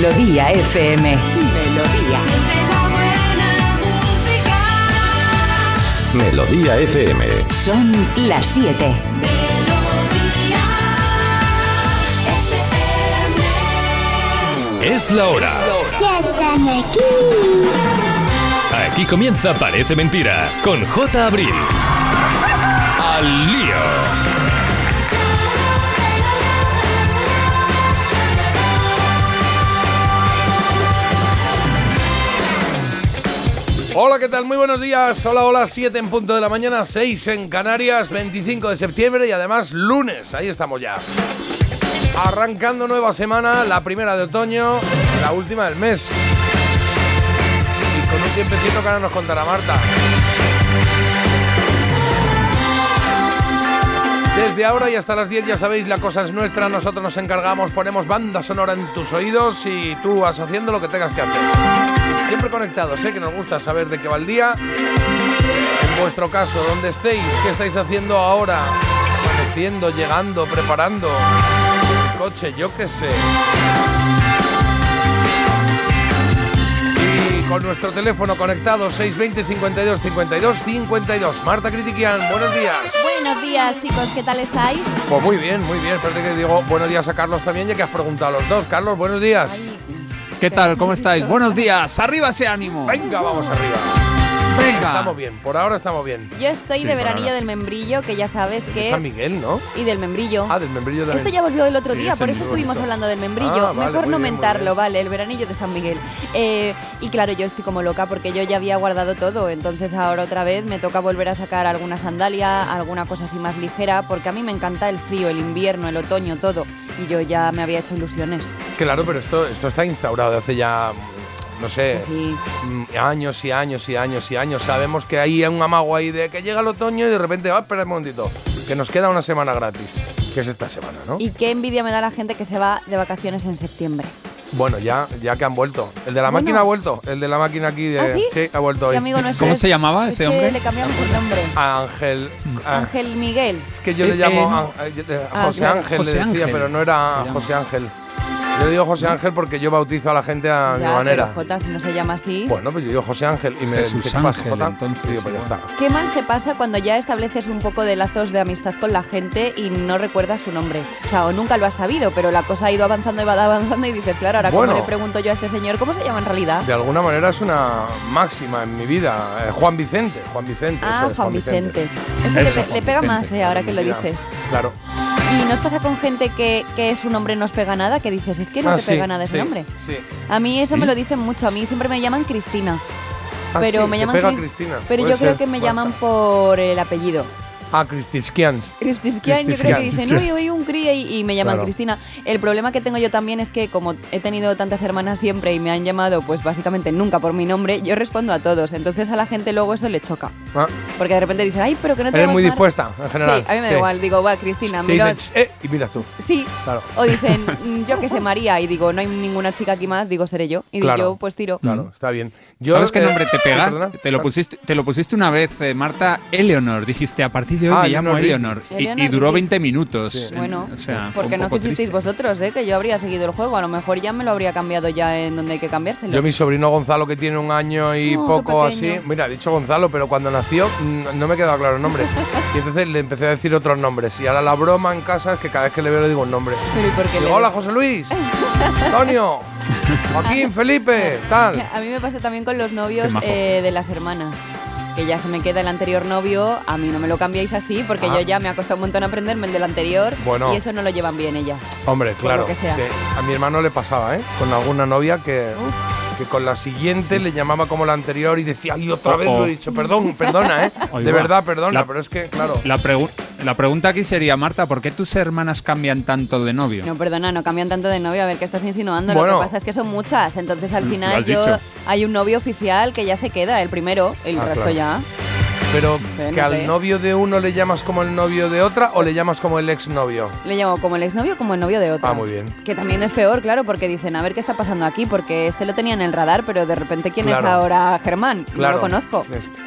Melodía FM. Melodía. Melodía FM. Son las 7. Es la hora. Ya están aquí. Aquí comienza Parece Mentira con J. Abril. Al lío. Hola, ¿qué tal? Muy buenos días. Hola, hola, 7 en punto de la mañana, 6 en Canarias, 25 de septiembre y además lunes. Ahí estamos ya. Arrancando nueva semana, la primera de otoño, la última del mes. Y con un tiempecito que ahora nos contará Marta. Desde ahora y hasta las 10 ya sabéis, la cosa es nuestra, nosotros nos encargamos, ponemos banda sonora en tus oídos y tú vas haciendo lo que tengas que hacer. Siempre conectados, ¿eh? que nos gusta saber de qué va el día. En vuestro caso, ¿dónde estéis? ¿Qué estáis haciendo ahora? Amaneciendo, llegando, preparando. Coche, yo qué sé. Con nuestro teléfono conectado 620 52 52 52. Marta Critiquian, buenos días. Buenos días, chicos, ¿qué tal estáis? Pues muy bien, muy bien. Espérate que digo buenos días a Carlos también, ya que has preguntado a los dos. Carlos, buenos días. Ay, ¿Qué tal? ¿Cómo estáis? Buenos días. Arriba ese ánimo. Venga, vamos arriba. Venga. Estamos bien, por ahora estamos bien. yo estoy Sí, de veranillo ahora del membrillo, que ya sabes De que... San Miguel, ¿no? Y del membrillo. Ah, del membrillo de Esto ya volvió el otro Sí, día, por es eso estuvimos bonito. hablando del membrillo. Ah, Mejor no bien, mentarlo, vale, el veranillo de San Miguel. Eh, y claro, yo estoy como loca porque yo ya había guardado todo, entonces ahora otra vez me toca volver a sacar alguna sandalia, alguna cosa así más ligera, porque a mí me encanta el frío, el invierno, el otoño, todo. Y yo ya me había hecho ilusiones. Claro, pero esto, esto está instaurado de hace ya, no sé, Así. mm, años y años y años y años. Sabemos que hay un amago ahí de que llega el otoño y de repente, ah, espera un momentito, que nos queda una semana gratis, que es esta semana, ¿no? Y qué envidia me da la gente que se va de vacaciones en septiembre. Bueno, ya, ya que han vuelto. El de la Bueno. máquina ha vuelto. El de la máquina aquí de. ¿Ah, sí? ha vuelto hoy. amigo nuestro ¿Cómo es- se llamaba es ese que hombre? le cambiamos el nombre. Ángel. ah, Ángel Miguel. Es que yo Eh, le llamo eh, no. a- a- eh, Ah, José claro. Ángel, José le decía, Ángel pero no era. José Ángel. Yo digo José Ángel porque yo bautizo a la gente a mi manera. pero Jota, si no se llama así. Bueno, pues yo digo José Ángel y me Jesús dice, ¿qué pasa, Ángel, Jota? entonces, digo, pues ya está. Qué mal se pasa cuando ya estableces un poco de lazos de amistad con la gente y no recuerdas su nombre. O sea, o nunca lo has sabido, pero la cosa ha ido avanzando y va avanzando y dices, claro, ahora Bueno. cómo le pregunto yo a este señor cómo se llama en realidad. De alguna manera es una máxima en mi vida. Eh, Juan Vicente, Juan Vicente. Ah, eso es, Juan Vicente. Eso, Eso, le, pe- Juan le pega Vicente. más, eh, ahora que lo Mira, dices. Claro. ¿Y nos pasa con gente que, que su nombre no os pega nada? Que dices, es que no Ah, te sí, pega nada ese sí, nombre. Sí. A mí eso me lo dicen mucho. A mí siempre me llaman Cristina. Ah, pero me llaman Cristina. Pero Puede yo creo que me llaman por el apellido. Ah, Cristiskians. Cristiskian, yo creo que dicen, uy, uy, un cría y, y me llaman Claro. Cristina. El problema que tengo yo también es que como he tenido tantas hermanas siempre y me han llamado pues básicamente nunca por mi nombre, yo respondo a todos. Entonces a la gente luego eso le choca. Ah, Porque de repente dicen, ay, pero que no te eres muy Mar-". dispuesta, en general. Sí, a mí me da igual. Digo, va, Cristina, Te mira. eh, y mira tú. Sí. Claro. O dicen, "Mm, yo que sé, María, y digo, no hay ninguna chica aquí más, digo, seré yo. Y Claro. yo, pues tiro. Claro, está bien. Yo, ¿Sabes qué eh, nombre te sí, pega? te, lo pusiste, te lo pusiste una vez, eh, Marta, Eleonor. Dijiste, a partir de hoy Ah, me llamo Eleonor Eleonor. Y, duró Ricky. 20 minutos. Sí. Bueno, O sea, fue porque no quisisteis triste. vosotros, ¿eh? que yo habría seguido el juego. A lo mejor ya me lo habría cambiado ya en donde hay que cambiárselo. Yo, mi sobrino Gonzalo, que tiene un año y Oh, poco así. Mira, he dicho Gonzalo, pero cuando nació mm, no me quedaba claro el nombre. y entonces le empecé a decir otros nombres. Y ahora la broma en casa es que cada vez que le veo le digo un nombre. Pero ¿y por qué Digo, le- Hola, José Luis. Antonio. Joaquín, Felipe. Tal. A mí me pasa también con los novios eh, de las hermanas. Que ya se me queda el anterior novio, a mí no me lo cambiáis así, porque Ah. yo ya me ha costado un montón aprenderme el del anterior Bueno. y eso no lo llevan bien ellas. Hombre, claro. que sea. A mi hermano le pasaba, ¿eh? Con alguna novia que, que con la siguiente le llamaba como la anterior y decía, ay, otra Oh, vez oh. lo he dicho. Perdón, perdona, ¿eh? De verdad, perdona, La- pero es que, claro. La, pregu- la pregunta aquí sería, Marta, ¿por qué tus hermanas cambian tanto de novio? No, perdona, no cambian tanto de novio. A ver, ¿qué estás insinuando? Bueno. Lo que pasa es que son muchas. Entonces, al Mm, lo final, yo dicho. hay un novio oficial que ya se queda, el primero, el Ah, resto claro. ya. Pero que al novio de uno le llamas como el novio de otra o le llamas como el exnovio. Le llamo como el exnovio como el novio de otro. Ah, muy bien. Que también es peor, claro, porque dicen, a ver qué está pasando aquí, porque este lo tenía en el radar, pero de repente, ¿quién Claro. es ahora Germán? Claro. No lo conozco.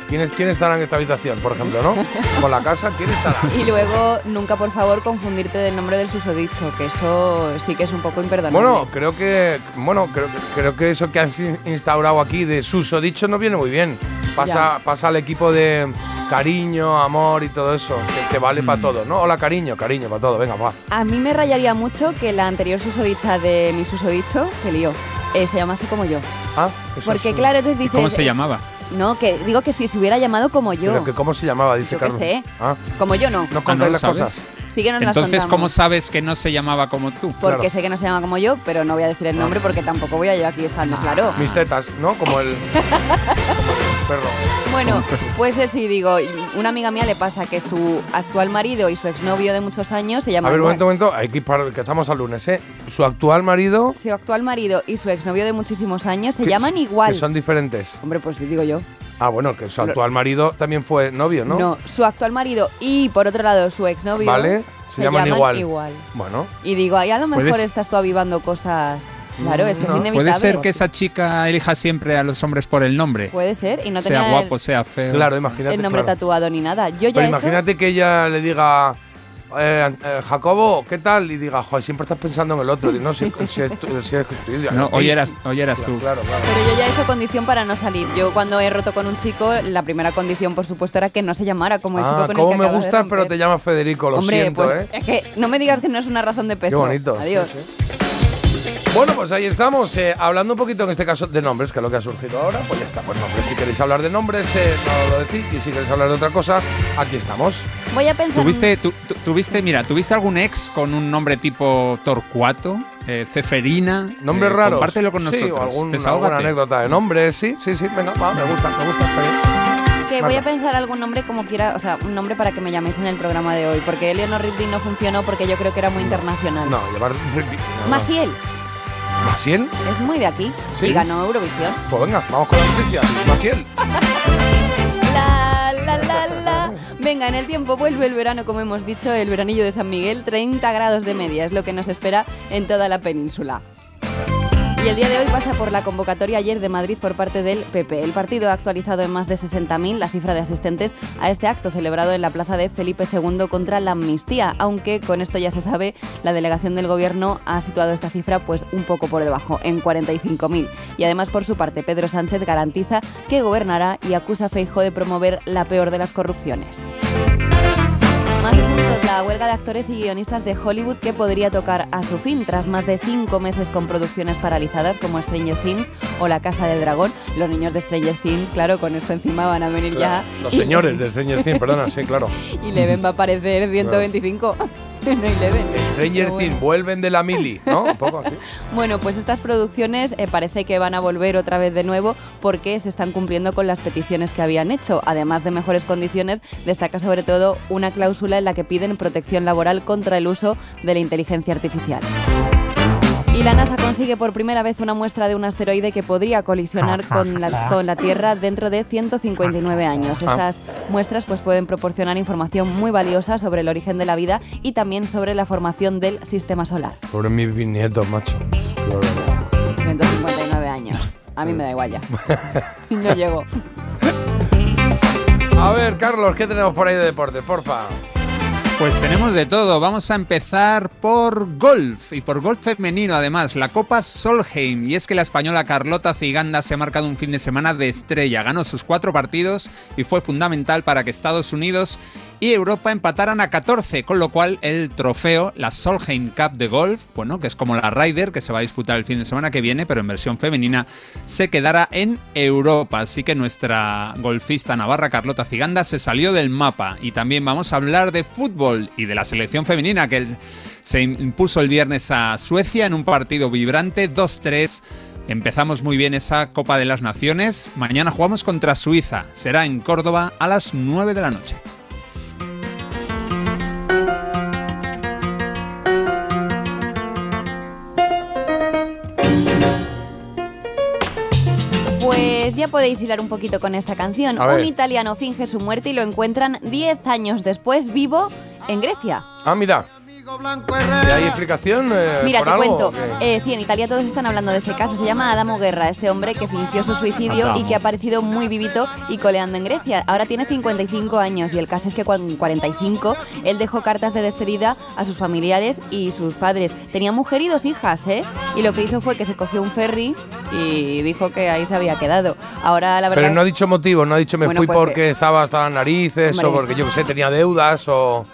¿Quién, es- quién estará en esta habitación, por ejemplo, no? Con la casa, ¿quién estará? Y luego, nunca por favor confundirte del nombre del susodicho, que eso sí que es un poco imperdonable. Bueno, creo que bueno, creo, creo que eso que has in- instaurado aquí de susodicho no viene muy bien. Pasa, pasa al equipo de cariño, amor y todo eso, que, que vale para todo, ¿no? Hola, cariño, cariño, para todo, venga, va. A mí me rayaría mucho que la anterior susodicha de mi susodicho, que lío, eh, se llamase como yo. Ah, eso Porque es un- claro, entonces ¿Y dices... cómo se eh, llamaba? No, que digo que si se hubiera llamado como yo. Pero que ¿Cómo se llamaba? Dice Yo qué Carmen. sé. Ah, Como yo no. no Ah, ¿no las sabes? cosas. Sí que nos las Entonces, ¿cómo sabes que no se llamaba como tú? Porque Claro. sé que no se llama como yo, pero no voy a decir el nombre porque tampoco voy a yo aquí estando, claro. Mis tetas, ¿no? Como el perro. Bueno, pues eso y digo, una amiga mía le pasa que su actual marido y su exnovio de muchos años se A llaman ver, un igual. momento, un momento, hay que ir para que estamos al lunes, ¿eh? Su actual marido Su actual marido y su exnovio de muchísimos años se que- llaman igual. Que son diferentes. Hombre, pues sí, digo yo. Ah, bueno, que su actual marido también fue novio, ¿no? ¿no? su actual marido y por otro lado su exnovio Vale, se, llaman, igual. Bueno, Y digo, ahí a lo mejor Puedes- estás tú avivando cosas. Claro, es que No. es inevitable. ¿Puede ser que esa chica elija siempre a los hombres por el nombre? Puede ser, y no tenía sea el- guapo, sea feo. claro, imagínate. el nombre claro. tatuado ni nada. Yo ya Pero eso- imagínate que ella le diga, eh, eh, Jacobo, ¿qué tal? Y diga, joder, siempre estás pensando en el otro. Y no, si, si es tu- si es tu. No, hoy eras, hoy eras tú. Claro, claro. Pero yo ya hice condición para no salir. Yo cuando he roto con un chico, la primera condición, por supuesto, era que no se llamara como el chico Ah, con el cómo que me gustas, pero te llamas Federico, lo Hombre, siento, pues ¿eh? es que no me digas que no es una razón de Qué peso. bonito. sí, Adiós. sí. Bueno, pues ahí estamos, eh, hablando un poquito en este caso de nombres, que es lo que ha surgido ahora, pues ya está, pues nombres. Si queréis hablar de nombres, eh, no lo decís, y si queréis hablar de otra cosa, aquí estamos. Voy a pensar. ¿Tuviste, tu- tu- tuviste, mira, ¿tuviste algún ex con un nombre tipo Torcuato, eh, Ceferina? Nombres Eh, raros. Compártelo con Sí, nosotros. o algún, alguna anécdota de nombres, sí, sí, sí, venga, va, me gusta, me gusta. que voy a pensar algún nombre como quiera, o sea, un nombre para que me llaméis en el programa de hoy, porque Eleanor Rigby no funcionó porque yo creo que era muy internacional. No, llevar no. Masiel ¿Masiel? es muy de aquí ¿Sí? y ganó Eurovisión. Pues venga, vamos con la noticia. Masiel. La, Venga, en el tiempo vuelve el verano, como hemos dicho, el veranillo de San Miguel, 30 grados de media, es lo que nos espera en toda la península. Y el día de hoy pasa por la convocatoria ayer de Madrid por parte del PP. El partido ha actualizado en más de 60.000 la cifra de asistentes a este acto celebrado en la plaza de Felipe II contra la amnistía, aunque con esto ya se sabe, la delegación del gobierno ha situado esta cifra pues un poco por debajo, en 45.000. Y además por su parte, Pedro Sánchez garantiza que gobernará y acusa a Feijóo de promover la peor de las corrupciones. Más asuntos, la huelga de actores y guionistas de Hollywood que podría tocar a su fin tras más de cinco meses con producciones paralizadas como Stranger Things o La Casa del Dragón. Los niños de Stranger Things, claro, con esto encima van a venir Claro, ya. Los y- señores de Stranger Things, perdona, sí, claro. Y Leven va a aparecer 125. No. Stranger Pero bueno. Things, vuelven de la mili, ¿no? Un poco así. Bueno, pues estas producciones eh, parece que van a volver otra vez de nuevo porque se están cumpliendo con las peticiones que habían hecho. Además de mejores condiciones, destaca sobre todo una cláusula en la que piden protección laboral contra el uso de la inteligencia artificial. Y la NASA consigue por primera vez una muestra de un asteroide que podría colisionar con la, con la Tierra dentro de 159 años. Estas muestras pues, pueden proporcionar información muy valiosa sobre el origen de la vida y también sobre la formación del sistema solar. Sobre mis bisnietos, macho. Qué barbaridad. 159 años. A mí me da igual ya. No llego. A ver, Carlos, ¿qué tenemos por ahí de deporte? Porfa. Pues tenemos de todo. Vamos a empezar por golf y por golf femenino además, la Copa Solheim. Y es que la española Carlota Ciganda se ha marcado un fin de semana de estrella. Ganó sus cuatro partidos y fue fundamental para que Estados Unidos y Europa empataran a 14, con lo cual el trofeo, la Solheim Cup de golf, bueno, que es como la Ryder que se va a disputar el fin de semana que viene, pero en versión femenina, se quedará en Europa. Así que nuestra golfista navarra Carlota Ciganda se salió del mapa. Y también vamos a hablar de fútbol y de la selección femenina que se impuso el viernes a Suecia en un partido vibrante 2-3. Empezamos muy bien esa Copa de las Naciones. Mañana jugamos contra Suiza. Será en Córdoba a las 9 de la noche. Pues ya podéis hilar un poquito con esta canción. A ver. Un italiano finge su muerte y lo encuentran 10 años después vivo en Grecia. Ah, mira. ¿Y hay explicación? eh, Mira, por te algo, cuento. Eh, sí, en Italia todos están hablando de este caso. Se llama Adamo Guerra, este hombre que fingió su suicidio Adamo. y que ha aparecido muy vivito y coleando en Grecia. Ahora tiene 55 años y el caso es que con 45 él dejó cartas de despedida a sus familiares y sus padres. Tenía mujer y dos hijas, ¿eh? Y lo que hizo fue que se cogió un ferry y dijo que ahí se había quedado. Ahora la verdad Pero no ha dicho motivo, no ha dicho me Bueno, fui pues porque que- estaba hasta las narices Hombre. o porque yo que sé, tenía deudas o...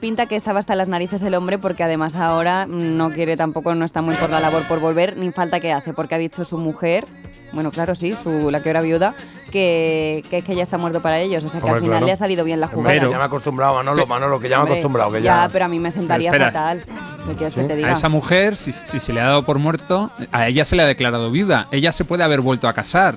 pinta que estaba hasta las narices el hombre porque además ahora no quiere tampoco, no está muy por la labor por volver, ni falta que hace, porque ha dicho su mujer, bueno, claro, sí, su, la que era viuda, que, que, que ya está muerto para ellos. O sea que Hombre, al final claro. le ha salido bien la jugada. ya me he acostumbrado, Manolo, Manolo, que ya me he acostumbrado, que ya... pero a mí me sentaría Pero fatal. ¿Qué quieres que te diga? A esa mujer, si, si se le ha dado por muerto, a ella se le ha declarado viuda. Ella se puede haber vuelto a casar.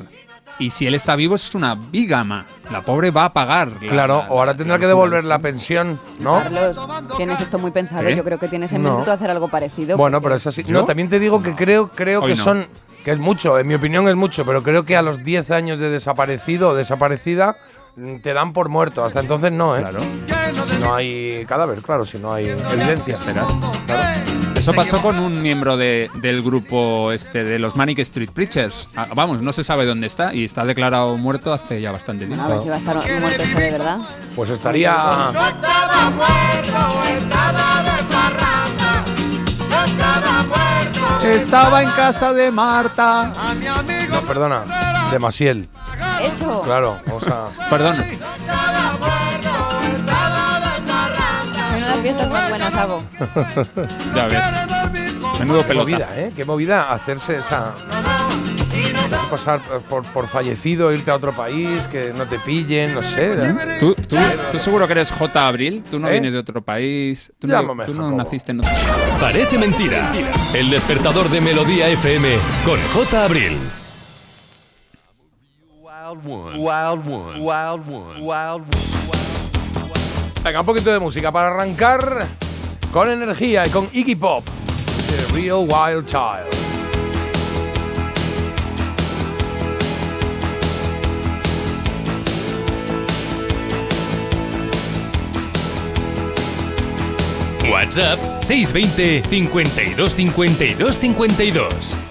Y si él está vivo, es una bígama. La pobre va a pagar. la- Claro, la- o ahora la tendrá que devolver la pensión, ¿no? Carlos, tienes esto muy pensado. ¿Qué? Yo creo que tienes en No. mente hacer algo parecido. Bueno, porque- pero es así. ¿Yo? No, también te digo que creo, creo Hoy que no. son, que es mucho, en mi opinión es mucho, pero creo que a los 10 años de desaparecido o desaparecida mm, te dan por muerto. Hasta entonces no, ¿eh? Claro. Si no hay cadáver, claro, si no hay evidencia. Esperar. Eso pasó con un miembro de- del grupo este de los Manic Street Preachers. Ah, vamos, no se sabe dónde está y está declarado muerto hace ya bastante Bueno, tiempo. a ver si va a estar muerto esto de verdad. Pues estaría. Estaba en casa de Marta. No, perdona, de Masiel. Eso. Claro, o sea. Perdón. Fiestas más buenas hago. Ya ves. Menudo Qué pelota. movida, ¿eh? Qué movida hacerse esa. pasar por, por fallecido, irte a otro país, que no te pillen, no sé. ¿Tú, tú, tú seguro que eres J. Abril. Tú no ¿Eh? vienes de otro país. Tú no, tú no naciste en otro país. Parece mentira. El despertador de Melodía FM con J. Abril. Wild one. Wild one. Wild one. Wild one. Venga, un poquito de música para arrancar con energía y con Iggy Pop. The Real Wild Child. WhatsApp 620 52 52 52.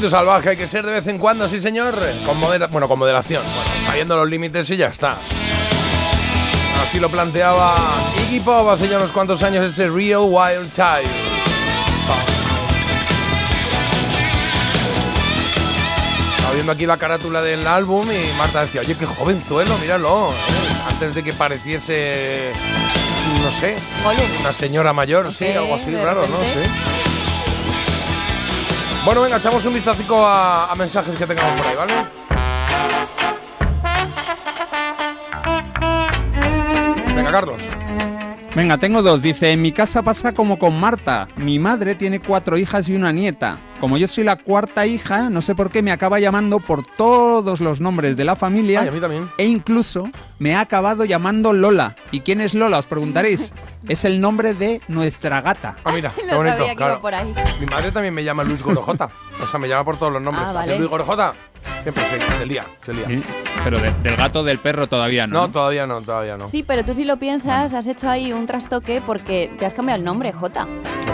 Poquito salvaje hay que ser de vez en cuando, sí señor. Con modera bueno, con moderación. Bueno, sabiendo los límites y ya está. Así lo planteaba Iggy Pop hace ya unos cuantos años este Real Wild Child. Estaba viendo aquí la carátula del álbum y Marta decía, oye, qué jovenzuelo, míralo. ¿eh? Antes de que pareciese, no sé, una señora mayor, sí, sé, algo así raro, ¿no? Sí. Bueno, venga, echamos un vistacico a, a mensajes que tengamos por ahí, ¿vale? Venga, tengo dos. Dice, en mi casa pasa como con Marta. Mi madre tiene cuatro hijas y una nieta. Como yo soy la cuarta hija, no sé por qué me acaba llamando por todos los nombres de la familia. Ay, a mí también. E incluso me ha acabado llamando Lola. ¿Y quién es Lola? Os preguntaréis. Es el nombre de nuestra gata. Ah, mira, qué bonito. sabía que claro. iba por ahí. Mi madre también me llama Luis Gorojota. O sea, me llama por todos los nombres. Ah, vale. Luis Gorojota. Siempre se, se lía, se lía. Sí, Pero de- del gato del perro todavía no. No, todavía no, todavía no. Sí, pero tú si lo piensas, has hecho ahí un trastoque porque te has cambiado el nombre, Jota.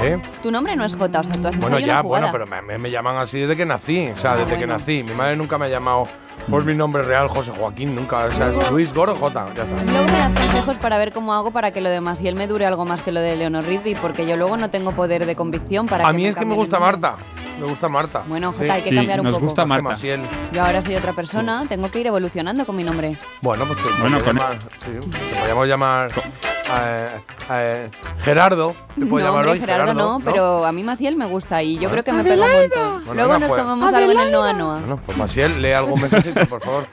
¿Eh? Tu nombre no es Jota, o sea, tú has hecho Bueno, ahí ya, una jugada. bueno, pero me, me- me llaman así desde que nací. O sea, Ah, desde que bueno. nací. Mi madre nunca me ha llamado por mi nombre real, José Joaquín, nunca. O sea, es Luis. Ya está. Luego me das consejos para ver cómo hago para que lo demás y él me dure algo más que lo de Leonor Rigby, porque yo luego no tengo poder de convicción para A que mí es que me cambien gusta nombre. Marta. Me gusta Marta. Bueno, Jota, hay que Sí, cambiar un nos poco. gusta Marta. Maciel. Yo ahora soy otra persona, tengo que ir evolucionando con mi nombre. Bueno, pues te Bueno, con- llamar, sí, te podríamos llamar eh, eh, Gerardo. Te puedo no, llamar hombre, hoy, Gerardo, no, pero a mí Maciel me gusta y yo creo que me pega un montón. Bueno, Luego venga, nos pues. tomamos algo en el Noa Noa. Bueno, pues Maciel, lee algún mensajito, por favor.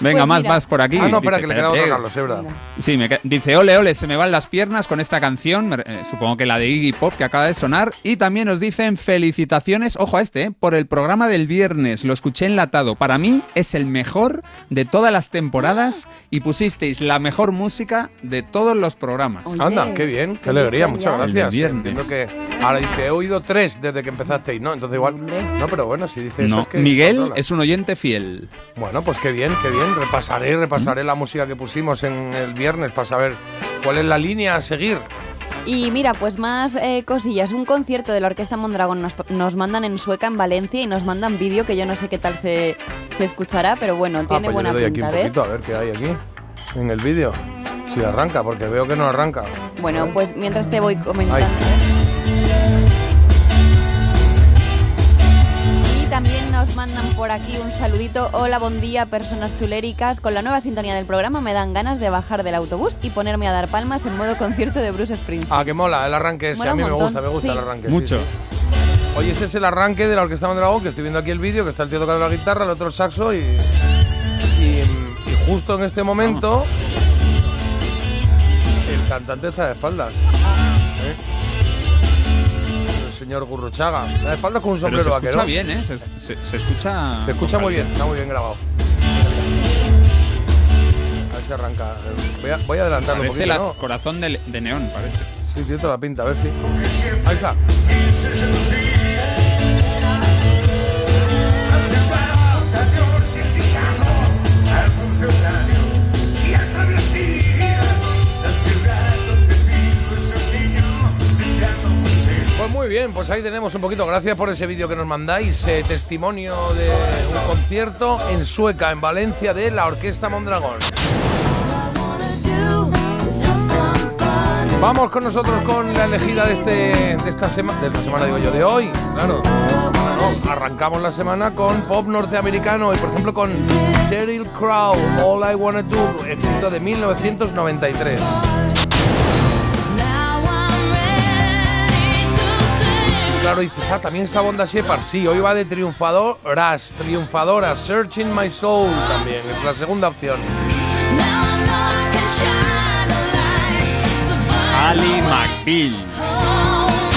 Venga, Pues más, mira. más por aquí. ah, no, espera, Dice, que le queda otro. Carlos, es verdad. Venga. Sí, me dice, ole, ole, se me van las piernas con esta canción, me- eh, supongo que la de Iggy Pop que acaba de sonar, y también nos dicen felicitaciones, ojo a este, eh, por el programa del viernes, lo escuché enlatado, para mí es el mejor de todas las temporadas y pusisteis la mejor música de todos los programas. Oye, Anda, qué bien, qué alegría, muchas ya. El gracias. viernes. Entiendo que ahora dice, he oído tres desde que empezasteis, ¿no? Entonces igual. No, pero bueno, si dice eso No, es que. Miguel controla. es un oyente fiel. Bueno, pues qué bien, qué bien. Repasaré, repasaré la música que pusimos en el viernes para saber cuál es la línea a seguir. Y mira, pues más eh, cosillas. Un concierto de la Orquesta Mondragón nos, nos mandan en Sueca, en Valencia, y nos mandan vídeo que yo no sé qué tal se, se escuchará, pero bueno, Ah, tiene pues yo buena le doy aquí pinta, un ¿ves? poquito a ver qué hay aquí en el vídeo. Si arranca, porque veo que no arranca. Bueno, pues mientras te voy comentando. Y también nos mandan por aquí un saludito. Hola, buen día, personas chuléricas. Con la nueva sintonía del programa me dan ganas de bajar del autobús y ponerme a dar palmas en modo concierto de Bruce Springsteen. Ah, que mola el arranque ese. Mola a mí me gusta, me gusta sí. el arranque. Mucho. sí. Oye, este es el arranque de la Orquesta Mondragón, que estoy viendo aquí el vídeo, que está el tío tocando la guitarra, el otro el saxo y, y, y justo en este momento el cantante está de espaldas. ¿eh? Señor Gurruchaga. Está de espaldas con un Pero sombrero se vaquero. escucha bien, ¿eh? Se, se- se escucha... Se escucha muy bien, está muy bien grabado. A ver si arranca. Voy a, voy a adelantarlo un poquito, la ¿no? corazón de, de neón, parece. Sí, tiene toda la pinta, a ver si. Ahí está. Pues ahí tenemos un poquito. Gracias por ese vídeo que nos mandáis. eh, testimonio de un concierto en Sueca, en Valencia, de la Orquesta Mondragón. Vamos con nosotros con la elegida de, este, de esta semana, de esta semana digo yo, de hoy, claro. Arrancamos la semana con pop norteamericano y por ejemplo con Sheryl Crow, All I Wanna Do, éxito de 1993. Claro, dices, ah, también está Bonda Shepard, sí, hoy va de triunfadoras, triunfadoras, Searching My Soul también, es la segunda opción. Ali McBeal.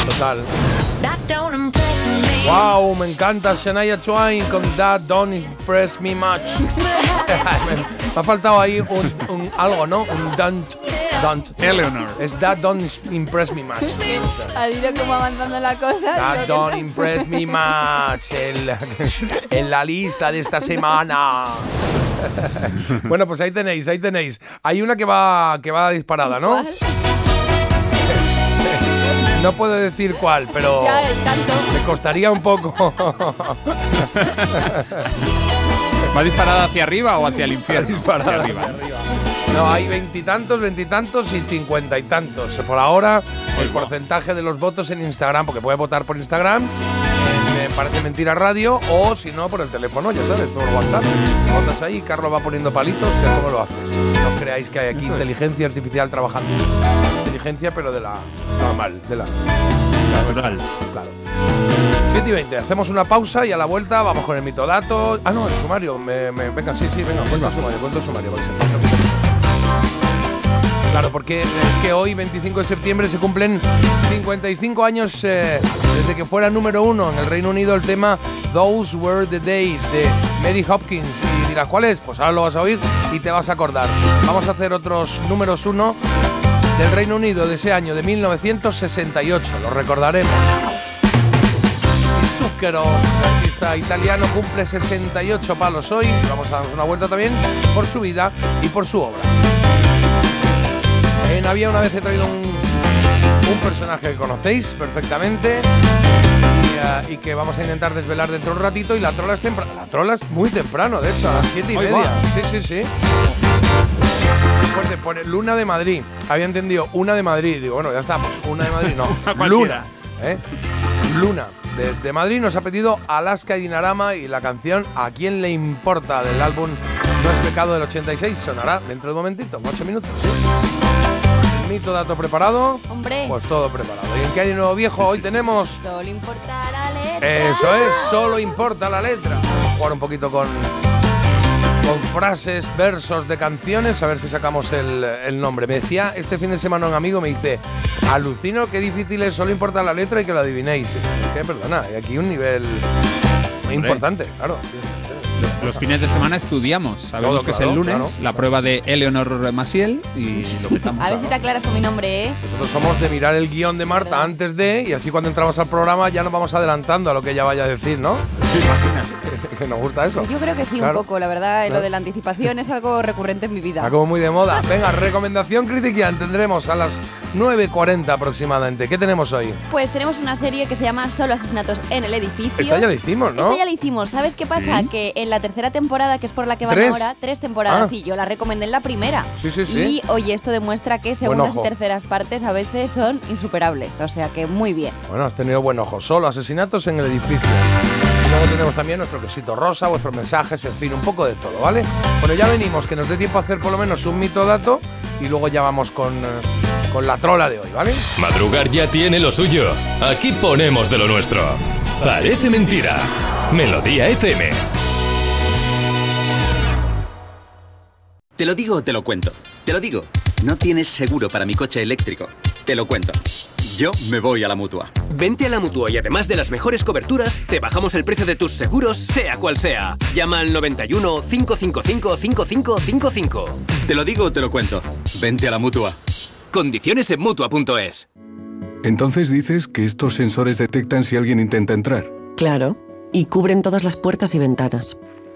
Total. Wow, me encanta Shania Twain con That Don't Impress Me Much. me, me ha faltado ahí un, un algo, ¿no? Un don't, don't. Eleanor. Es That Don't Impress Me Much. Ha ido como avanzando la cosa. That que Don't. Impress Me Much en la, en la lista de esta semana. bueno, pues ahí tenéis, ahí tenéis. Hay una que va, que va disparada, ¿no? ¿Cuál? No puedo decir cuál, pero Ya, me costaría un poco. ¿Va disparada hacia arriba o hacia el infierno? disparada Hacia arriba. No, hay veintitantos, veintitantos y cincuenta y tantos. Por ahora, el porcentaje de los votos en Instagram, porque puede votar por Instagram, en Me Parece Mentira Radio, o si no, por el teléfono, ya sabes, por WhatsApp. Votas ahí, Carlos va poniendo palitos, que cómo lo haces. No creáis que hay aquí inteligencia artificial trabajando. Inteligencia, pero de la normal, de la. Natural. Claro. 7 y 20, hacemos una pausa y a la vuelta vamos con el mitodato. Ah, no, el sumario. Me, me- venga, sí, sí, venga, cuenta el sumario, cuenta el sumario. Claro, porque es que hoy, 25 de septiembre, se cumplen 55 años eh, desde que fuera número uno en el Reino Unido el tema Those Were the Days de Mary Hopkins. Y dirás, ¿cuál es? Pues ahora lo vas a oír y te vas a acordar. Vamos a hacer otros números uno del Reino Unido de ese año, de 1968. Lo recordaremos. Zucchero, artista italiano, cumple 68 palos hoy. Vamos a darnos una vuelta también por su vida y por su obra. En Había una vez he traído un, un personaje que conocéis perfectamente y, ah, y que vamos a intentar desvelar dentro de un ratito. Y la trola es temprano. La trola es muy temprano, de hecho, a las 7 y media. va. Sí, sí, sí. Fuerte, pone Luna de Madrid. Había entendido una de Madrid. Digo, bueno, ya está, pues una de Madrid, no. Luna. ¿eh? Luna. Desde Madrid nos ha pedido Alaska y Dinarama y la canción ¿A quién le importa? del álbum No es pecado del 86. Sonará dentro de un momentito, en 8 minutos. ¿sí? El mito dato preparado. Hombre. Pues todo preparado. ¿Y en qué hay de nuevo viejo? Hoy tenemos. Solo importa la letra. Eso es, solo importa la letra. Jugar un poquito con, con frases, versos de canciones, a ver si sacamos el, el nombre. Me decía este fin de semana un amigo, me dice, alucino qué difícil es, solo importa la letra y que lo adivinéis. Es que, perdona, hay aquí un nivel muy importante, claro. Los fines de semana estudiamos. Sabemos Todo, que es el lunes, claro. la prueba de Eleonor Maciel y lo petamos. A ver si te aclaras con mi nombre, ¿eh? Nosotros somos de mirar el guion de Marta antes de, y así cuando entramos al programa ya nos vamos adelantando a lo que ella vaya a decir, ¿no? que nos gusta eso. Yo creo que sí, Claro. un poco, la verdad. Claro. Lo de la anticipación es algo recurrente en mi vida. Está como muy de moda. Venga, recomendación critiquian tendremos a las 9.40 aproximadamente. ¿Qué tenemos hoy? Pues tenemos una serie que se llama Solo asesinatos en el edificio. Esta ya la hicimos, ¿no? Esta ya la hicimos. ¿Sabes qué pasa? Sí. Que en la tercera temporada, que es por la que van ¿Tres? ahora, tres temporadas, Ah. sí, yo la recomendé en la primera. Sí, sí, sí. Y oye, esto demuestra que segundas y terceras partes a veces son insuperables. O sea que muy bien. Bueno, has tenido buen ojo. Solo asesinatos en el edificio. Y luego tenemos también nuestro quesito rosa, vuestros mensajes, en fin, un poco de todo, ¿vale? Bueno, ya venimos, que nos dé tiempo a hacer por lo menos un mito dato y luego ya vamos con, eh, con la trola de hoy, ¿vale? Madrugar ya tiene lo suyo. Aquí ponemos de lo nuestro. Parece mentira. Melodía FM. Te lo digo o te lo cuento. Te lo digo. No tienes seguro para mi coche eléctrico. Te lo cuento. Yo me voy a la mutua. Vente a la mutua y además de las mejores coberturas, te bajamos el precio de tus seguros, sea cual sea. Llama al 91 555 5555. Te lo digo o te lo cuento. Vente a la mutua. Condiciones en mutua.es. Entonces dices que estos sensores detectan si alguien intenta entrar. Claro, y cubren todas las puertas y ventanas.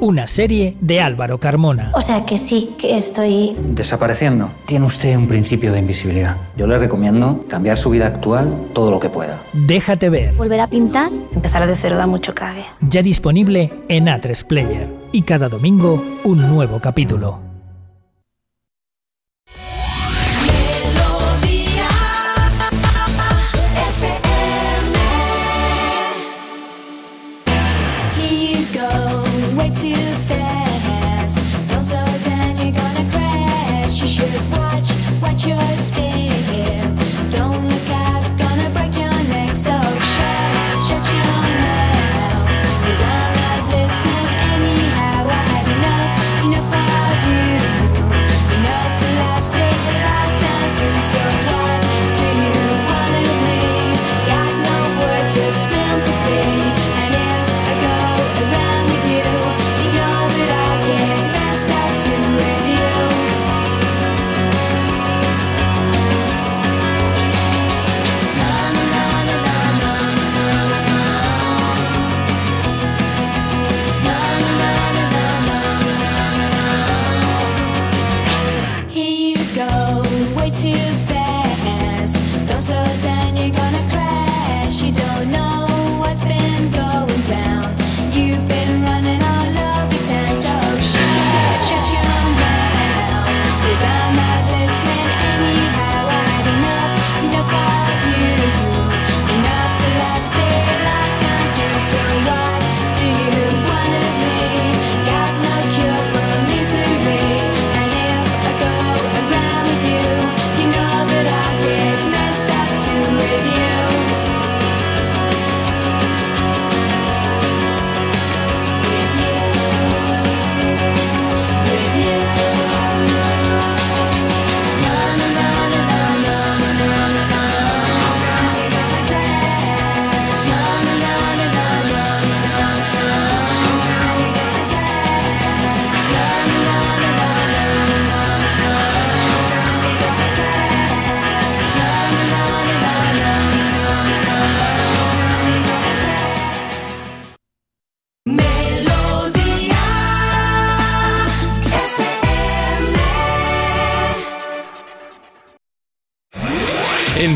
Una serie de Álvaro Carmona. O sea que sí que estoy... Desapareciendo. Tiene usted un principio de invisibilidad. Yo le recomiendo cambiar su vida actual todo lo que pueda. Déjate ver. ¿Volver a pintar? Empezar de cero da mucho cague. Ya disponible en A3 Player. Y cada domingo un nuevo capítulo.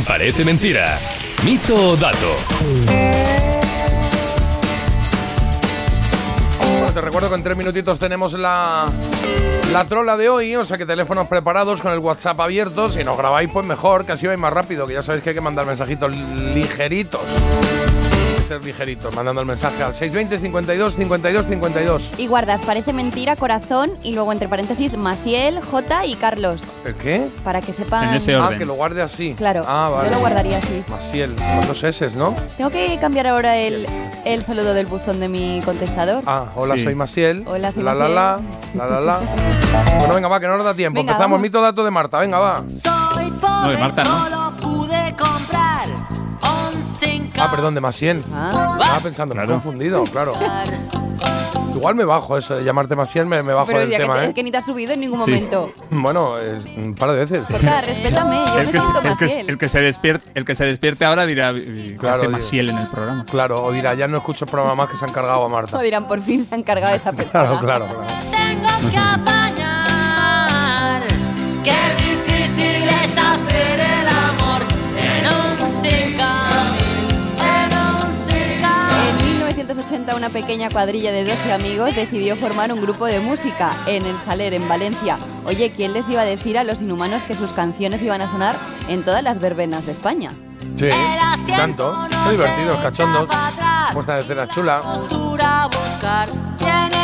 Parece Mentira. Mito o dato. Bueno, te recuerdo que en tres minutitos tenemos la, la trola de hoy, o sea que teléfonos preparados con el WhatsApp abierto. Si nos grabáis, pues mejor, que así vais más rápido, que ya sabéis que hay que mandar mensajitos ligeritos. Ser ligeritos, mandando el mensaje al 620 52 52 52. Y guardas, parece mentira, corazón y luego entre paréntesis Masiel, J y Carlos. ¿El qué? Para que sepan. Ah, que lo guarde así. Claro, Ah, vale. yo lo guardaría así. Masiel, con dos S, ¿no? Tengo que cambiar ahora el, el saludo del buzón de mi contestador. Ah, hola, Sí. soy Masiel. Hola, soy la, la, la, la, la, la. Bueno, venga, va, que no nos da tiempo. Venga, Empezamos. vamos. Mito dato de Marta, venga, va. Soy No, pobre, de Marta no. Ah, perdón, de Masiel. Ah. Estaba pensando, me he confundido, claro. Igual me bajo eso de llamarte Masiel, me, me bajo Pero del ya que, tema, te- ¿eh? que ni te has subido en ningún Sí. momento. Bueno, eh, un par de veces. Jota, respétame, yo El que, se- necesito el, que, el que se despierte, el que se despierte ahora dirá "¿Qué Claro, hace digo. Masiel en el programa. Claro, o dirá, ya no escucho el programa más que se han cargado a Marta. O dirán, por fin se ha encargado esa persona. Claro, claro, claro. Tengo que. 1980 una pequeña cuadrilla de 12 amigos decidió formar un grupo de música en el Saler, en Valencia. Oye, ¿quién les iba a decir a los inhumanos que sus canciones iban a sonar en todas las verbenas de España? Sí, tanto. Muy divertidos, cachondos. Puesta de escena chula.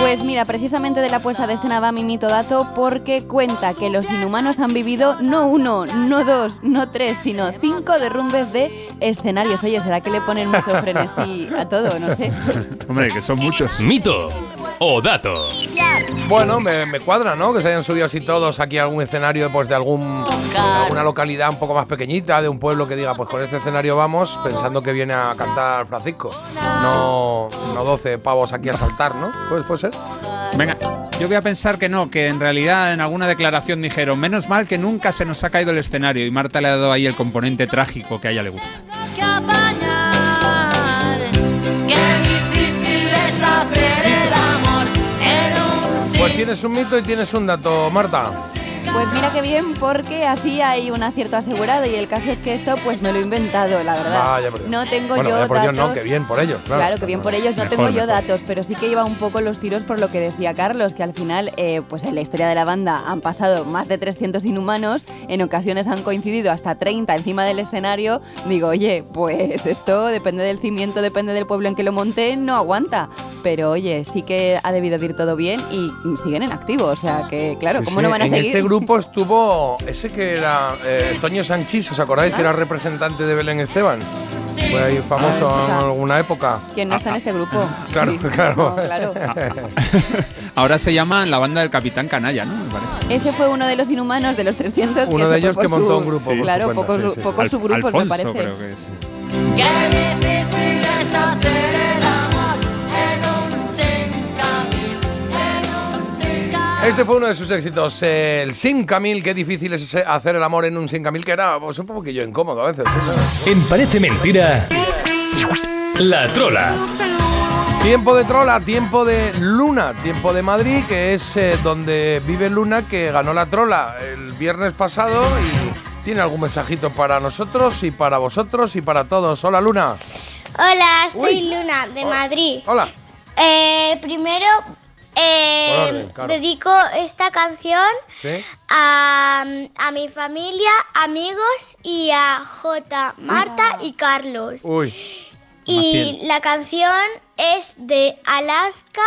Pues mira, precisamente de la puesta de escena va mi mito dato porque cuenta que los inhumanos han vivido no uno, no dos, no tres, sino cinco derrumbes de escenarios. Oye, ¿será que le ponen mucho frenesí a todo? No sé. Hombre, que son muchos. Mito o dato. Bueno, me, me cuadra, ¿no? Que se hayan subido así todos aquí a algún escenario pues, de, algún, de alguna localidad un poco más pequeñita, de un pueblo que diga, pues con este escenario vamos, pensando que viene a cantar Francisco. No, no 12 pavos aquí a saltar, ¿no? Pues puede ser. Venga, yo voy a pensar que no, que en realidad en alguna declaración dijeron, menos mal que nunca se nos ha caído el escenario y Marta le ha dado ahí el componente trágico que a ella le gusta. Pues tienes un mito y tienes un dato, Marta. Pues mira qué bien, porque así hay un acierto asegurado y el caso es que esto pues no lo he inventado, la verdad. Vaya por Dios. no tengo bueno, yo vaya por datos. Dios, no, que bien por ellos, claro. Claro, que bien por ellos. No Mejor, tengo yo mejor. datos, pero sí que iba un poco los tiros por lo que decía Carlos, que al final, eh, pues en la historia de la banda han pasado más de 300 inhumanos, en ocasiones han coincidido hasta 30 encima del escenario. Digo, oye, pues esto depende del cimiento, depende del pueblo en que lo monté, no aguanta. Pero oye, sí que ha debido de ir todo bien y siguen en activo, o sea que, claro, Sí, ¿cómo sí, no van a en seguir? este grupo estuvo ese que era eh, Toño Sanchís, ¿os acordáis? Que era representante de Belén Esteban. Fue ahí famoso Ah, en alguna época. ¿Quién no está en este grupo? Claro, Sí, claro. no, claro. Ahora se llaman la banda del Capitán Canalla, ¿no? Me parece. Ese fue uno de los inhumanos de los 300 Uno que de ellos que por montó su- un grupo por su Claro, cuenta, pocos, sí, sí. pocos Al- subgrupos me parece. creo que es. Qué difícil es hacer el Este fue uno de sus éxitos, el Sin Camil. Qué difícil es hacer el amor en un Sin Camil, que era pues, un poquillo incómodo a veces. En Parece Mentira. La trola. Tiempo de trola, tiempo de Luna, tiempo de Madrid, que es eh, donde vive Luna, que ganó la trola el viernes pasado y tiene algún mensajito para nosotros y para vosotros y para todos. Hola, Luna. Hola, soy Uy. Luna de Madrid. Hola. Eh, primero eh, orden, claro. dedico esta canción ¿Sí? a, a mi familia, amigos y a J, Marta y Carlos. Uy. Y Maciel. la canción es de Alaska.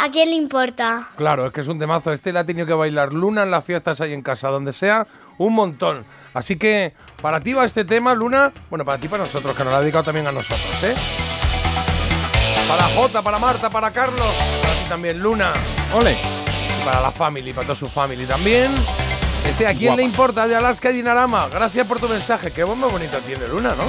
¿A quién le importa? Claro, es que es un temazo. Este le ha tenido que bailar Luna en las fiestas ahí en casa, donde sea, un montón. Así que para ti va este tema, Luna. Bueno, para ti, para nosotros, que nos lo ha dedicado también a nosotros, ¿eh? Para Jota, para Marta, para Carlos, para ti también, Luna. Ole. Y para la family, para toda su family también. Este, ¿a quién Guapa. le importa de Alaska y Dinarama? Gracias por tu mensaje. Qué bomba bonita tiene Luna, ¿no?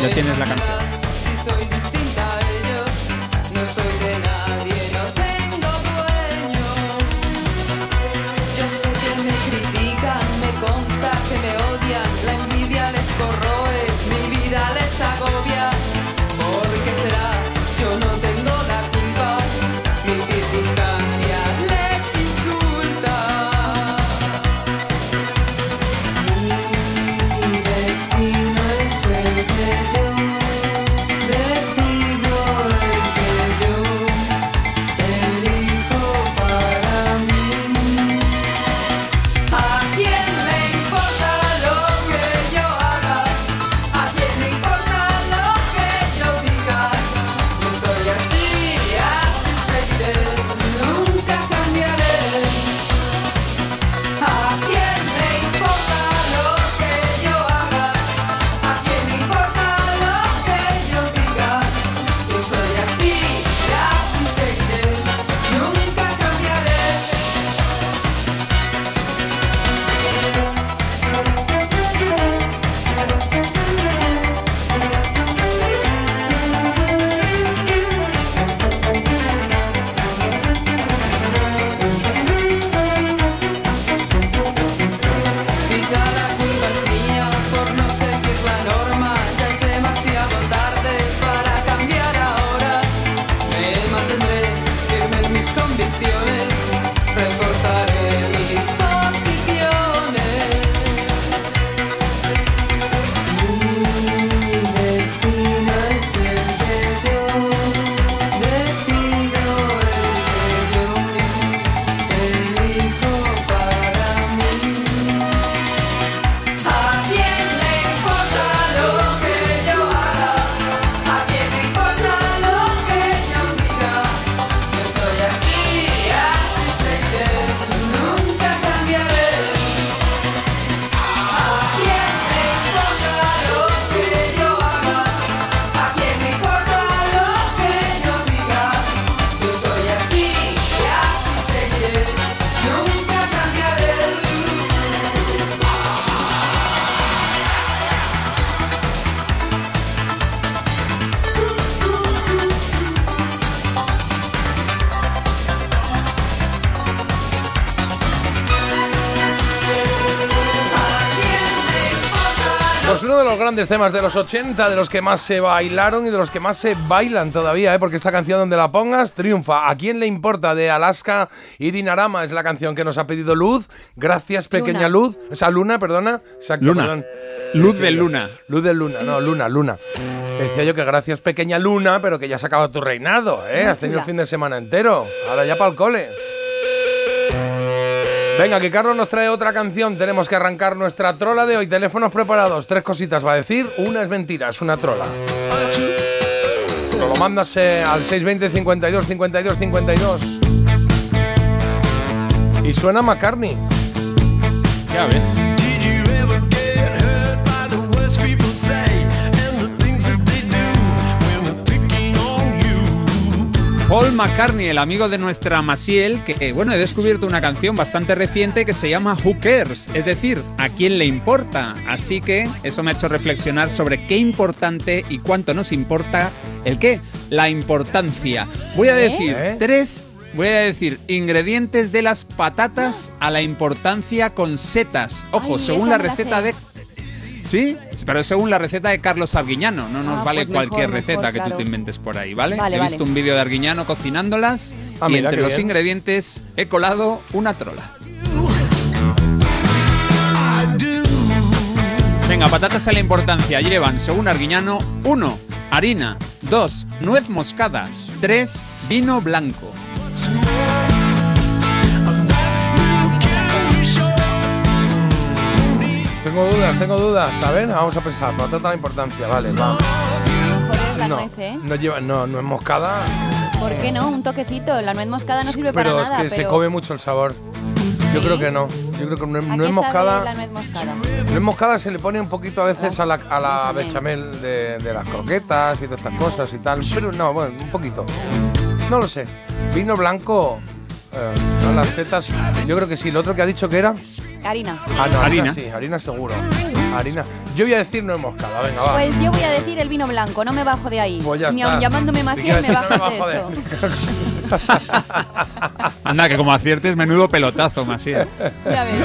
Ya tienes la canción. Si soy distinta a ellos, no soy de nadie, les grandes temas de los 80, de los que más se bailaron y de los que más se bailan todavía, ¿eh? porque esta canción donde la pongas triunfa. ¿A quién le importa? De Alaska y Dinarama es la canción que nos ha pedido Luz. Gracias, pequeña Luna. Luz. Esa Luna, perdona. Exacto, Luna. perdón. Luz de. Luna. Luz de Luna, no, Luna, Luna. Decía yo que gracias, pequeña Luna, pero que ya se acaba tu reinado, ¿eh? Has tenido el fin de semana entero. Ahora ya para el cole. Venga, que Carlos nos trae otra canción. Tenemos que arrancar nuestra trola de hoy. Teléfonos preparados. Tres cositas va a decir. Una es mentira, es una trola. Lo mandas eh, al 620 52 52 52. Y suena McCartney. Ya ves. Paul McCartney, el amigo de nuestra Masiel, que eh, bueno, he descubierto una canción bastante reciente que se llama Who Cares, es decir, ¿a quién le importa? Así que eso me ha hecho reflexionar sobre qué importante y cuánto nos importa el qué, la importancia. Voy a ¿Eh? decir tres, voy a decir ingredientes de las patatas a la importancia con setas. Ojo, Ay, según la receta de Sí, pero es según la receta de Carlos Arguiñano. No nos Ah, vale pues cualquier mejor, receta que claro. tú te inventes por ahí, ¿vale? Vale, he vale. visto un vídeo de Arguiñano cocinándolas Ah, y entre los bien. ingredientes he colado una trola. Venga, patatas a la importancia llevan, según Arguiñano, 1. Harina. 2. Nuez moscada. 3. Vino blanco. Tengo dudas, tengo dudas. A ver, vamos a pensar. Patata la importancia, vale, va. Es No, ¿eh? no lleva, no, no es moscada, ¿Por qué no? Un toquecito. La nuez moscada no sirve pero para es nada. que se pero come mucho el sabor. Yo ¿Sí? creo que no. Yo creo que no, ¿A no es moscada. la nuez moscada? Nuez moscada se le pone un poquito a veces a la, a la bechamel. de, de las croquetas y todas estas cosas y tal. Pero no, bueno, un poquito. No lo sé. Vino blanco. Eh, no, las setas. Yo creo que sí. Lo otro que ha dicho que era. Harina. Ah, no, harina. Harina. sí, harina seguro. Harina. Yo voy a decir no es moscada, venga, va. Pues yo voy a decir el vino blanco, no me bajo de ahí. Pues ya Ni aun llamándome ¿Y qué Maciel me? No bajas me de bajo de- eso. Anda, que como aciertes, menudo pelotazo, Masiel. Ya ves.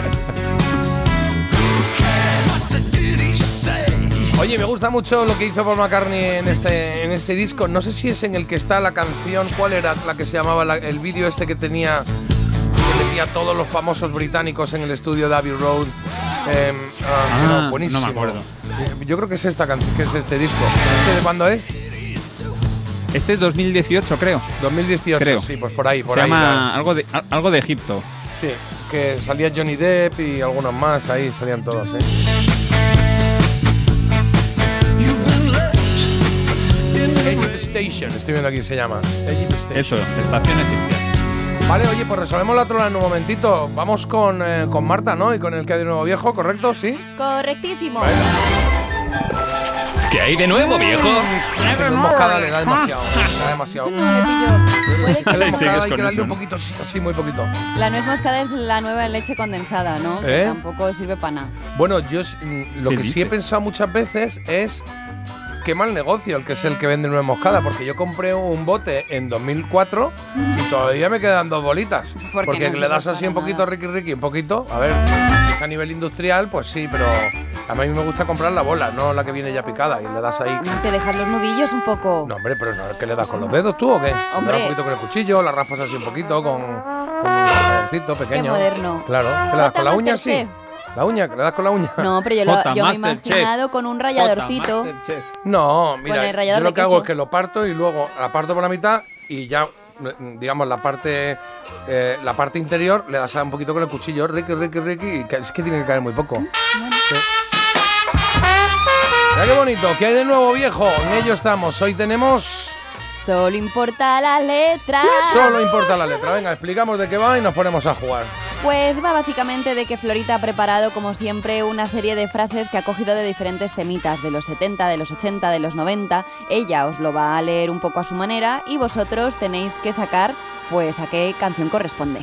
Oye, me gusta mucho lo que hizo Paul McCartney en este, en este disco. No sé si es en el que está la canción. ¿Cuál era la que se llamaba la- el vídeo este que tenía que metía a todos los famosos británicos en el estudio de Abbey Road? Eh, ah, Ah, no, buenísimo. no me acuerdo. Yo creo que es esta canción, que es este disco. ¿Este de cuándo es? Este es 2018, creo. 2018, Creo. sí, pues por ahí, por Se ahí. llama algo de, algo de Egipto. Sí, que salía Johnny Depp y algunos más, ahí salían todos, ¿eh? Station, estoy viendo aquí se llama. Egypt Station. Eso, estación egipcia. Vale, oye, pues resolvemos la trola en un momentito. Vamos con, eh, con Marta, ¿no? Y con el que hay de nuevo viejo, ¿correcto? ¿Sí? Correctísimo. ¿Qué hay de nuevo, viejo? Que no es moscada, le da demasiado. Le da demasiado. No le pillo. Puede que La Sí, la, hay que darle eso, un ¿no? poquito, sí, así muy poquito. la nuez moscada es la nueva leche condensada, ¿no? Que ¿Eh? tampoco sirve para nada. Bueno, yo mm, lo ¿Qué que sí he pensado muchas veces es qué mal negocio el que es el que vende nuez moscada, porque yo compré un bote en 2004 y todavía me quedan dos bolitas. Porque Porque no le das así un poquito, nada. riqui, riqui, un poquito. A ver, es a nivel industrial, pues sí, pero a mí me gusta comprar la bola, no la que viene ya picada y le das ahí. Te dejas los nudillos un poco. No, hombre, pero no, ¿qué le das con los dedos tú o qué? Le das Hombre. un poquito con el cuchillo, la raspas así un poquito con, con un pequeño. moderno. Claro, ¿qué le das con la uña sí? La uña, ¿que le das con la uña? No, pero yo, lo, Jota, yo me he imaginado con un ralladorcito. No, mira, Con el yo lo de que hago es que lo parto y luego la parto por la mitad y ya, mm, digamos, la parte eh, la parte interior le das un poquito con el cuchillo, riqui, riqui, riqui, y es que tiene que caer muy poco. Sí. Mira qué bonito, ¿qué hay de nuevo, viejo? En ello estamos. Hoy tenemos... Solo importa la letra. Solo importa la letra. Venga, explicamos de qué va y nos ponemos a jugar. Pues va básicamente de que Florita ha preparado, como siempre, una serie de frases que ha cogido de diferentes temitas, de los 70, de los 80, de los 90. Ella os lo va a leer un poco a su manera y vosotros tenéis que sacar, pues, a qué canción corresponde.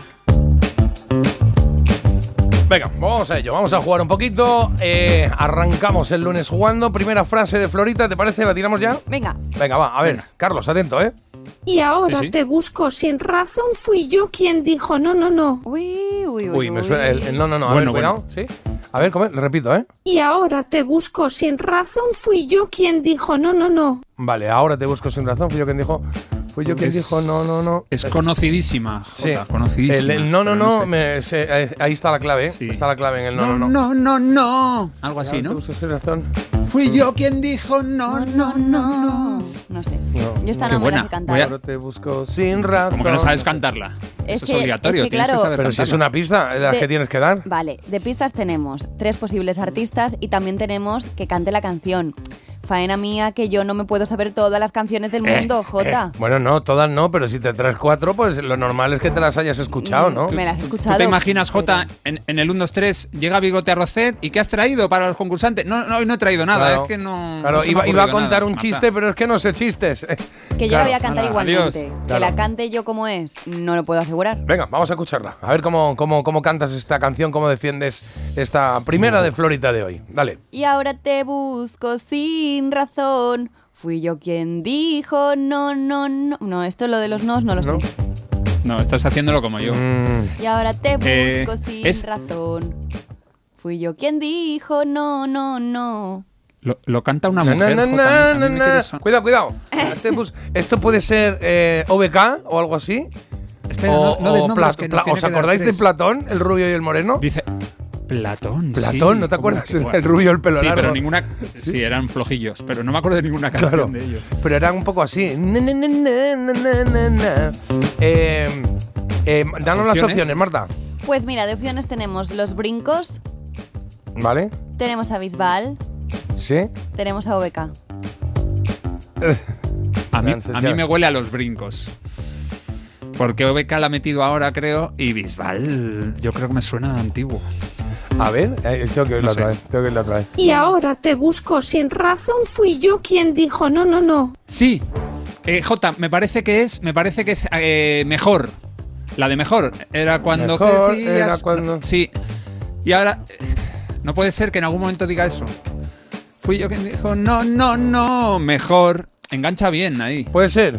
Venga, vamos a ello, vamos a jugar un poquito. Eh, arrancamos el lunes jugando. Primera frase de Florita, ¿te parece? ¿La tiramos ya? Venga. Venga, va, a ver, Carlos, atento, ¿eh? Y ahora Sí, sí. te busco sin razón, fui yo quien dijo no, no, no. Uy, uy, Uy, me suena el, el no, no, no. A Bueno, ver, cuidado, ¿sí? A ver, ¿cómo repito, ¿eh? Y ahora te busco sin razón, fui yo quien dijo no, no, no. Vale, ahora te busco sin razón. Fui yo quien dijo. Fui yo quien Es- dijo no, no, no. Es conocidísima, Sí. Jota, conocidísima. El, el no, no, pero no, sé. me- se- ahí está la clave, ¿eh? Está la clave en el no, no, no. no, no, no. Algo así, Ahora te ¿no? busco sin razón. Fui yo quien dijo no, no, no, no. No sé. No. Yo esta no me buena. la sé cantar. Ahora te busco sin razón. Como que no sabes cantarla. Es Eso que- es obligatorio, es que, tienes claro, que saber Pero si es una pista, es la De- que tienes que dar. Vale, de pistas tenemos tres posibles artistas y también tenemos que cante la canción. Faena mía que yo no me puedo saber todas las canciones del Eh, mundo, Jota. eh, Bueno, no, todas no, pero si te traes cuatro, pues lo normal es que te las hayas escuchado, ¿no? Me las he ¿Tú escuchado. te imaginas, Jota, en, en el 1, 2, 3, llega Bigote a Rocet y qué has traído para los concursantes? No, no, hoy no he traído nada, Claro. es que no. Claro, no iba, a contar nada, un Marta. chiste, pero es que no sé chistes. Que yo Claro. la voy a cantar igualmente. adiós. Que Claro. la cante yo como es, no lo puedo asegurar. Venga, vamos a escucharla. A ver cómo, cómo, cómo cantas esta canción, cómo defiendes esta primera de Florita de hoy. Dale. Y ahora te busco sin razón. Fui yo quien dijo no, no, no. No, esto lo de los nos no lo ¿No? sé. No, estás haciéndolo como yo. Mm, Y ahora te busco Eh, sin es- razón. Fui yo quien dijo no, no, no. Lo, lo canta una Na, mujer. na, na, me son- Cuidado, cuidado. Este bus- esto puede ser eh, OBK o algo así. Espera, o, no- no o Pla- Pla- ¿Os acordáis de. Platón, el rubio y el moreno? Dice Platón. Platón, sí, ¿no te ¿cómo acuerdas? que El, rubio el pelo sí, largo. pero ninguna. Sí, eran flojillos, pero no me acuerdo de ninguna canción Claro, de ellos. pero era un poco así. Na, na, na. Eh, eh, danos las ¿Opciones? Marta. Pues mira, de opciones tenemos los brincos, ¿Vale? tenemos a Bisbal, ¿Sí? tenemos a OBK. A mí, a mí me huele a los brincos. Porque OBK la ha metido ahora, creo, y Bisbal, yo creo que me suena antiguo. A ver, eh, tengo que oírla No otra sé. vez. Tengo que oírla otra vez. Y ahora te busco sin razón, fui yo quien dijo no, no, no. Sí, eh, J, me parece que es, me parece que es eh, mejor. La de mejor era cuando Mejor era cuando- Sí. Y ahora eh, no puede ser que en algún momento diga eso. Fui yo quien dijo no, no, no, mejor. Engancha bien ahí. ¿Puede ser?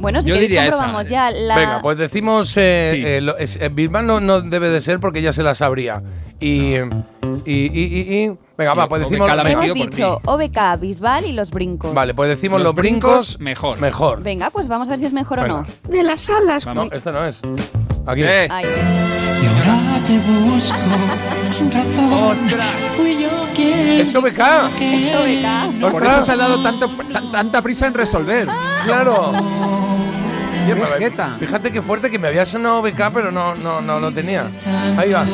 Bueno, si Yo queréis diría esa. comprobamos ya la... Venga, pues decimos. Eh, Sí. eh, lo- es- eh, Bilbao no, no debe de ser porque ya se la sabría. Y. Y. Y. y- y- venga, Sí, va, pues OBK decimos. metió Hemos dicho OBK, Bisbal y los brincos. Vale, pues decimos Los los, brincos, brincos, mejor. Mejor. Venga, pues vamos a ver si es mejor Venga. o no. De las alas. No, esto no es. Aquí. Eh, Ay, Y ahora te busco sin razón. Fui yo quien ¡Es OBK! es OBK. por eso se ha dado tanto, tan- tanta prisa en resolver. ¡Claro! Qué. Fíjate qué fuerte que me había sonado BK, pero no, no, no lo tenía. Ahí va. Qué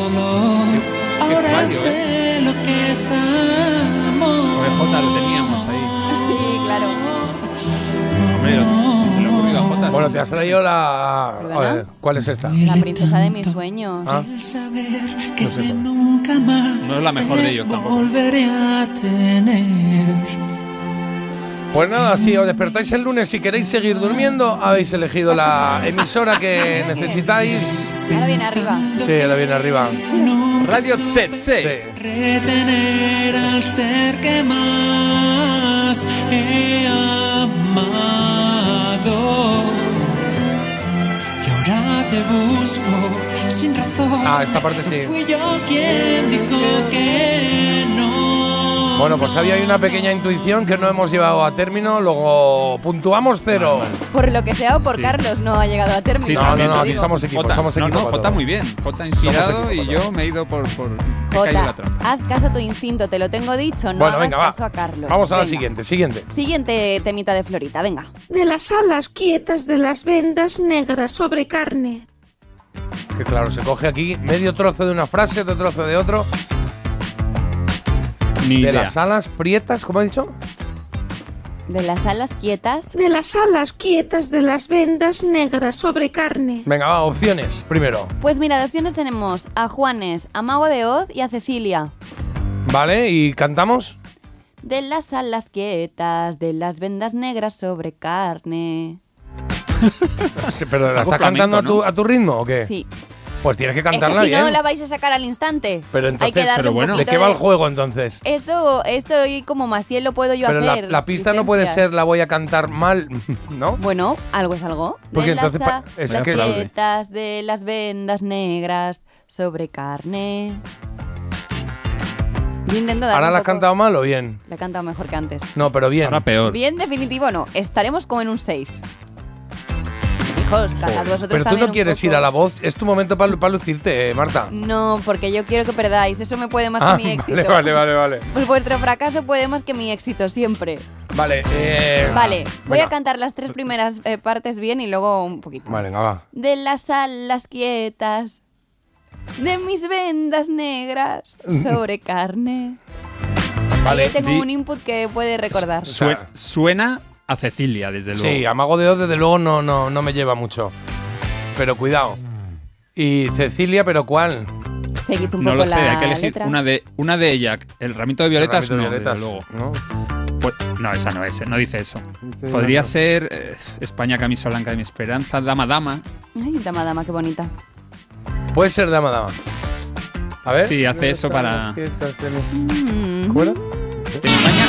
Ahora fallo, ¿eh? sé lo que es amor. Lo teníamos ahí. Sí, claro. Hombre, Bueno, te has traído la. ¿Perdona? A ver, ¿cuál es esta? La princesa de mis sueños. Ah, El saber que No sé cuál. nunca más No es la mejor de ellos tampoco. volveré a tener. Pues nada, si os despertáis el lunes y queréis seguir durmiendo, habéis elegido la emisora que necesitáis. Ahora viene arriba. Sí, la viene arriba. Radio. Sí. Retener al ser que más he amado. Y ahora te busco sin razón. Ah, esta parte sí. Fui yo quien dijo que. Bueno, pues había una pequeña intuición que no hemos llevado a término, luego puntuamos cero. Por lo que sea o por Sí. Carlos no ha llegado a término. Sí, No, también no, no, aquí somos equipo, Jota. somos no, no, muy bien. J inspirado equipo y yo me he ido por. por la Jota, trampa. haz caso a tu instinto, te lo tengo dicho, no Bueno, hagas venga, va. caso a Carlos. Vamos a la siguiente, siguiente. Siguiente temita de Florita, venga. De las alas quietas de las vendas negras sobre carne. Que claro, se coge aquí medio trozo de una frase, otro trozo de otro. Ni de idea. las alas prietas, ¿cómo ha dicho? De las alas quietas. De las alas quietas de las vendas negras sobre carne. Venga, va, opciones. Primero. Pues mira, de opciones tenemos a Juanes, a Mago de Oz y a Cecilia. Vale, y cantamos. De las alas quietas, de las vendas negras sobre carne. Sí, Pero ¿la estás cantando a tu, a tu ritmo o qué? Sí. Pues tienes que Es que cantarla si bien. no la vais a sacar al instante. Pero Hay entonces, que darle pero un bueno. ¿de qué va el juego entonces? Esto, estoy como Maciel lo puedo yo Pero hacer. la pista no puede ser la voy a cantar mal, ¿no? Bueno, algo es algo. Porque de las entonces pa- es que- quietas, de las vendas negras sobre carne. Yo intento dar ¿Ahora la has cantado mal o bien? La he cantado mejor que antes. No, pero bien. Ahora peor. Bien definitivo no. Estaremos como en un 6. Hijos, cantad vosotros Pero tú también no quieres ir a la voz. Es tu momento para lucirte, eh, Marta. No, porque yo quiero que perdáis. Eso me puede más Ah, que mi éxito. vale, vale, vale, vale. Pues vuestro fracaso puede más que mi éxito, siempre. Vale, eh, Vale, voy a cantar las tres primeras eh, partes bien y luego un poquito. Vale, venga, va. De las alas quietas, de mis vendas negras sobre carne. Vale, Ahí tengo di- un input que puede recordar. Sue- suena a Cecilia, desde luego. Sí, a Mago de Oz desde luego no, no, no me lleva mucho. Pero cuidado. Y Cecilia, ¿pero cuál? Seguid un No poco lo sé, la hay que elegir letra. una de una de ella. El ramito de violetas Ramito de no, violetas, desde luego. ¿no? Pues- no, esa no es, no dice eso. Dice Podría ser eh, España camisa blanca de mi esperanza, dama dama. Ay, dama, dama, qué bonita. Puede ser Dama Dama. A ver. Sí, hace eso para- Mm. ¿Cómo era?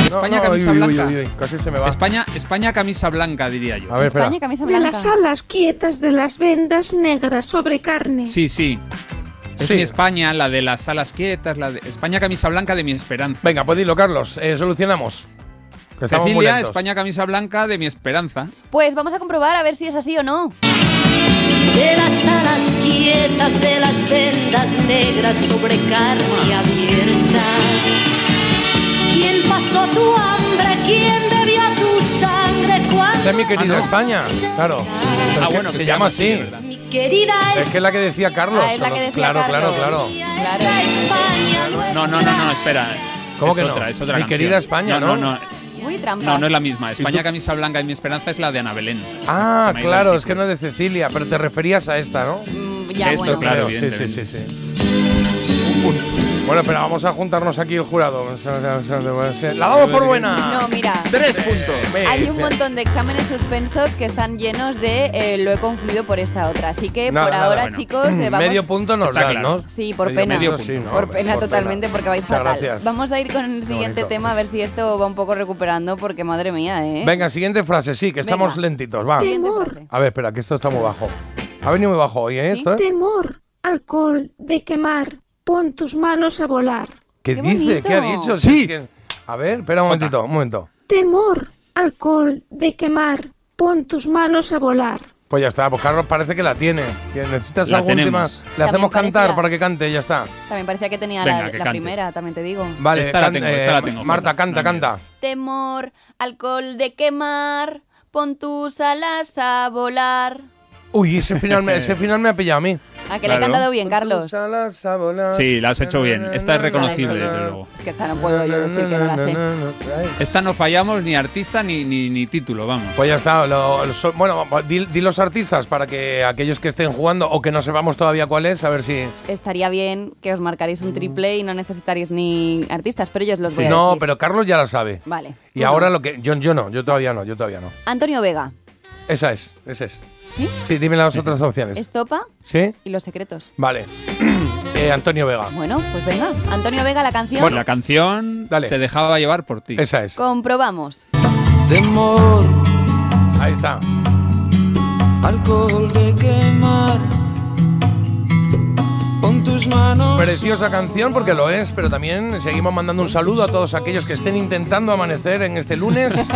España, no, camisa uy, uy, blanca. uy, uy, casi se me va. España, España camisa blanca, diría yo. A ver, espera. España, camisa De blanca. las alas quietas de las vendas negras sobre carne. Sí, sí. Es Sí. mi España, la de las alas quietas, la de España camisa blanca de mi esperanza. Venga, pues dilo, Carlos. eh, solucionamos. Cecilia. España camisa blanca de mi esperanza. Pues vamos a comprobar a ver si es así o no. De las alas quietas, de las vendas negras sobre carne abierta. ¿Quién pasó tu hambre? ¿Quién bebió tu sangre cuando Esa es mi querida Ah, ¿no? España, claro. Pero Ah, es bueno, se se llama así. mi querida Es que es la que decía Carlos. Ah, es la que decía claro, claro, Carlos. claro. esta España No, no, no, no, espera. ¿Cómo es que no? otra, es otra Mi canción. querida España, no, ¿no? no, Uy, trampas. no, no es la misma. ¿Y España camisa blanca de mi esperanza es la de Ana Belén. Ah, claro, es que no es de Cecilia, pero te referías a esta, ¿no? Mm, ya, Esto, bueno. claro, sí, sí, sí, sí. Bueno, pero vamos a juntarnos aquí el jurado. La damos por buena. No, mira. Tres puntos. Hay un montón de exámenes suspensos que están llenos de eh, lo he confundido por esta otra. Así que Nada, por nada, ahora, bueno. chicos, eh, vamos. Medio punto nos claro. ¿no? Sí, por Medio pena. punto, sí, ¿no? Por pena totalmente, porque vais Muchas fatal. gracias. Vamos a ir con el siguiente tema a ver si esto va un poco recuperando, porque madre mía, ¿eh? Venga, siguiente frase, sí, que estamos Venga. lentitos, va. Temor. A ver, espera, que esto está muy bajo. Ha venido muy bajo hoy, ¿eh? ¿Sí? Esto, ¿eh? Temor, alcohol, de quemar. Pon tus manos a volar. ¿Qué, Qué dice? ¿Qué ha dicho? Sí. A ver, espera un Jota. momentito, un momento. Temor, alcohol, de quemar. Pon tus manos a volar. Pues ya está, pues Carlos parece que la tiene. ¿Necesitas La algún tema? Le hacemos cantar para que cante y ya está. También parecía que tenía Venga, la, que la cante. primera, también te digo. Vale, Esta la tengo, esta la tengo, Marta, canta, canta. Temor, alcohol de quemar, pon tus alas a volar. Uy, ese final, me, ese final me ha pillado a mí. A que le he Claro. cantado bien, Carlos. Sí, la has hecho bien. Esta es reconocible, desde luego. Es que esta no puedo yo decir que no la sé. Esta no fallamos ni artista ni, ni, ni título, vamos. Pues ya está. lo- lo- so- bueno, di, di los artistas para que aquellos que estén jugando o que no sepamos todavía cuál es, a ver si. Estaría bien que os marcaréis un triple y no necesitaríais ni artistas, pero yo os los voy a no, decir. pero Carlos ya la sabe. Vale. Y tú ahora no. lo que. Yo, yo no, yo todavía no, yo todavía no. Antonio Vega, Esa es, esa es. ¿Sí? Sí, dime las otras opciones. Estopa ¿Sí? y Los Secretos. Vale. Eh, Antonio Vega. Bueno, pues venga. Antonio Vega, la canción. Bueno, la canción Dale. se dejaba llevar por ti. Esa es. Comprobamos. Temor, Ahí está. alcohol de quemar. Tus manos. Preciosa canción porque lo es, pero también seguimos mandando un saludo a todos aquellos que estén intentando amanecer en este lunes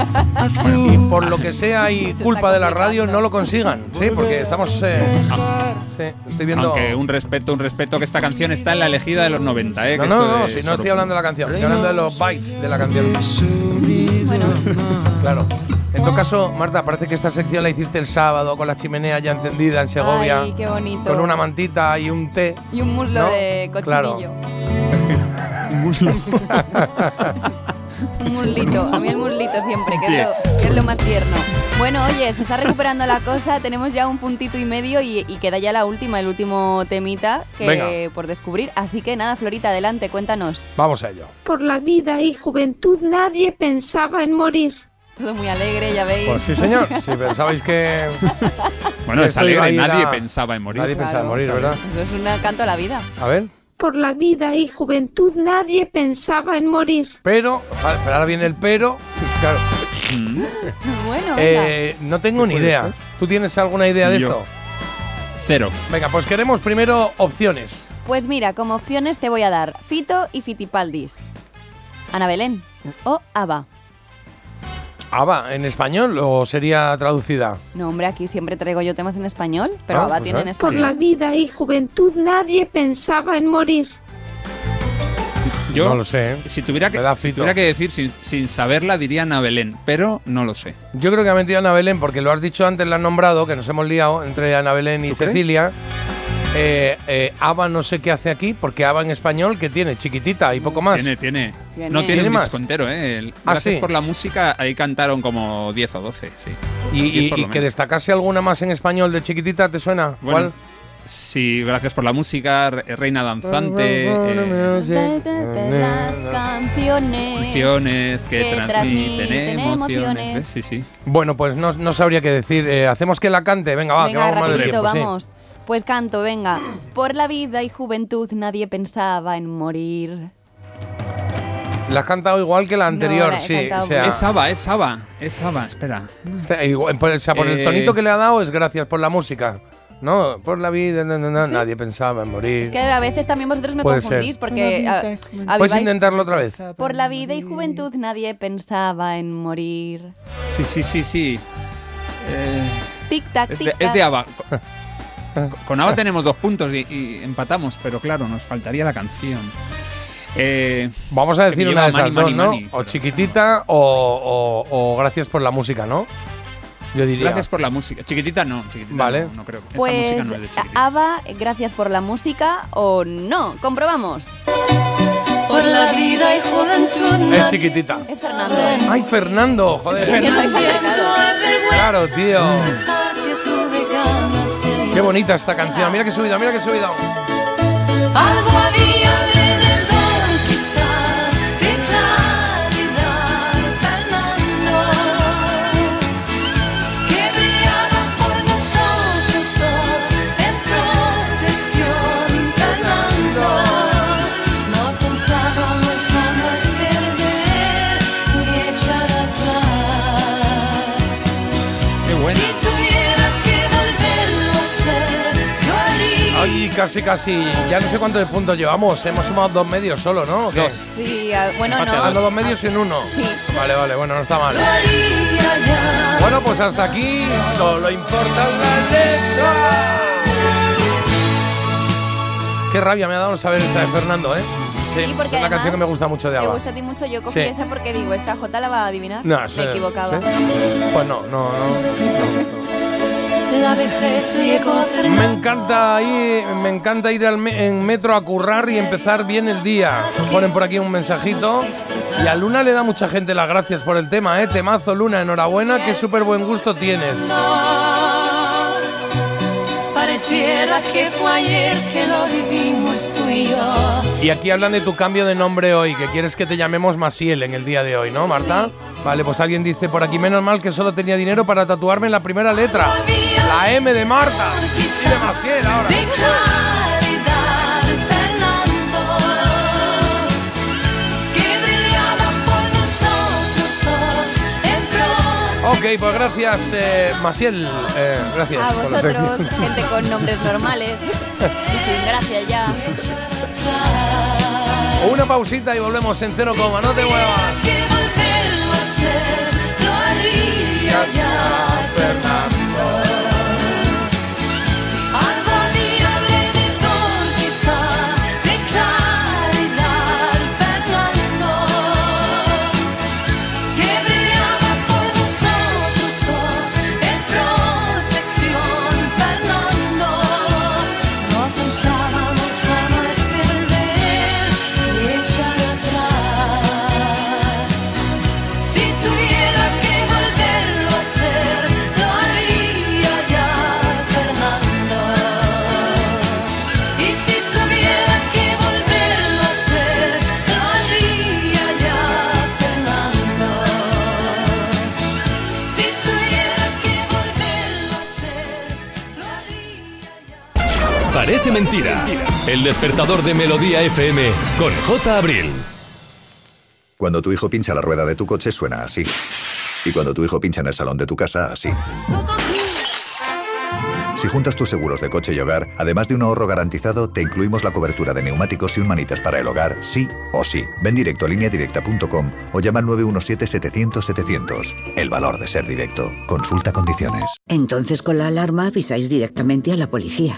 y por lo que sea y culpa de la radio no lo consigan, sí, porque estamos, eh, sí, estoy viendo. Aunque un respeto, un respeto que esta canción está en la elegida de los 90, ¿eh? No, no, no, si no estoy hablando de la canción, estoy hablando de los bytes de la canción. Bueno, Claro. En todo caso, Marta, parece que esta sección la hiciste el sábado con la chimenea ya encendida en Segovia, ay, qué bonito. con una mantita y un té. Y un muslo ¿No? de Claro. cochinillo. Un muslito. A mí el muslito siempre, que es, lo, que es lo más tierno. Bueno, oye, se está recuperando la cosa. Tenemos ya un puntito y medio y, y queda ya la última, el último temita que Venga. por descubrir. Así que nada, Florita, adelante, cuéntanos. Vamos a ello. Por la vida y juventud nadie pensaba en morir. Todo muy alegre, ya veis. Pues sí, señor. Si pensabais que. Bueno, que es alegre, ir a- nadie pensaba en morir. Nadie pensaba en Claro. morir, ¿verdad? Eso es un canto a la vida. A ver. Por la vida y juventud nadie pensaba en morir. Pero, pero ahora viene el pero. pues claro. Bueno, venga. Eh, no tengo ni idea. ser? ¿Tú tienes alguna idea de Yo. esto? Cero. Venga, pues queremos primero opciones. Pues mira, como opciones te voy a dar Fito y Fitipaldis. Ana Belén o Ava. ABBA, ¿en español o sería traducida? No, hombre, aquí siempre traigo yo temas en español, pero Ah, Ava pues tiene en ah. Por español. la vida y juventud nadie pensaba en morir. Yo, No lo sé. ¿eh? si tuviera que, si tuviera decir sin, sin saberla, diría Ana Belén, pero no lo sé. Yo creo que ha metido a Ana Belén porque lo has dicho antes, la has nombrado, que nos hemos liado entre Ana Belén y ¿Tú crees? Eh, eh, ABBA no sé qué hace aquí, porque ABBA en español, que tiene? Chiquitita y poco más. Tiene, tiene. Tiene. No tiene, ¿Tiene un más? disco entero, ¿eh? El- Ah, Gracias sí. por la música, ahí cantaron como 10 o 12, sí. Y, 10 y- por y que destacase alguna más en español de chiquitita, ¿te suena? Bueno, ¿Cuál? Sí, gracias por la música, Re- Reina Danzante, eh, las canciones. canciones que, que transmiten, transmiten emociones. Sí, sí. Bueno, pues no, no sabría qué decir. Eh, Hacemos que la cante. Venga, va, que Venga, vamos mal de rapidito, tiempo. sí. Pues canto, venga. Por la vida y juventud nadie pensaba en morir. La has cantado igual que la anterior, la he sí. O sea, Es Ava, es Ava, es Ava, espera. igual- por, o sea, por el Eh, tonito que le ha dado es gracias por la música. ¿no? Por la vida, no, no, no, nadie pensaba en morir. Es que a veces también vosotros me Puede confundís ser. porque ah, ¿Puedes intentarlo otra vez? por la vida y juventud nadie pensaba en morir. Sí, sí, sí, sí. Eh, Tic tac, es, tic de, tac. es de ABBA. Con- ABBA tenemos dos puntos y, y empatamos, pero claro, nos faltaría la canción. Eh, Vamos a decir una de esas Money, dos, ¿no? Money, Money, o chiquitita o, o- o gracias por la música, ¿no? Yo diría. Gracias por la música. Chiquitita no, chiquitita Vale. no, no creo. Esa Pues música no es de chiquitita. Ava, gracias por la música o no. Comprobamos. Por la vida y juventud. Es chiquitita. Es Fernando. Ay, Fernando, joder. Que no es Claro, tío. Qué bonita esta canción. Mira que subido, mira. Algo había casi, casi. Ya no sé cuántos puntos llevamos. Hemos sumado dos medios solo, ¿no? Dos. Sí, bueno, no, no. dos medios y en uno. Sí. Vale, vale, bueno, no está mal. Bueno, pues hasta aquí. Solo importa la letra. Qué rabia me ha dado saber esta de Fernando, ¿eh? Sí, Sí, porque es además canción que me gusta mucho de Ava. gusta a ti mucho. Yo cogí Sí. esa porque digo, esta J la va a adivinar. No, sí, Me equivocaba. sí. Pues no, no, no. La vejez llegó a Me encanta ir, me encanta ir al me- en metro a currar y empezar bien el día. Nos ponen por aquí un mensajito. Y a Luna le da mucha gente las gracias por el tema, ¿eh? Temazo, Luna, enhorabuena, qué súper buen gusto tienes. Pareciera que fue ayer que lo vivimos tú y yo. Y aquí hablan de tu cambio de nombre hoy, que quieres que te llamemos Masiel en el día de hoy, ¿no, Marta? Vale, pues alguien dice por aquí, menos mal que solo tenía dinero para tatuarme la primera letra. La M de Marta. Y de Masiel ahora. Ok, pues gracias, eh, Masiel. Eh, gracias. A vosotros, gente con nombres normales. y sin gracia ya. Una pausita y volvemos en cero coma, no te muevas. Parece mentira. El despertador de Melodía FM con J. Abril. Cuando tu hijo pincha la rueda de tu coche suena así. Y cuando tu hijo pincha en el salón de tu casa, así. Si juntas tus seguros de coche y hogar, además de un ahorro garantizado, te incluimos la cobertura de neumáticos y un manitas para el hogar, sí o sí. Ven directo a lineadirecta.com o llama al 917-700-700. El valor de ser directo. Consulta condiciones. Entonces con la alarma avisáis directamente a la policía.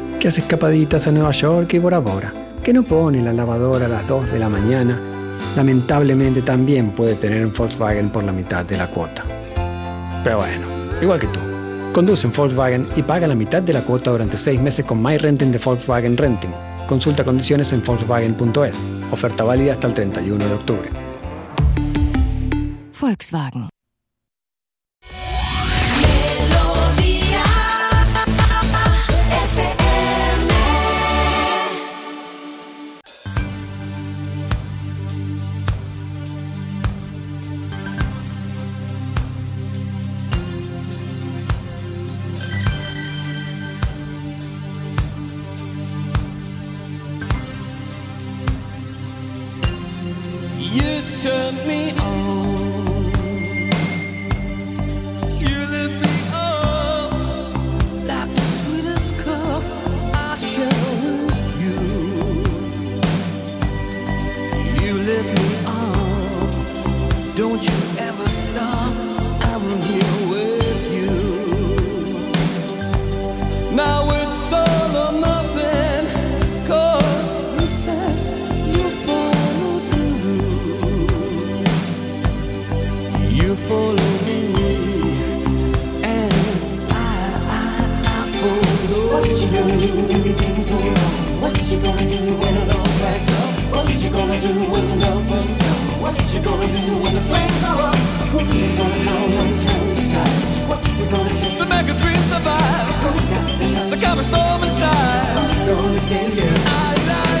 que hace escapaditas a Nueva York y Bora Bora, que no pone la lavadora a las 2 de la mañana, lamentablemente también puede tener un Volkswagen por la mitad de la cuota. Pero bueno, igual que tú. Conduce en Volkswagen y paga la mitad de la cuota durante 6 meses con My Renting de Volkswagen Renting. Consulta condiciones en Volkswagen.es. Oferta válida hasta el 31 de octubre. Volkswagen. What you gonna do when you going wrong? What you gonna do when it all backs up? What you gonna do when the love burns down? What you gonna do when the flames go up? Who's gonna come and turn the tide? What's it gonna take to make a dream survive? Who's got the time to calm a storm inside? Who's gonna save you? Alive and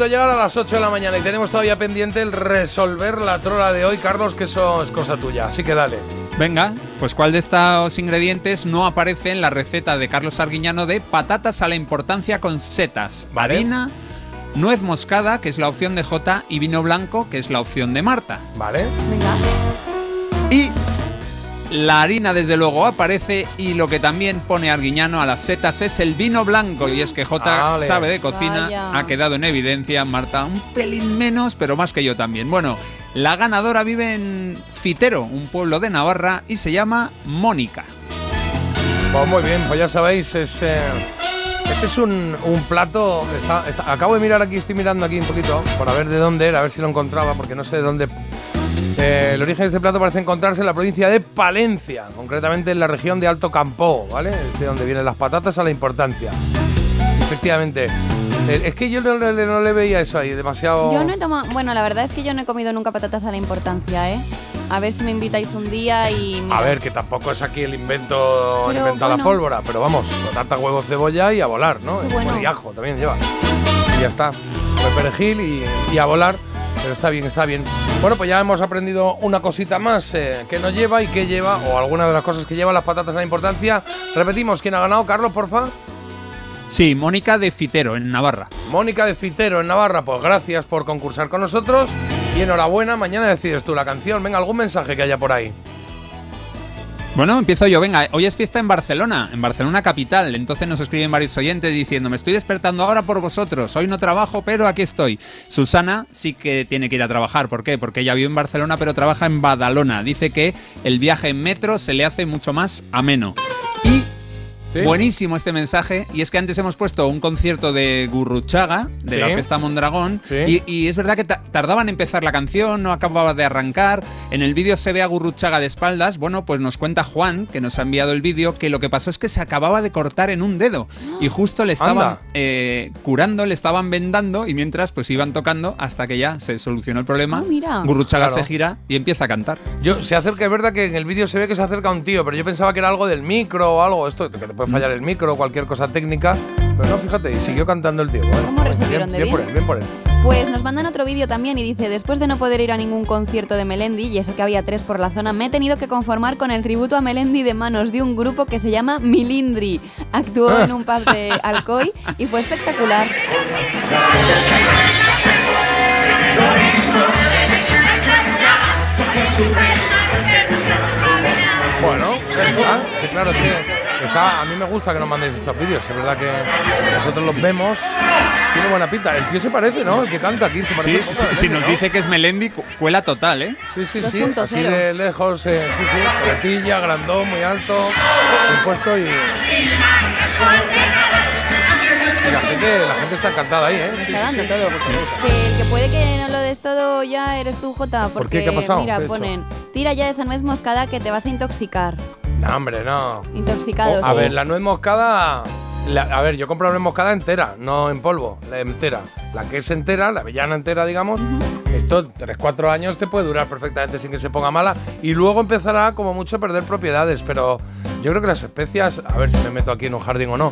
punto de llegar a las 8 de la mañana y tenemos todavía pendiente el resolver la trola de hoy, Carlos, que eso es cosa tuya. Así que dale. Venga, pues ¿cuál de estos ingredientes no aparece en la receta de Carlos Arguiñano de patatas a la importancia con setas? Vale. Harina, nuez moscada, que es la opción de J, y vino blanco, que es la opción de Marta. Vale. Venga. Y la harina, desde luego, aparece y lo que también pone Arguiñano a las setas es el vino blanco. Y es que J sabe de cocina, Vaya. ha quedado en evidencia, Marta un pelín menos, pero más que yo también. Bueno, la ganadora vive en Fitero, un pueblo de Navarra, y se llama Mónica. Pues muy bien, pues ya sabéis, es, eh, este es un, un plato. está- está- acabo de mirar aquí, estoy mirando aquí un poquito para ver de dónde era, a ver si lo encontraba, porque no sé de dónde. Eh, el origen de este plato parece encontrarse en la provincia de Palencia, concretamente en la región de Alto Campo, ¿vale? Es de donde vienen las patatas a la importancia. Efectivamente. Eh, es que yo no, le- no le veía eso ahí, demasiado. Yo no he tomado. Bueno, la verdad es que yo no he comido nunca patatas a la importancia, ¿eh? A ver si me invitáis un día y. mira. A ver, que tampoco es aquí el invento, el Pero, invento a la pólvora, pero vamos, patata, huevo, cebolla y a volar, ¿no? Bueno. Y ajo también lleva. Y ya está. Pues perejil y, y a volar, pero está bien, está bien. Bueno, pues ya hemos aprendido una cosita más eh, que no lleva y que lleva, o alguna de las cosas que llevan las patatas a la importancia. Repetimos, ¿quién ha ganado? Carlos, porfa. Sí, Mónica de Fitero, en Navarra. Mónica de Fitero en Navarra, pues gracias por concursar con nosotros y enhorabuena. Mañana decides tú la canción. Venga, algún mensaje que haya por ahí. Bueno, empiezo yo. Venga, hoy es fiesta en Barcelona, en Barcelona capital. Entonces nos escriben varios oyentes diciendo, me estoy despertando ahora por vosotros. Hoy no trabajo, pero aquí estoy. Susana sí que tiene que ir a trabajar. ¿Por qué? Porque ella vive en Barcelona, pero trabaja en Badalona. Dice que el viaje en metro se le hace mucho más ameno. Y ¿Sí? Buenísimo este mensaje. Y es que antes hemos puesto un concierto de Gurruchaga, de la. Orquesta Mondragón. Sí. Y, y es verdad que ta- tardaba en empezar la canción, no acababa de arrancar. En el vídeo se ve a Gurruchaga de espaldas. Bueno, pues nos cuenta Juan, que nos ha enviado el vídeo, que lo que pasó es que se acababa de cortar en un dedo. Y justo le estaban eh, curando, le estaban vendando. Y mientras, pues iban tocando hasta que ya se solucionó el problema. Mira. Gurruchaga Claro. se gira y empieza a cantar. Yo, se acerca, es verdad que en el vídeo se ve que se acerca un tío, pero yo pensaba que era algo del micro o algo, esto, que te puede fallar el micro o cualquier cosa técnica. Pero no, fíjate, y siguió cantando el tío. Bueno, ¿Cómo resolvieron bien, de bien por bien? él, bien por él. Pues nos mandan otro vídeo también y dice, después de no poder ir a ningún concierto de Melendi, y eso que había tres por la zona, me he tenido que conformar con el tributo a Melendi de manos de un grupo que se llama Milindri. Actuó en un pub de Alcoy y fue espectacular. Bueno, claro que está, a mí me gusta que nos mandéis estos vídeos, es verdad que nosotros los vemos, tiene buena pinta. El tío se parece, ¿no? El que canta aquí se parece. Sí, un poco a sí, si nos ¿no? dice que es Melendi, cu- cuela total, ¿eh? Sí, sí, sí, 2.0. así de lejos, eh, sí, sí, coletilla, grandón, muy alto, bien puesto y... Y la gente, la gente está encantada ahí, ¿eh? Me está sí, dando sí. todo. Que el que puede que no lo des todo ya eres tú, Jota. ¿Por Porque, qué? ¿Qué ha pasado? mira, ¿Qué he hecho? ponen, tira ya esa nuez moscada que te vas a intoxicar. No, hombre, no. Intoxicados. Oh, a sí. ver, la nuez moscada. la- a ver, yo compro la nuez moscada entera, no en polvo, la entera. La que es entera, la avellana entera, digamos. Esto, 3-4 años te puede durar perfectamente sin que se ponga mala. Y luego empezará, como mucho, a perder propiedades. Pero yo creo que las especias, a ver si me meto aquí en un jardín o no,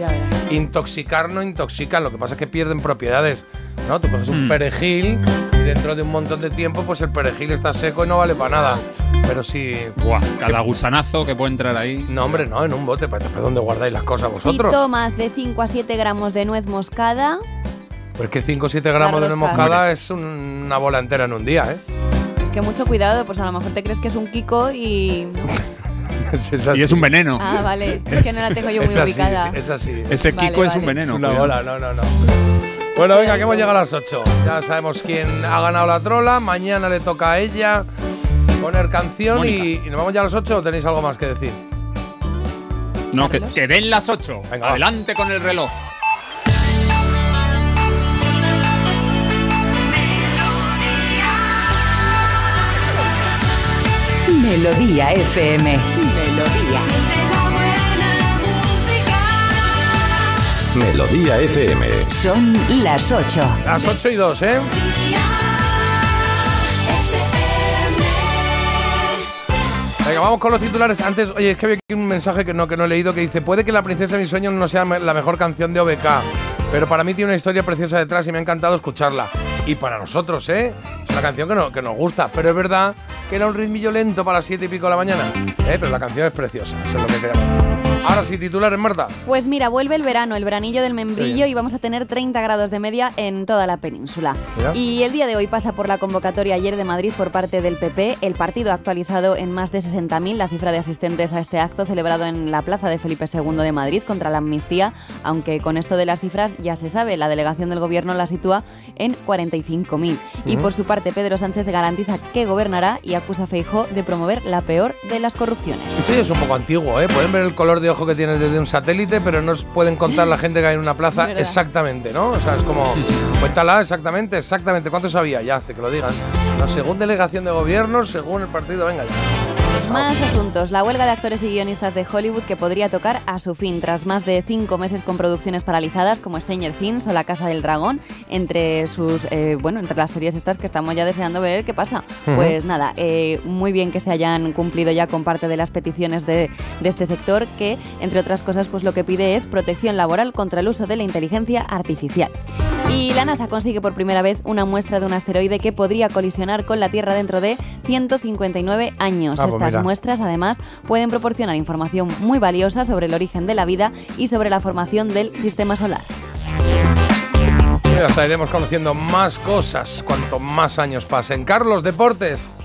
intoxicar no intoxican. Lo que pasa es que pierden propiedades. ¿No? Tú coges un Mm. perejil y dentro de un montón de tiempo, pues el perejil está seco y no vale para nada. Pero si. Buah, cada gusanazo que puede entrar ahí. No, hombre, no, en un bote. ¿Para dónde guardáis las cosas vosotros? Si tomas de 5 a 7 gramos de nuez moscada, Pues que 5 o 7 gramos de nuez moscada es un- una bola entera en un día, ¿eh? es que mucho cuidado, pues a lo mejor te crees que es un Kiko y... Es Y es un veneno. Ah, vale, es que no la tengo yo muy Es así, ubicada. es así. Ese Vale, Kiko es vale. un veneno. Bola, no, no, no. Bueno, venga, que hemos llegado a las 8. Ya sabemos quién ha ganado la trola. Mañana le toca a ella poner canción y, y nos vamos ya a las 8 o tenéis algo más que decir. No, que, que den las 8. Venga. Adelante con el reloj. Melodía FM. Melodía. Melodía FM. Son las 8. Las 8 y 2, ¿eh? Venga, vamos con los titulares. Antes, oye, es que había aquí un mensaje que no, que no he leído que dice: Puede que La Princesa de mis sueños no sea la mejor canción de OBK, pero para mí tiene una historia preciosa detrás y me ha encantado escucharla. Y para nosotros, ¿eh? Es una canción que, no, que nos gusta, pero es verdad que era un ritmillo lento para las 7 y pico de la mañana. ¿eh? Pero la canción es preciosa, eso es lo que queremos. Ahora sí, titulares, Marta. Pues mira, vuelve el verano, el veranillo del membrillo y vamos a tener 30 grados de media en toda la península. Y el día de hoy pasa por la convocatoria ayer de Madrid por parte del PP. El partido ha actualizado en más de 60.000 la cifra de asistentes a este acto celebrado en la Plaza de Felipe II de Madrid contra la amnistía, aunque con esto de las cifras ya se sabe, la delegación del gobierno la sitúa en 45.000. Y por su parte, Pedro Sánchez garantiza que gobernará y acusa a Feijó de promover la peor de las corrupciones. Esto ya es un poco antiguo, ¿eh? Pueden ver el color de que tienes desde un satélite, pero no pueden contar la gente que hay en una plaza Verdad. exactamente, ¿no? O sea, es como, cuéntala exactamente, exactamente. ¿Cuánto sabía? Ya, hace que lo digan. No, según delegación de gobierno, según el partido, venga ya. Más asuntos. La huelga de actores y guionistas de Hollywood que podría tocar a su fin tras más de cinco meses con producciones paralizadas como Stranger Things o La Casa del Dragón, entre sus eh, bueno entre las series estas que estamos ya deseando ver qué pasa. Pues nada, eh, muy bien que se hayan cumplido ya con parte de las peticiones de, de este sector que entre otras cosas pues lo que pide es protección laboral contra el uso de la inteligencia artificial. Y la NASA consigue por primera vez una muestra de un asteroide que podría colisionar con la Tierra dentro de 159 años. Ah, pues Estas mira. muestras, además, pueden proporcionar información muy valiosa sobre el origen de la vida y sobre la formación del sistema solar. Hasta iremos conociendo más cosas cuanto más años pasen. Carlos, deportes.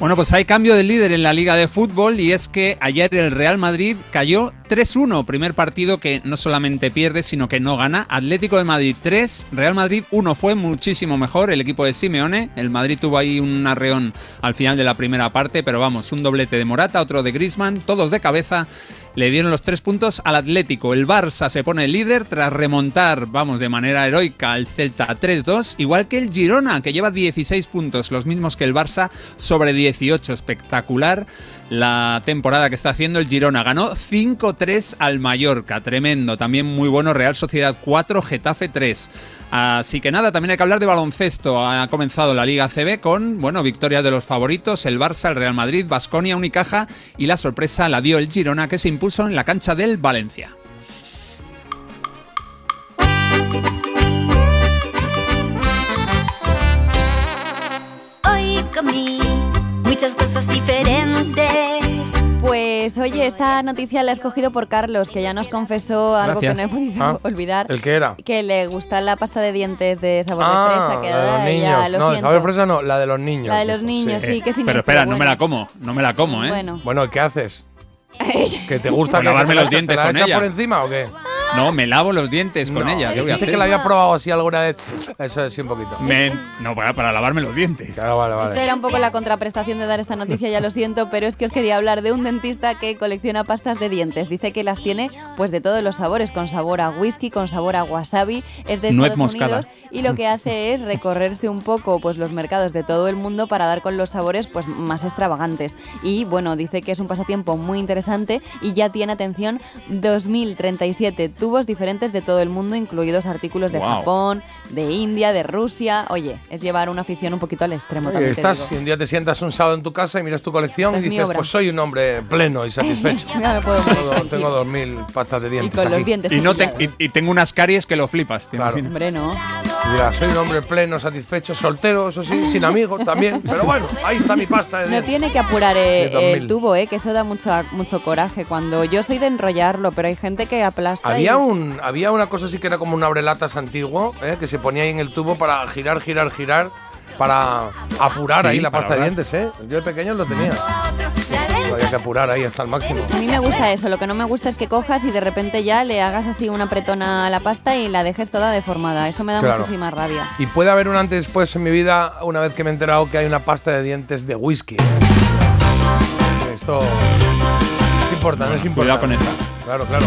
Bueno, pues hay cambio de líder en la Liga de Fútbol y es que ayer el Real Madrid cayó 3-1, primer partido que no solamente pierde, sino que no gana. Atlético de Madrid 3, Real Madrid 1 fue muchísimo mejor el equipo de Simeone. El Madrid tuvo ahí un arreón al final de la primera parte, pero vamos, un doblete de Morata, otro de Griezmann, todos de cabeza. Le dieron los tres puntos al Atlético. El Barça se pone líder tras remontar, vamos, de manera heroica al Celta 3-2, igual que el Girona, que lleva 16 puntos, los mismos que el Barça, sobre 18. Espectacular la temporada que está haciendo el Girona. Ganó 5-3 al Mallorca, tremendo. También muy bueno Real Sociedad 4, Getafe 3. Así que nada, también hay que hablar de baloncesto. Ha comenzado la Liga CB con, bueno, victorias de los favoritos, el Barça, el Real Madrid, Basconia, Unicaja y la sorpresa la dio el Girona que se impuso en la cancha del Valencia. Hoy comí muchas cosas diferentes. Pues oye, esta noticia la he escogido por Carlos, que ya nos confesó algo Gracias. que no he podido Ah, olvidar. ¿El qué era? Que le gusta la pasta de dientes de sabor Ah, de fresa. Que la de los ay, niños. ya, lo no, de siento. sabor de fresa no, la de los niños. La de los niños, sí, que es Pero espera, no me la como, no me la como, ¿eh? Bueno. Bueno, ¿qué haces? ¿Que te gusta que lavarme los dientes te la con ella. por encima o qué? No, me lavo los dientes con No, ella. ¿Qué voy a Dijiste hacer? que la había probado así alguna vez. Eso es sí, un poquito. Me- no, para, para lavarme los dientes. Claro, vale, Esto era un poco la contraprestación de dar esta noticia, ya lo siento, pero es que os quería hablar de un dentista que colecciona pastas de dientes. Dice que las tiene pues de todos los sabores, con sabor a whisky, con sabor a wasabi, es de Nuez Estados moscada. Unidos y lo que hace es recorrerse un poco pues los mercados de todo el mundo para dar con los sabores pues más extravagantes. Y bueno, dice que es un pasatiempo muy interesante y ya tiene atención 2037 tubos diferentes de todo el mundo, incluidos artículos de. Japón, de India, de Rusia. Oye, es llevar una afición un poquito al extremo Oye, también. te estás digo. y un día te sientas un sábado en tu casa y miras tu colección Esta y dices, pues soy un hombre pleno y satisfecho. Puedo tengo, tengo dos mil pastas de dientes. con los dientes Y, no te- y, y tengo unas caries que lo flipas, ¿te imaginas? Hombre, no. Dirás, soy un hombre pleno, satisfecho, soltero, eso sí, sin amigos también. Pero bueno, ahí está mi pasta de No tiene que apurar eh, De 2000. el tubo, eh, que eso da mucho, mucho coraje. Cuando yo soy de enrollarlo, pero hay gente que aplasta. Había, y- un, había una cosa así que era como un abrelatas antiguo, ¿eh? que se ponía ahí en el tubo para girar, girar, girar, para apurar Sí, ahí la pasta de dientes. ¿eh? Yo de pequeño lo tenía. Había que apurar ahí hasta el máximo. A mí me gusta eso, lo que no me gusta es que cojas y de repente ya le hagas así una apretona a la pasta y la dejes toda deformada. Eso me da Claro. muchísima rabia. Y puede haber un antes y después en mi vida, una vez que me he enterado que hay una pasta de dientes de whisky. Esto es importante, es importante. Cuidado con esa. Claro, claro.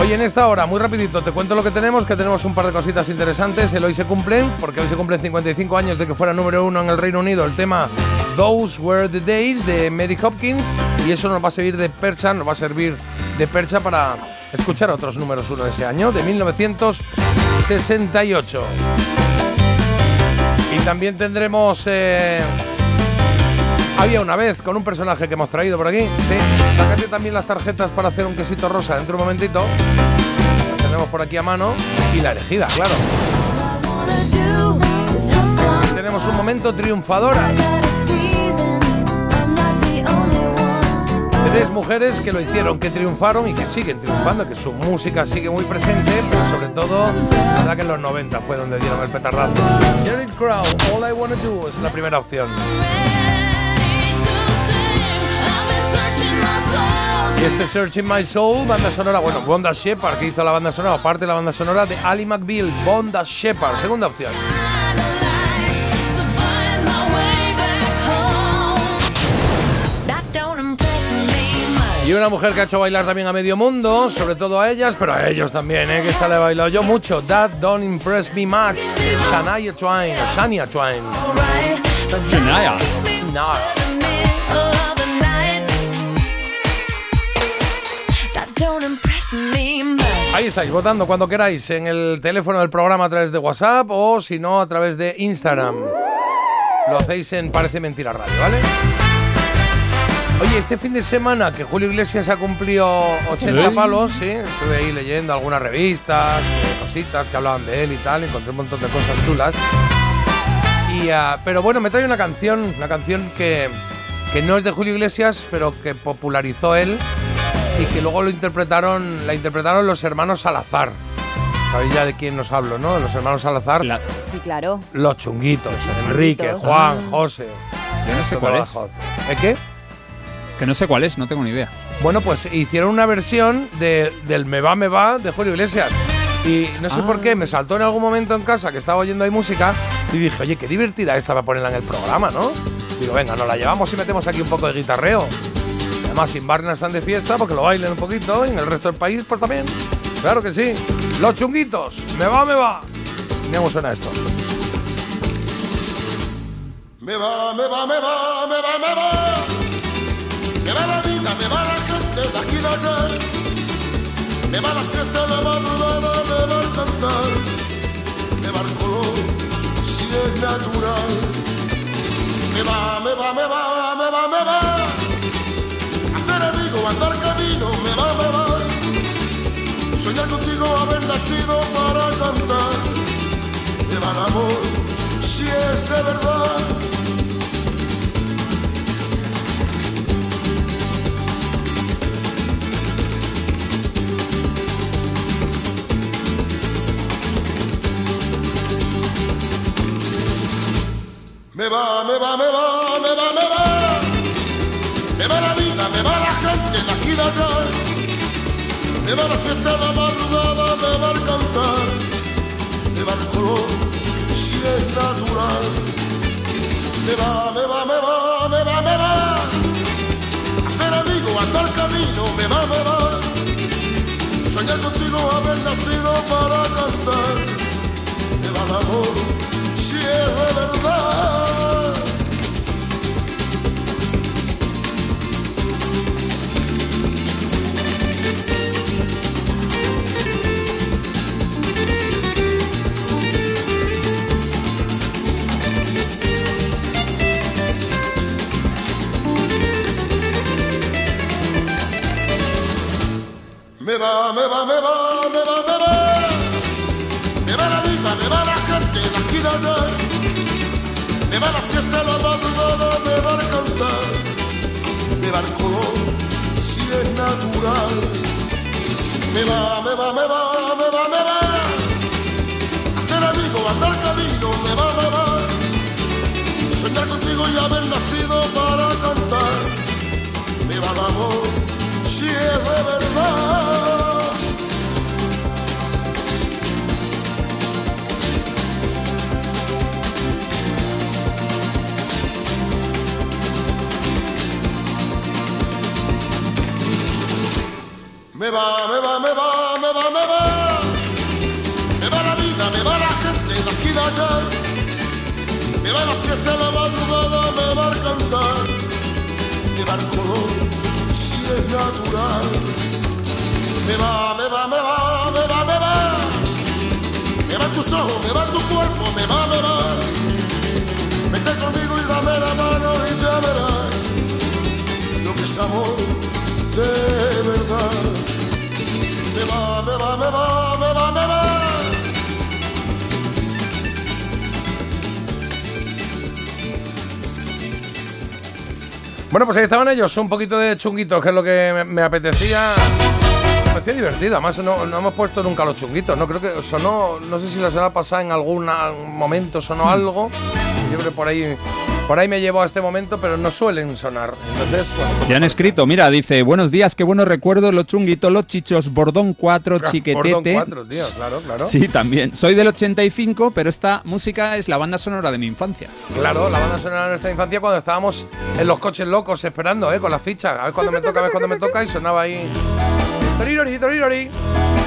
Oye, en esta hora, muy rapidito, te cuento lo que tenemos, que tenemos un par de cositas interesantes. El hoy se cumplen, porque hoy se cumplen 55 años de que fuera número uno en el Reino Unido el tema Those Were the Days de Mary Hopkins. Y eso nos va a servir de percha, nos va a servir de percha para escuchar otros números uno de ese año, de 1968. Y también tendremos... eh, había una vez con un personaje que hemos traído por aquí. Sí. Sácate también las tarjetas para hacer un quesito rosa dentro de un momentito. La tenemos por aquí a mano. Y la elegida, claro. Tenemos un momento triunfadora. Tres mujeres que lo hicieron, que triunfaron y que siguen triunfando, que su música sigue muy presente, pero sobre todo, la verdad que en los 90 fue donde dieron el petardazo. Sheryl Crow, All I Wanna Do es la primera opción. Y este Searching My Soul, banda sonora, bueno, Bonda Shepard, que hizo la banda sonora, parte de la banda sonora de Ali McBeal, Bonda Shepard, segunda opción. Y una mujer que ha hecho bailar también a medio mundo, sobre todo a ellas, pero a ellos también, ¿eh? que esta le he bailado yo mucho. That Don't Impress Me Much, Shania Twain, o Shania Twain. Shania. No. Ahí estáis, votando cuando queráis, en el teléfono del programa a través de WhatsApp o si no a través de Instagram. Lo hacéis en Parece Mentira Radio, ¿vale? Oye, este fin de semana que Julio Iglesias ha cumplido 80 Sí. palos, sí, estuve ahí leyendo algunas revistas, eh, cositas que hablaban de él y tal, encontré un montón de cosas chulas. Y, ah, pero bueno, me trae una canción, una canción que, que no es de Julio Iglesias, pero que popularizó él y que luego lo interpretaron, la interpretaron los hermanos Salazar. Sabéis ya de quién nos hablo, ¿no? Los hermanos Salazar. Sí, claro. Los chunguitos, Enrique, chunguitos. Juan, Ah. José. Yo no sé cuál es. ¿Eh, qué? Que no sé cuál es, no tengo ni idea. Bueno, pues hicieron una versión de, del Me va, me va de Julio Iglesias. Y no sé Ah. por qué, me saltó en algún momento en casa que estaba oyendo ahí música y dije, oye, qué divertida esta para ponerla en el programa, ¿no? Digo, venga, nos la llevamos y metemos aquí un poco de guitarreo. Además, sin Barna están de fiesta porque lo bailen un poquito y en el resto del país, pues también. Claro que sí. Los chunguitos, me va, me va. Mira cómo suena esto. Me va, me va, me va, me va, me va. Aquí de allá. Me va la fiesta, la madrugada, me va el cantar. Me va el color, si es natural. Me va, me va, me va, me va, me va. Hacer amigo, andar camino, me va, me va. Soñar contigo, haber nacido para cantar. Me va el amor, si es de verdad. Va, me va, me va, me va, me va. Me va la vida, me va la gente de aquí de allá. Me va la fiesta la madrugada, me va el cantar. Me va el color, si es natural. Me va, me va, me va, me va, me va. Hacer amigo, andar camino, me va, me va. Soñar contigo, haber nacido para cantar. Me va el amor, me va, me va, me va, Va la fiesta, la madrugada, me va el cantar. Me va el color, si es natural. Me va, me va, me va, me va, me va. Hacer amigo, andar camino, me va, me va. Soñar contigo y haber nacido para cantar. Me va el amor, si es de verdad. Me va, me va, me va, me va, me va. Me va la vida, me va la gente de aquí de allá. Me va la fiesta, la madrugada, me va el cantar. Me va el color, si es natural. Me va, me va, me va, me va, me va. Me va tus ojos, me va tu cuerpo, me va, me va. Vete conmigo y dame la mano y ya verás lo que es amor de verdad. Me va, me va, me va, me va, me va. Bueno, pues ahí estaban ellos, un poquito de chunguitos, que es lo que me, me apetecía. Me parecía divertido, además no, no hemos puesto nunca los chunguitos, ¿no? Creo que sonó, no sé si la semana pasada en algún momento sonó algo. Yo creo que por ahí, por ahí me llevó a este momento, pero no suelen sonar. Entonces, bueno, pues Ya han escrito, mira, dice, buenos días, qué buenos recuerdos, los chunguitos, los chichos, bordón 4, Bordón chiquetete. 4, tío, claro, claro. Sí, también. Soy del 85, pero esta música es la banda sonora de mi infancia. Claro, la banda sonora de nuestra infancia cuando estábamos en los coches locos esperando, ¿eh? Con las fichas. A ver cuándo me toca, a ver cuándo me toca y sonaba ahí. Torirori, torirori.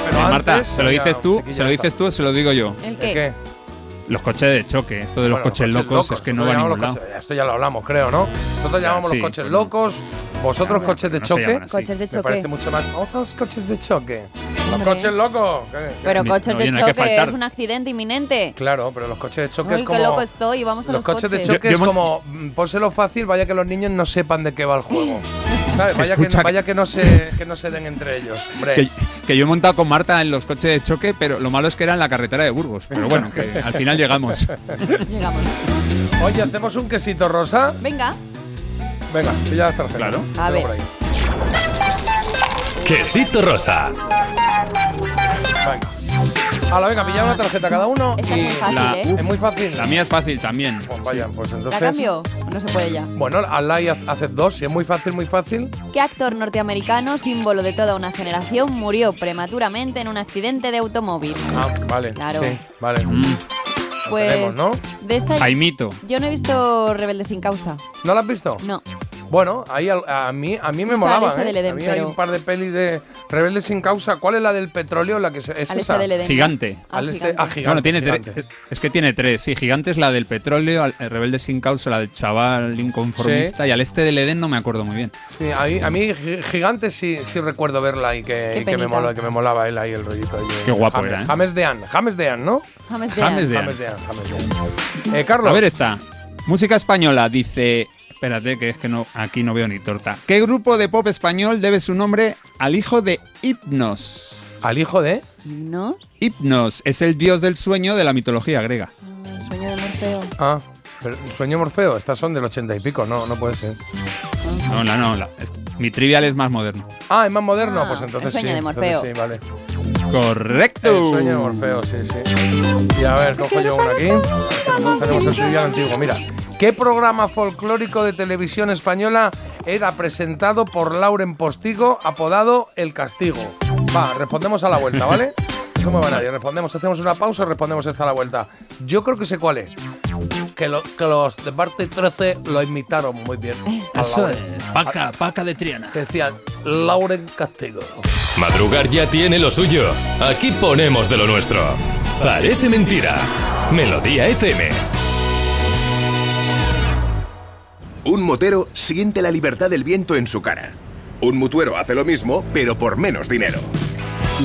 Pero Eh, Marta, ¿se lo dices tú? ¿Se lo dices tú o se lo digo yo? ¿El ¿El qué? Los coches de choque, esto de los Bueno, coches locos, es que no va a ningún lado. coches- Esto ya lo hablamos, creo, ¿no? Nosotros llamamos sí, los coches pues, locos, vosotros coches de choque. Coches de Me choque. parece mucho más. Vamos a los coches de choque. Los coches locos. Pero coches no, de choque es un accidente inminente. Claro, pero los coches de choque Uy, es como. qué loco estoy, vamos a los los, coches de choque Yo- yo es como. mm, Pónselo fácil, vaya que los niños no sepan de qué va el juego. Vaya, que, vaya que, no se, que no se den entre ellos. Hombre. Que, que yo he montado con Marta en los coches de choque, pero lo malo es que era en la carretera de Burgos. Pero bueno, que al final llegamos. Llegamos. Oye, ¿hacemos un quesito rosa? Venga, Venga, pilla las tarjetas. Claro. A ver. por ahí. Quesito rosa. Venga. Hala, venga, pilla una tarjeta cada uno. Esta es y muy fácil, la- ¿eh? es muy fácil. La mía es fácil también. Pues vaya, pues ¿La entonces. cambio? ¿O no se puede ya? Bueno, hazla y haces dos. Si es muy fácil, muy fácil. ¿Qué actor norteamericano, símbolo de toda una generación, murió prematuramente en un accidente de automóvil? Ah, vale. Claro. Sí, vale. Mm, Pues tenemos, ¿no? de esta Jaimito. yo no he visto Rebelde sin causa. ¿No lo has visto? No. Bueno, ahí al- a, mí a mí me Está molaba, Al este ¿eh? del Edén, a mí hay un par de pelis de Rebeldes sin causa. ¿Cuál es la del petróleo? La que se, es Al esa. este del Edén. Gigante. Al Ah, este- gigante. ah, gigante, bueno, tiene gigante. tres. Es que tiene tres. Sí, Gigante es la del petróleo, al- el rebelde sin causa, la del chaval inconformista, y al este del Edén no me acuerdo muy bien. Sí, ahí- a mí Gi- Gigante sí, sí recuerdo verla y que, Qué y que me penita. mola, que me molaba él ahí el rollito. ahí Qué guapo James, era, ¿eh? James Dean, James Dean, ¿no? James Dean. James Dean. James Dean, James Dean. Eh, Carlos. A ver esta. Música española dice. Espérate, que es que no, aquí no veo ni torta. ¿Qué grupo de pop español debe su nombre al hijo de Hipnos? Al hijo de. ¿No? Hipnos es el dios del sueño de la mitología griega. El sueño de Morfeo. Ah, pero Sueño Morfeo. Estas son del ochenta y pico, no, no puede ser. No, la, no, la- es- mi trivial es más moderno. Ah, es más moderno, Ah, pues entonces el sueño sí. de Morfeo. sí, vale. Correcto. El sueño de Morfeo, sí, sí. Y a ver, cojo yo una aquí. Tenemos el trivial antiguo. Mira, ¿Qué programa folclórico de televisión española era presentado por Lauren Postigo, apodado El Castigo? Va, respondemos a la vuelta, ¿vale? No me va nadie. Respondemos, hacemos una pausa y respondemos esta a la vuelta. Yo creo que sé cuál es. Que, lo- que los de parte 13 lo imitaron muy bien. a Eso es, Paca, Paca de Triana. Que decían Lauren Castigo. Madrugar ya tiene lo suyo. Aquí ponemos de lo nuestro. Parece mentira. Melodía FM. Un motero siente la libertad del viento en su cara. Un mutuero hace lo mismo, pero por menos dinero.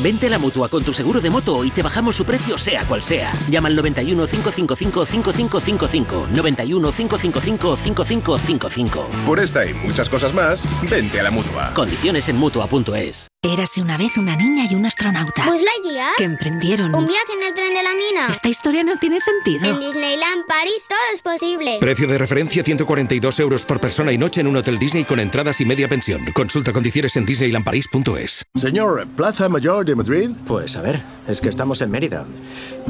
Vente a la mutua con tu seguro de moto y te bajamos su precio, sea cual sea. Llama al 91 555 5555. 91 555 5555. Por esta y muchas cosas más, vente a la mutua. Condiciones en mutua.es. Érase una vez una niña y un astronauta. Buzz Lightyear. Que emprendieron. Un viaje en el tren de la mina. Esta historia no tiene sentido. En Disneyland París todo es posible. Precio de referencia 142 euros por persona y noche en un hotel Disney con entradas y media pensión. Consulta condiciones en disneylandparis.es. Señor, ¿Plaza Mayor de Madrid? Pues a ver, es que estamos en Mérida.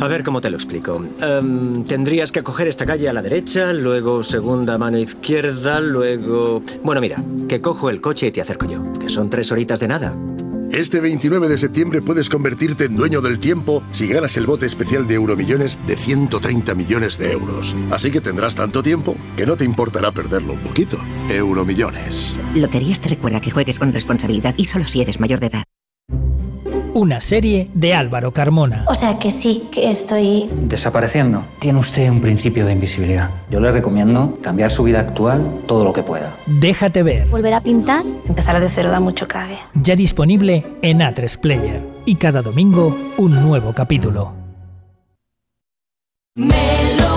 A ver cómo te lo explico. Em, tendrías que coger esta calle a la derecha, luego segunda mano izquierda, luego... Bueno, mira, que cojo el coche y te acerco yo, que son tres horitas de nada. Este 29 de septiembre puedes convertirte en dueño del tiempo si ganas el bote especial de Euromillones de 130 millones de euros. Así que tendrás tanto tiempo que no te importará perderlo un poquito. Euromillones. Loterías te recuerda que juegues con responsabilidad y solo si eres mayor de edad. Una serie de Álvaro Carmona. O sea que sí que estoy... Desapareciendo. Tiene usted un principio de invisibilidad. Yo le recomiendo cambiar su vida actual todo lo que pueda. Déjate ver. ¿Volver a pintar? Empezar de cero da mucho cague. Ya disponible en A3 Player. Y cada domingo un nuevo capítulo. Mother,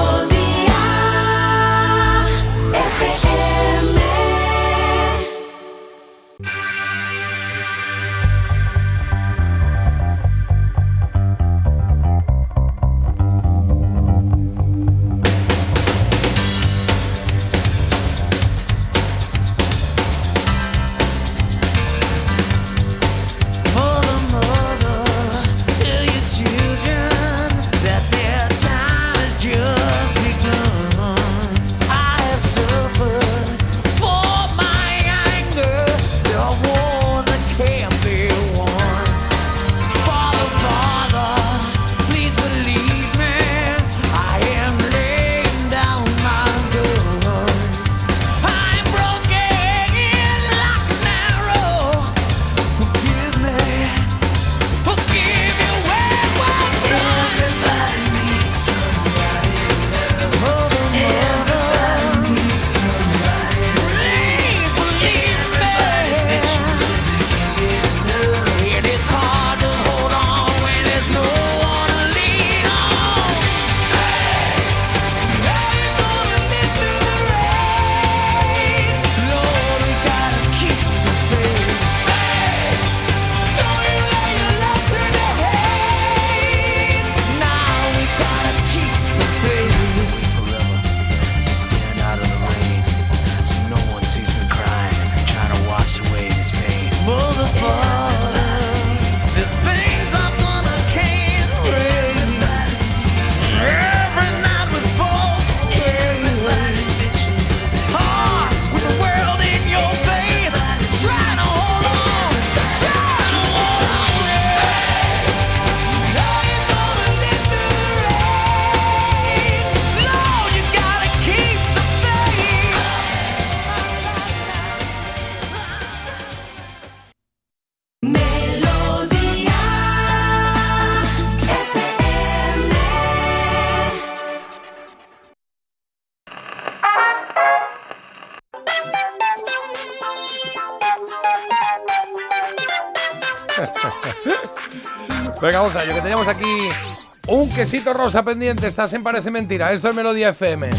un quesito rosa pendiente. Estás en Parece Mentira. Esto es Melodía FM.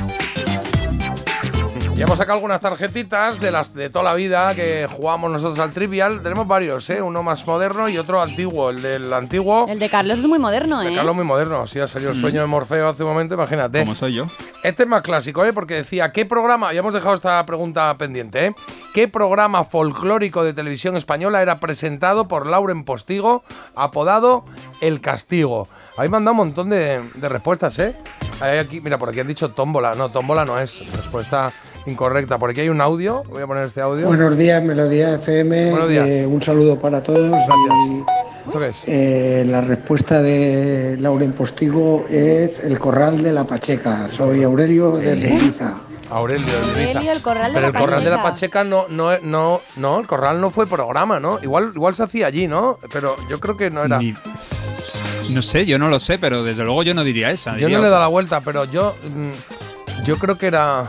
Y hemos sacado algunas tarjetitas de las de toda la vida que jugamos nosotros al Trivial. Tenemos varios, ¿eh? Uno más moderno y otro antiguo. El del antiguo. El de Carlos es muy moderno, ¿eh? Carlos muy moderno. Sí, ha salido el Mm. sueño de Morfeo hace un momento, imagínate. Como soy yo. Este es más clásico, ¿eh? Porque decía, ¿qué programa? Ya hemos dejado esta pregunta pendiente, ¿eh? ¿Qué programa folclórico de televisión española era presentado por Lauren Postigo, apodado El Castigo? Habéis mandado un montón de, de respuestas, ¿eh? Hay aquí, mira, por aquí han dicho tómbola. No, tómbola no es. Respuesta incorrecta. Por aquí hay un audio. Voy a poner este audio. Buenos días, Melodía FM. Buenos días. Eh, un saludo para todos. ¿Esto qué es? eh, la respuesta de Lauren Postigo es el corral de la Pacheca. Soy Aurelio de Ibiza. Aurelio, de Aurelio, Ibiza. el corral de Pero la el corral de la Pacheca. Pacheca no, no, no, no, el corral no fue programa, ¿no? Igual, igual se hacía allí, ¿no? Pero yo creo que no era. Ni- No sé, yo no lo sé, pero desde luego yo no diría esa. Yo diría no le he dado la vuelta, pero yo. mm, Yo creo que era.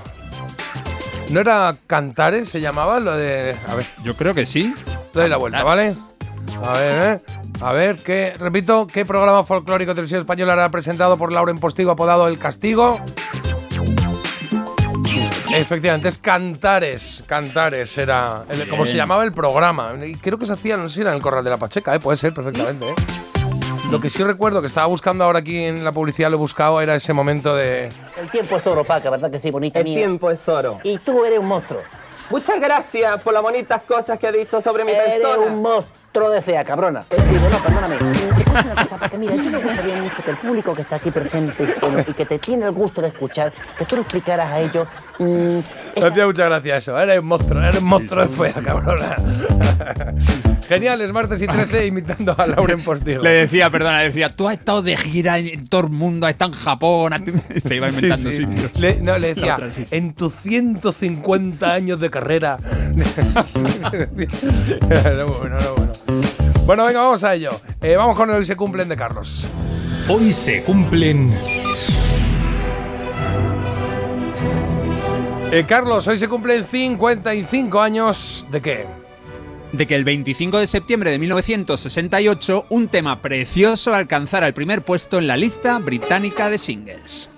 ¿No era Cantares? ¿Se llamaba? Lo de. A ver. Yo creo que sí. Doy la vuelta, ¿vale? A ver, ¿eh? A ver, ¿qué, repito, ¿qué programa folclórico de televisión española era presentado por Lauren Postigo apodado El Castigo? Efectivamente, es Cantares. Cantares era el- como se llamaba el programa. Y creo que se hacía, no sé si era en el Corral de la Pacheca, ¿eh? puede ser perfectamente. ¿eh? Lo que sí recuerdo que estaba buscando ahora aquí en la publicidad, lo he buscado, era ese momento de. El tiempo es oro, Paca, ¿verdad que sí, bonita El mía? tiempo es oro. Y tú eres un monstruo. Muchas gracias por las bonitas cosas que ha dicho sobre mi Eres persona. un monstruo de fea, cabrona. Eh, sí, bueno, perdóname. Escucha una cosa, Paca, mira, yo me gustaría mucho que el público que está aquí presente bueno, y que te tiene el gusto de escuchar, que tú le explicaras a ellos mm, Me hacía mucha gracia eso. Eres un monstruo, eres un monstruo de fea, cabrona. Genial, es martes y 13 imitando a Lauren Postigo. Le decía, perdona, le decía, tú has estado de gira en, todo el mundo, has estado en Japón. has- Se iba Sí, inventando sí. sitios. Le, no, le decía, otra, sí, sí. en tus 150 años de carrera. Era muy bueno, era bueno. Bueno, venga, vamos a ello. Eh, vamos con el hoy se cumplen de Carlos. Hoy se cumplen Eh, Carlos, hoy se cumplen 55 años de qué? De que el 25 de septiembre de 1968 un tema precioso alcanzara el primer puesto en la lista británica de singles.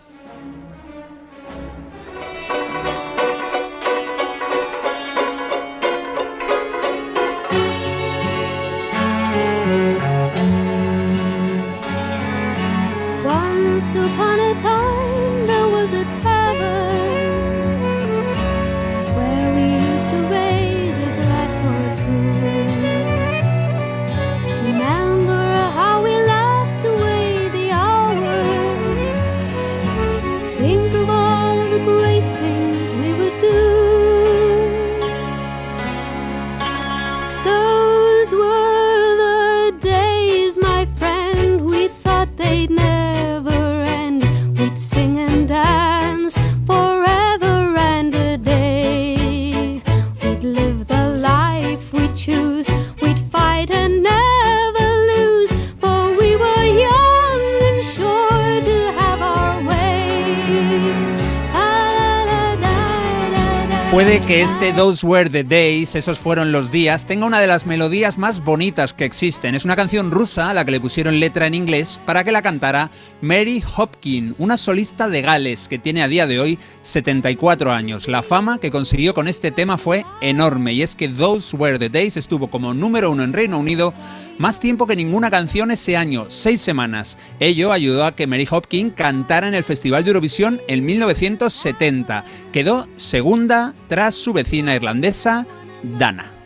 Que este Those Were the Days, esos fueron los días, tenga una de las melodías más bonitas que existen. Es una canción rusa a la que le pusieron letra en inglés para que la cantara Mary Hopkin, una solista de Gales que tiene a día de hoy 74 años. La fama que consiguió con este tema fue enorme y es que Those Were the Days estuvo como número uno en Reino Unido más tiempo que ninguna canción ese año, seis semanas. Ello ayudó a que Mary Hopkin cantara en el Festival de Eurovisión en 1970. Quedó segunda tras su vecina irlandesa, Dana.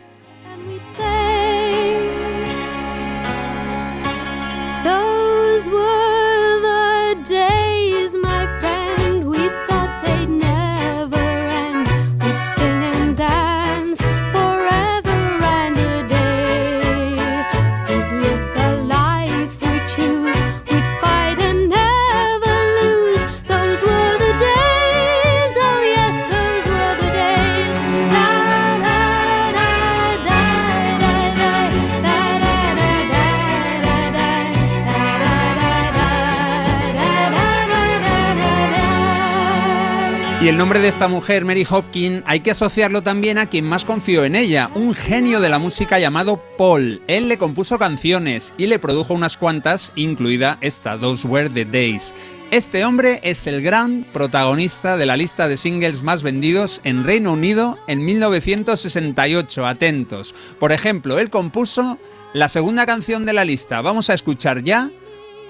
El nombre de esta mujer, Mary Hopkin, hay que asociarlo también a quien más confió en ella, un genio de la música llamado Paul. Él le compuso canciones y le produjo unas cuantas, incluida esta, Those Were the Days. Este hombre es el gran protagonista de la lista de singles más vendidos en Reino Unido en 1968. Atentos. Por ejemplo, él compuso la segunda canción de la lista. Vamos a escuchar ya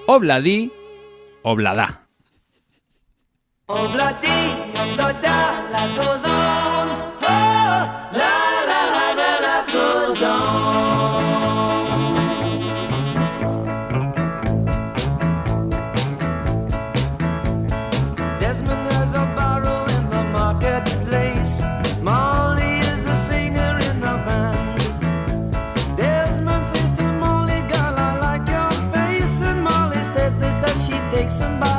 Obladi, Oblada. Obladi, obloda, life goes on. Oh, la la la, life goes on. Desmond has a barrow in the marketplace. Molly is the singer in the band. Desmond says to Molly, "Girl, I like your face," and Molly says this as she takes him by.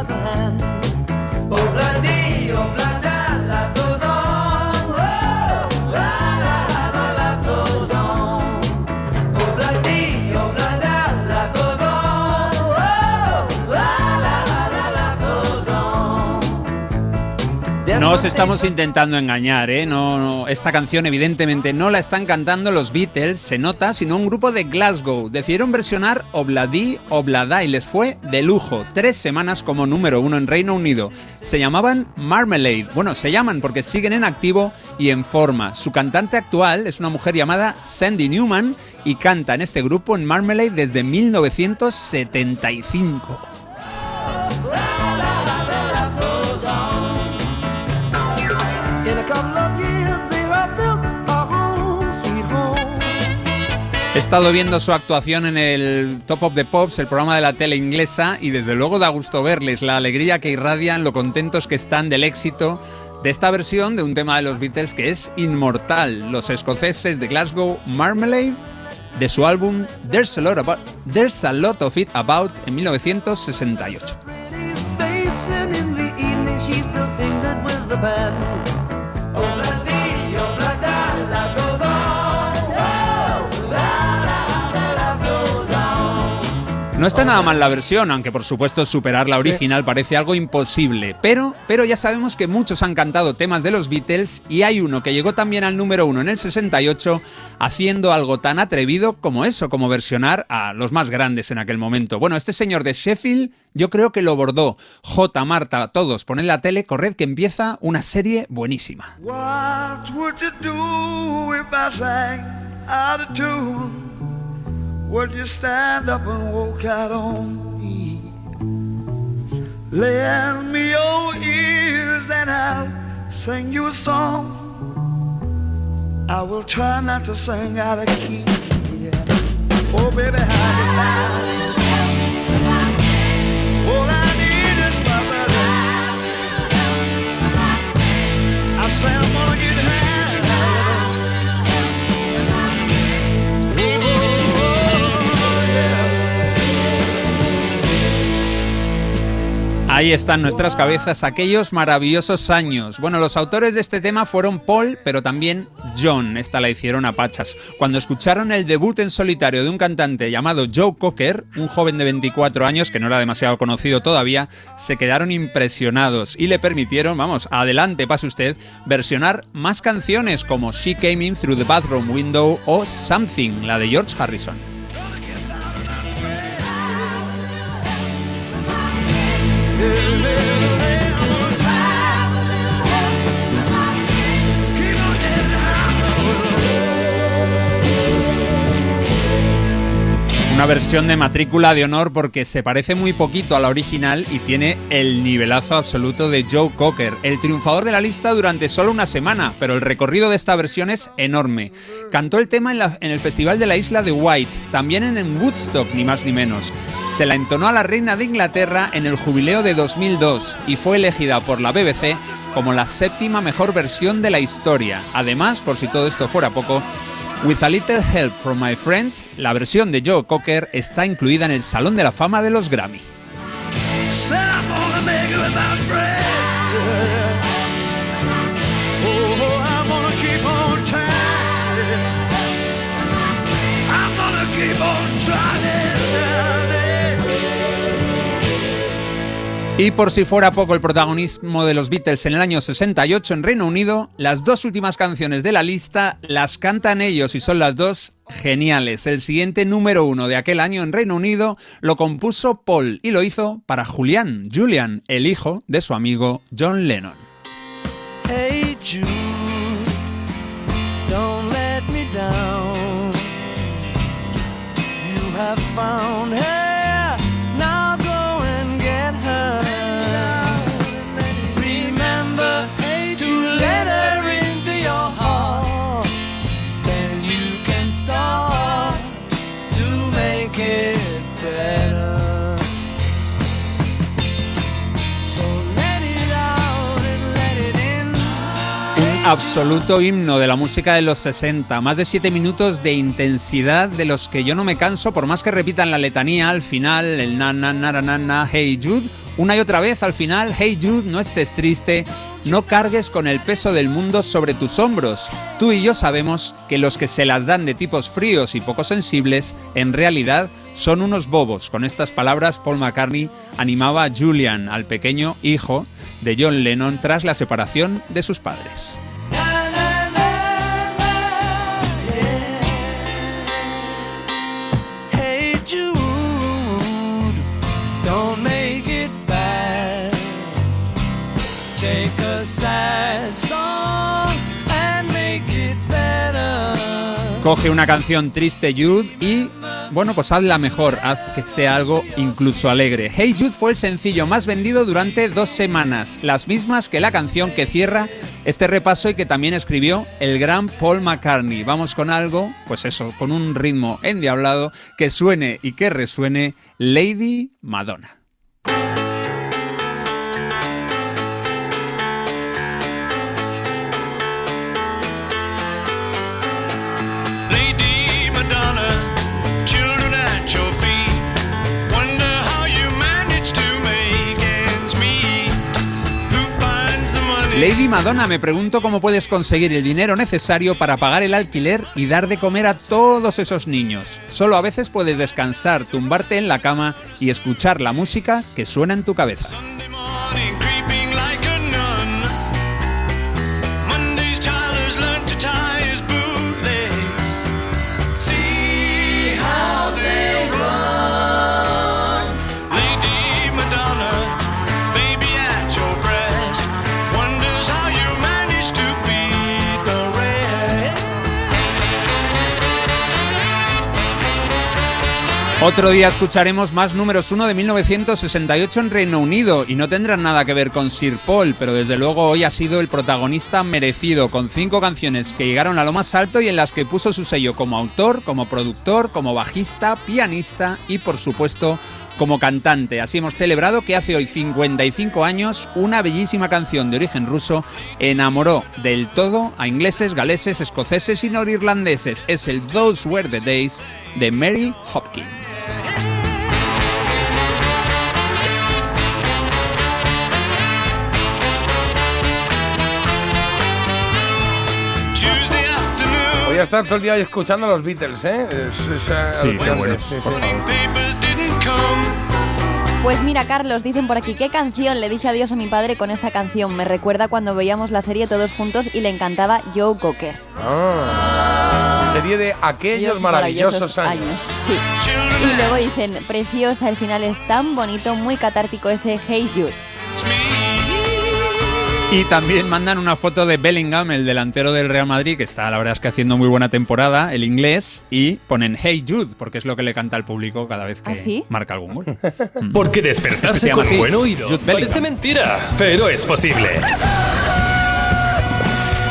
On. No os estamos intentando engañar, ¿eh? No, no, esta canción evidentemente no la están cantando los Beatles, se nota, sino un grupo de Glasgow. Decidieron versionar Obladi Oblada y les fue de lujo. Tres semanas como número uno en Reino Unido. Se llamaban Marmalade. Bueno, se llaman porque siguen en activo y en forma. Su cantante actual es una mujer llamada Sandy Newman y canta en este grupo en Marmalade desde 1975. He estado viendo su actuación en el Top of the Pops, el programa de la tele inglesa, y desde luego da gusto verles la alegría que irradian, lo contentos que están del éxito de esta versión de un tema de los Beatles que es inmortal. Los escoceses de Glasgow, Marmalade, de su álbum There's a Lot, There's a Lot of It About en 1968. No está nada mal la versión, aunque por supuesto superar la original parece algo imposible. Pero, pero ya sabemos que muchos han cantado temas de los Beatles y hay uno que llegó también al número uno en el 68 haciendo algo tan atrevido como eso, como versionar a los más grandes en aquel momento. Bueno, este señor de Sheffield yo creo que lo bordó. J, Marta, todos, poned la tele, corred que empieza una serie buenísima. What would you do if I sang out of tune? Would you stand up and walk out on me? Lend me your ears and I'll sing you a song. I will try not to sing out of key. yeah. Oh, baby, how you All I need is my brother. I say I'm gonna get Ahí están nuestras cabezas aquellos maravillosos años. Bueno, los autores de este tema fueron Paul, pero también John. Esta la hicieron a Pachas. Cuando escucharon el debut en solitario de un cantante llamado Joe Cocker, un joven de 24 años que no era demasiado conocido todavía, se quedaron impresionados y le permitieron, vamos, adelante, pase usted, versionar más canciones como She Came In Through the Bathroom Window o Something, la de George Harrison. Yeah. Una versión de matrícula de honor porque se parece muy poquito a la original y tiene el nivelazo absoluto de Joe Cocker, el triunfador de la lista durante solo una semana, pero el recorrido de esta versión es enorme. Cantó el tema en, el Festival de la Isla de White, también en Woodstock, ni más ni menos. Se la entonó a la reina de Inglaterra en el jubileo de 2002 y fue elegida por la BBC como la séptima mejor versión de la historia. Además, por si todo esto fuera poco, With a Little Help from My Friends, la versión de Joe Cocker está incluida en el Salón de la Fama de los Grammy. Y por si fuera poco el protagonismo de los Beatles en el año 68 en Reino Unido, las dos últimas canciones de la lista las cantan ellos y son las dos geniales. El siguiente número uno de aquel año en Reino Unido lo compuso Paul y lo hizo para Julian, Julian, el hijo de su amigo John Lennon. Hey Jude, don't let me down. You have found absoluto himno de la música de los 60. Más de 7 minutos de intensidad de los que yo no me canso, por más que repitan la letanía al final, el na na na na na, hey Jude, una y otra vez al final, hey Jude, no estés triste, no cargues con el peso del mundo sobre tus hombros. Tú y yo sabemos que los que se las dan de tipos fríos y poco sensibles, en realidad son unos bobos. Con estas palabras, Paul McCartney animaba a Julian, al pequeño hijo de John Lennon, tras la separación de sus padres. Coge una canción triste, Jude, y bueno, pues hazla mejor, haz que sea algo incluso alegre. Hey Jude fue el sencillo más vendido durante dos semanas, las mismas que la canción que cierra este repaso y que también escribió el gran Paul McCartney. Vamos con algo, pues eso, con un ritmo endiablado que suene y que resuene Lady Madonna. Lady Madonna, me pregunto cómo puedes conseguir el dinero necesario para pagar el alquiler y dar de comer a todos esos niños. Solo a veces puedes descansar, tumbarte en la cama y escuchar la música que suena en tu cabeza. Otro día escucharemos más números 1 de 1968 en Reino Unido y no tendrán nada que ver con Sir Paul, pero desde luego hoy ha sido el protagonista merecido, con cinco canciones que llegaron a lo más alto y en las que puso su sello como autor, como productor, como bajista, pianista y por supuesto como cantante. Así hemos celebrado que hace hoy 55 años una bellísima canción de origen ruso enamoró del todo a ingleses, galeses, escoceses y norirlandeses. Es el Those Were the Days de Mary Hopkins. Afternoon. Voy a estar todo el día escuchando a los Beatles, ¿eh? Es, es, eh, Sí, bueno, Sí, sí. favor. Pues mira, Carlos, dicen por aquí, ¿qué canción le dije adiós a mi padre con esta canción? Me recuerda cuando veíamos la serie todos juntos y le encantaba Joe Cocker. Ah, serie de aquellos maravillosos, maravillosos años. Sí. Y luego dicen, preciosa, el final es tan bonito, muy catártico ese Hey Jude. Y también mandan una foto de Bellingham, el delantero del Real Madrid, que está la verdad es que haciendo muy buena temporada, el inglés, y ponen Hey Jude, porque es lo que le canta al público cada vez que ¿Ah, sí? marca algún gol. Porque Es que despertarse se llama con así, buen oído parece mentira, pero es posible.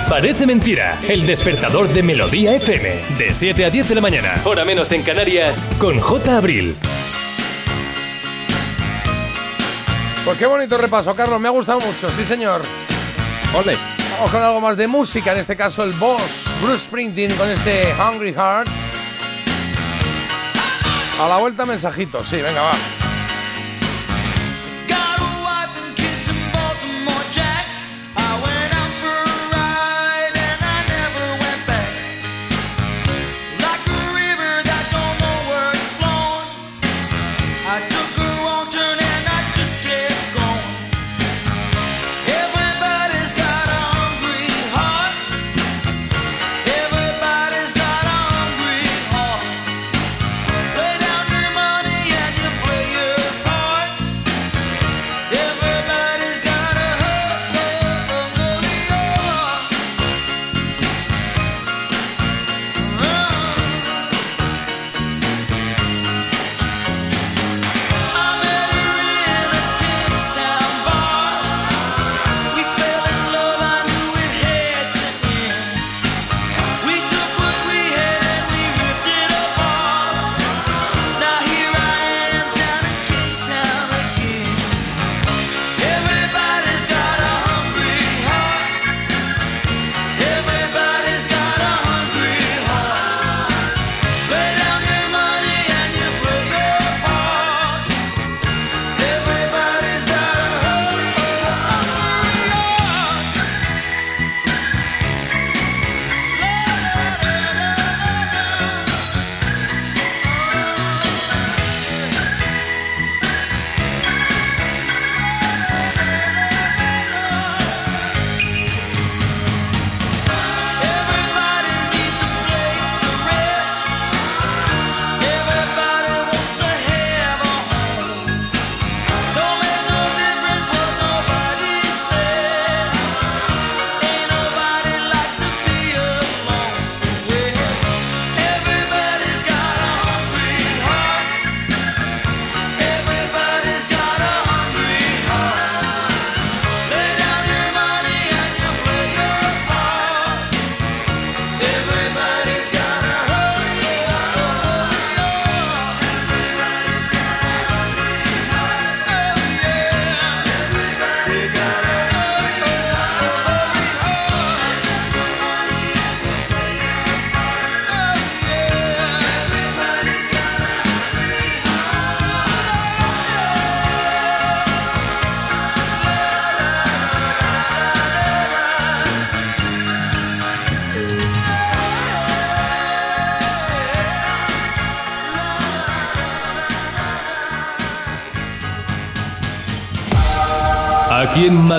Parece mentira, el despertador de Melodía FM, de 7 a 10 de la mañana, hora menos en Canarias, con J. Abril. Pues qué bonito repaso, Carlos. Me ha gustado mucho, sí, señor. Ole. Vamos con algo más de música, en este caso el boss, Bruce Springsteen, con este Hungry Heart. A la vuelta, mensajitos. Sí, venga, va.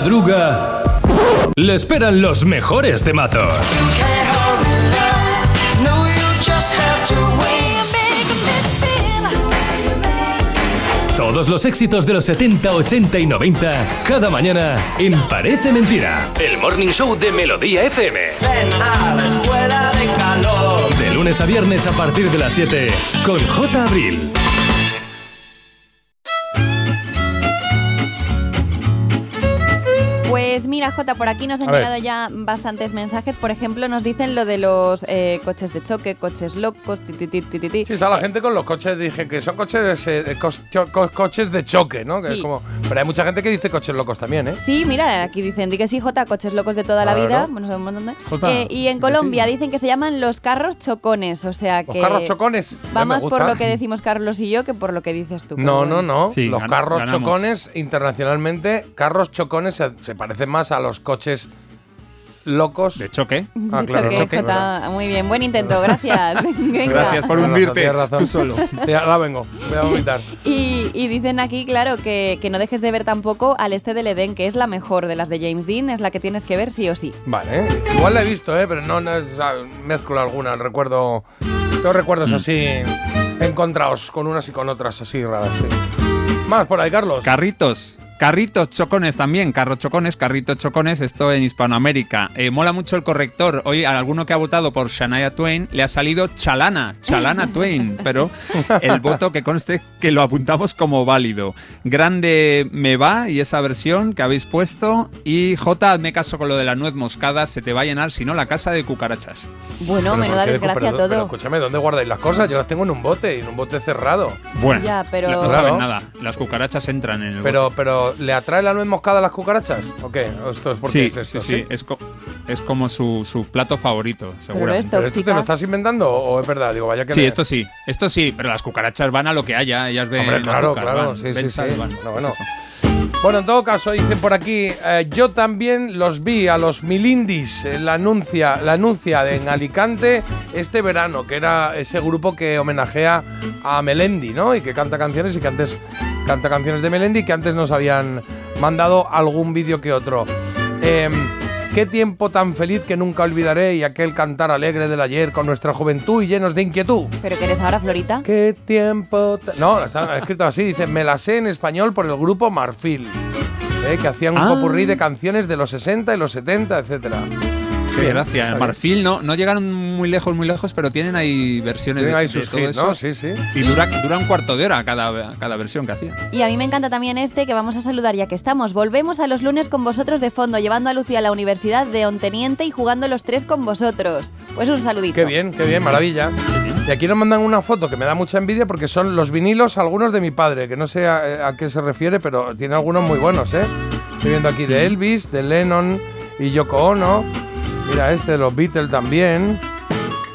Madruga, le esperan los mejores temazos. Todos los éxitos de los 70, 80 y 90, cada mañana en Parece Mentira. El Morning Show de Melodía FM. a la escuela de calor. De lunes a viernes a partir de las 7 con J. Abril. Jota, por aquí nos han A ver. llegado ya bastantes mensajes. Por ejemplo, nos dicen lo de los eh, coches de choque, coches locos, ti, ti, ti, ti, ti, ti. Sí, está la gente con los coches, dije que son coches, eh, co- coches de choque, ¿no? Que Sí. es como, pero hay mucha gente que dice coches locos también, ¿eh? Sí, mira, aquí dicen, di que sí, Jota, coches locos de toda la Claro. vida. Bueno, sabemos dónde. Jota, Eh, y en Colombia sí. dicen que se llaman los carros chocones, o sea Los que... carros chocones. Va más por lo que decimos Carlos y yo que por lo que dices tú. No, no, no. Sí, los carros ganamos. chocones internacionalmente, carros chocones se, se parecen más a los coches locos. De choque. Ah, De claro, choque, choque. Jota. Muy bien, buen intento, gracias. Venga. Gracias por hundirte tú solo. Sí, ahora vengo, voy a vomitar. Y, y dicen aquí, claro, que, que no dejes de ver tampoco al este del Edén, que es la mejor de las de James Dean, es la que tienes que ver sí o sí. Vale, igual la he visto, ¿eh? pero no, no es, o sea, mezclo alguna. Recuerdo. Tengo Mm. recuerdos así encontrados con unas y con otras así raras, sí. Más por ahí, Carlos. Carritos. Carritos chocones también, carros chocones, carritos chocones, esto en Hispanoamérica. Eh, mola mucho el corrector. Hoy a alguno que ha votado por Shania Twain le ha salido Chalana, Chalana Twain, pero el voto que conste que lo apuntamos como válido. Grande me va y esa versión que habéis puesto. Y J, hazme caso con lo de la nuez moscada, se te va a llenar si no la casa de cucarachas. Bueno, Pero menuda desgracia Pero- todo. Pero escúchame, ¿dónde guardáis las cosas? Yo las tengo en un bote, y en un bote cerrado. Bueno, Ya, pero- no saben nada. Las cucarachas entran en el Pero, bote. pero ¿le atrae la nuez moscada a las cucarachas? ¿O qué? ¿O esto es porque Sí, es esto? sí, sí, Es, co- es como su, su plato favorito, seguramente. ¿Pero esto te lo estás inventando o es verdad? Digo, vaya que Sí, me- esto sí, esto sí, pero las cucarachas van a lo que haya, ellas ven Hombre, claro, azúcar, claro, van, sí, ven sí, sal, sí. van. Bueno, bueno. Bueno, en todo caso, dicen por aquí, eh, yo también los vi a los Milindis en la anuncia, la anuncia de, en Alicante este verano, que era ese grupo que homenajea a Melendi, ¿no? Y que canta canciones y que antes canta canciones de Melendi que antes nos habían mandado algún vídeo que otro. Em, Qué tiempo tan feliz que nunca olvidaré y aquel cantar alegre del ayer con nuestra juventud y llenos de inquietud. ¿Pero que eres ahora, Florita? ¿Qué tiempo? No, está escrito así, dice, me la sé en español por el grupo Marfil, eh, que hacían un Ah. popurrí de canciones de los 60 y los 70, etcétera. Qué Bien, gracia. está Marfil no, no llegaron muy lejos, muy lejos, pero tienen ahí versiones de, ahí de sus todo hits, eso. ¿no? Sí, sí. Y dura, dura un cuarto de hora cada, cada versión que hacía. Y a mí me encanta también este que vamos a saludar ya que estamos. Volvemos a los lunes con vosotros de fondo, llevando a Lucía a la Universidad de Onteniente y jugando los tres con vosotros. Pues un saludito. Qué bien, qué bien, maravilla. Y aquí nos mandan una foto que me da mucha envidia porque son los vinilos, algunos de mi padre, que no sé a, a qué se refiere, pero tiene algunos muy buenos, ¿eh? Estoy viendo aquí de Elvis, de Lennon y Yoko Ono. Mira este, de los Beatles también.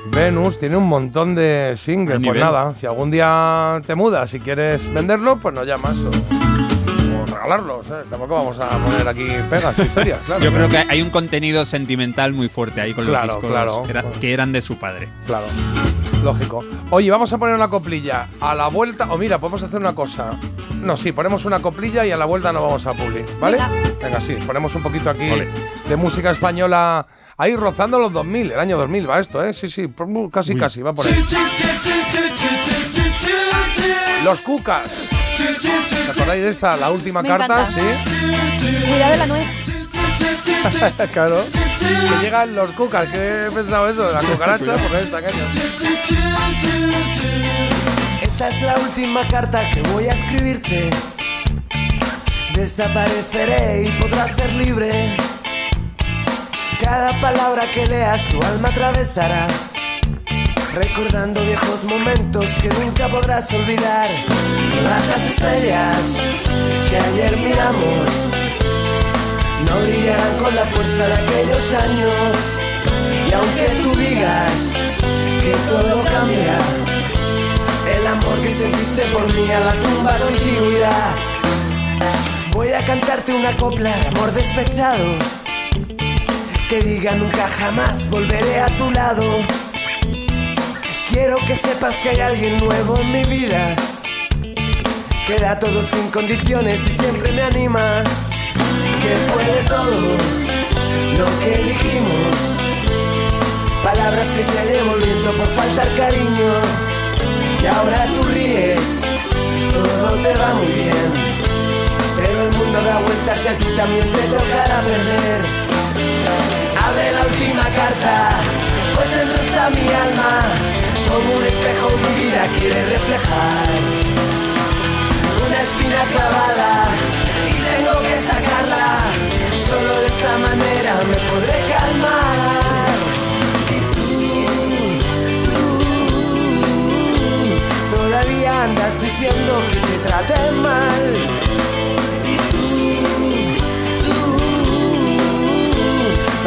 Venus, tiene un montón de singles. Pues nada, si algún día te mudas y quieres venderlo, pues nos llamas o, o regalarlos. ¿eh? Tampoco vamos a poner aquí pegas, historias, claro. Yo creo que hay un contenido sentimental muy fuerte ahí con Claro, los discos claro. que, era- que eran de su padre. Claro, lógico. Oye, vamos a poner una coplilla. A la vuelta, o mira, podemos hacer una cosa. No, sí, ponemos una coplilla y a la vuelta no vamos a publi, ¿vale? Venga, sí, ponemos un poquito aquí Ole. de música española. Ahí rozando los 2000, el año 2000 va esto, ¿eh? Sí, sí, casi, casi, va por ahí. Los Cucas. ¿Te acordáis de esta? La última Me carta, encanta. sí. Cuidado de la nuez. claro. Que llegan los Cucas. ¿Qué he pensado eso? De la cucaracha, porque esta caña. Esta es la última carta que voy a escribirte. Desapareceré y podrás ser libre. Cada palabra que leas tu alma atravesará. Recordando viejos momentos que nunca podrás olvidar. Todas las estrellas que ayer miramos no brillarán con la fuerza de aquellos años. Y aunque tú digas que todo cambia, el amor que sentiste por mí a la tumba contigo irá. Voy a cantarte una copla de amor despechado. Que diga nunca jamás volveré a tu lado. Quiero que sepas que hay alguien nuevo en mi vida. Que da todo sin condiciones y siempre me anima. que fue de todo lo que dijimos. Palabras que se llevó el viento por faltar cariño. Y ahora tú ríes, todo te va muy bien. Pero el mundo da vueltas y a ti también te tocará perder. Abre la última carta, pues dentro está mi alma. Como un espejo mi vida quiere reflejar. Una espina clavada y tengo que sacarla. Solo de esta manera me podré calmar. Y tú, tú, todavía andas diciendo que te traté mal.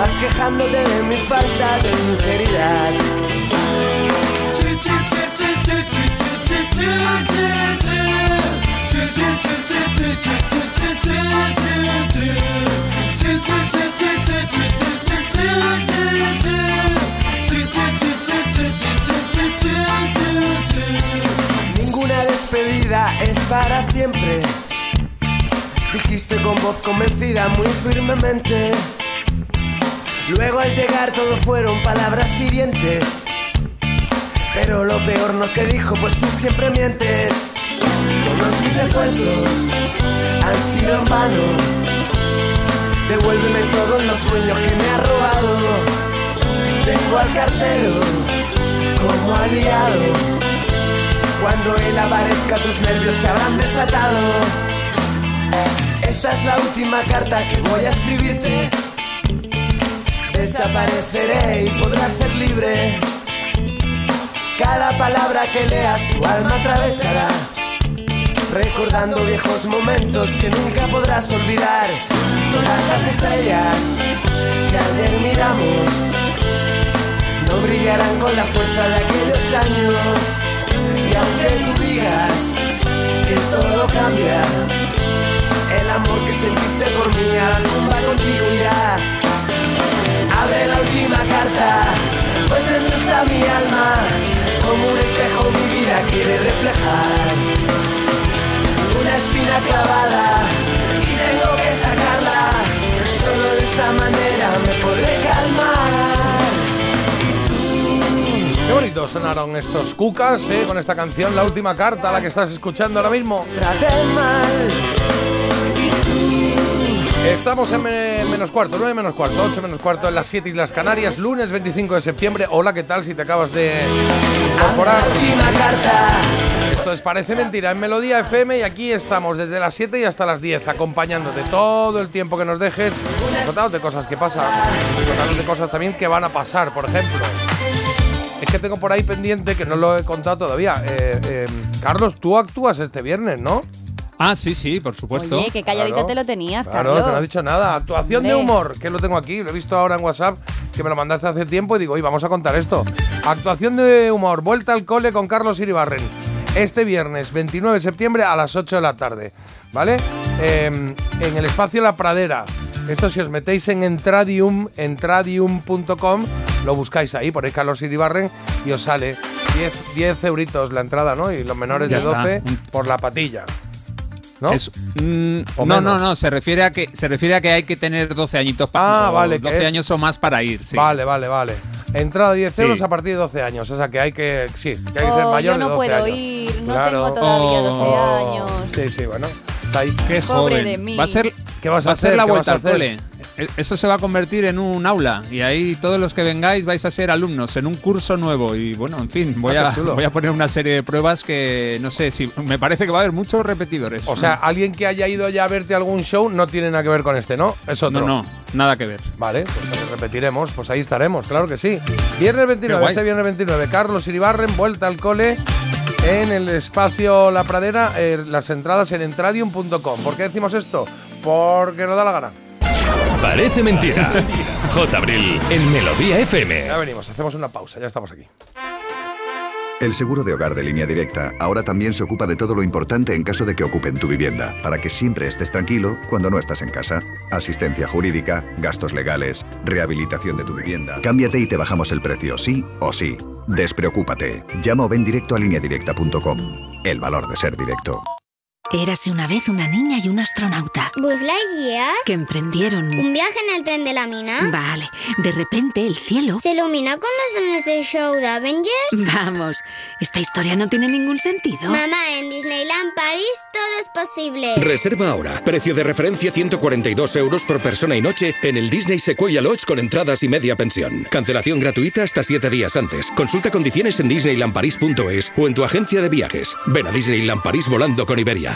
Vas quejándote de mi falta de sinceridad. Ninguna despedida es para siempre. Dijiste con voz convencida muy firmemente. Luego al llegar todo fueron palabras hirientes. Pero lo peor no se dijo, pues tú siempre mientes. Todos mis esfuerzos han sido en vano. Devuélveme todos los sueños que me ha robado. Tengo al cartero como aliado. Cuando él aparezca tus nervios se habrán desatado. Esta es la última carta que voy a escribirte. Desapareceré y podrás ser libre. Cada palabra que leas tu alma atravesará. Recordando viejos momentos que nunca podrás olvidar. Todas las estrellas que ayer miramos no brillarán con la fuerza de aquellos años. Y aunque tú digas que todo cambia, el amor que sentiste por mí a la tumba contigo irá. Abre la última carta, pues dentro está mi alma, como un espejo mi vida quiere reflejar. Una espina clavada y tengo que sacarla, solo de esta manera me podré calmar. Qué bonito sonaron estos cucas eh, con esta canción, la última carta, la que estás escuchando ahora mismo. Traté mal Estamos en me- menos cuarto, 9 menos cuarto, 8 menos cuarto en las 7 Islas Canarias, lunes 25 de septiembre. Hola, ¿qué tal? Si te acabas de incorporar. Esto es Parece Mentira en Melodía FM y aquí estamos desde las 7 y hasta las 10 acompañándote todo el tiempo que nos dejes, contándote cosas que pasan, contándote cosas también que van a pasar, por ejemplo. Es que tengo por ahí pendiente, que no lo he contado todavía. Eh, eh, Carlos, tú actúas este viernes, ¿no? Ah, sí, sí, por supuesto. Oye, qué calladita Claro. te lo tenías, Claro, Carlos. que no has dicho nada. Actuación de humor, que lo tengo aquí, lo he visto ahora en WhatsApp, que me lo mandaste hace tiempo y digo, oye, vamos a contar esto. Actuación de humor, vuelta al cole con Carlos Iribarren. Este viernes, 29 de septiembre a las 8 de la tarde, ¿vale? Eh, en el espacio La Pradera. Esto si os metéis en Entradium, entradium.com, lo buscáis ahí, ponéis Carlos Iribarren y os sale 10, 10 euritos la entrada, ¿no? Y los menores Ya de 12 está. por la patilla. ¿No? Es- mm, no, menos. no, no, se refiere a que se refiere a que hay que tener 12 añitos para Ah, vale, que 12 es- años o más para ir, sí. Vale, vale, vale. Entrada 10 Sí. euros a partir de 12 años. O sea que hay que. Sí, que hay que ser Oh, mayor yo no de 12 puedo años. ir, no Claro. tengo todavía 12 Oh. años. Sí, sí, bueno. Está ahí. Qué Pobre joven. de mí. Va a ser, ¿Qué vas a va a ser la ¿Qué vuelta al cole. E- Eso se va a convertir en un aula y ahí todos los que vengáis vais a ser alumnos en un curso nuevo y bueno, en fin, voy Ah, a, voy a poner una serie de pruebas que no sé si me parece que va a haber muchos repetidores. O sea, alguien que haya ido ya a verte algún show no tiene nada que ver con este, ¿no? Es otro. no, no, nada que ver. Vale, pues repetiremos, pues ahí estaremos, claro que sí. Viernes 29, guay. este viernes 29, Carlos Iribarren, vuelta al cole en el espacio La Pradera, eh, las entradas en entradium.com. ¿Por qué decimos esto? Porque nos da la gana. Parece mentira. J. Abril en Melodía FM. Ya venimos, hacemos una pausa, ya estamos aquí. El seguro de hogar de línea directa ahora también se ocupa de todo lo importante en caso de que ocupen tu vivienda, para que siempre estés tranquilo cuando no estás en casa. Asistencia jurídica, gastos legales, rehabilitación de tu vivienda. Cámbiate y te bajamos el precio, sí o sí. Despreocúpate. Llama o ven directo a lineadirecta.com. El valor de ser directo. Érase una vez una niña y un astronauta. ¿Buzz Lightyear? Que emprendieron... ¿Un viaje en el tren de la mina? Vale, de repente el cielo... ¿Se ilumina con los dones del show de Avengers? Vamos, esta historia no tiene ningún sentido. Mamá, en Disneyland París todo es posible. Reserva ahora. Precio de referencia 142 euros por persona y noche en el Disney Sequoia Lodge con entradas y media pensión. Cancelación gratuita hasta 7 días antes. Consulta condiciones en disneylandparis.es o en tu agencia de viajes. Ven a Disneyland París volando con Iberia.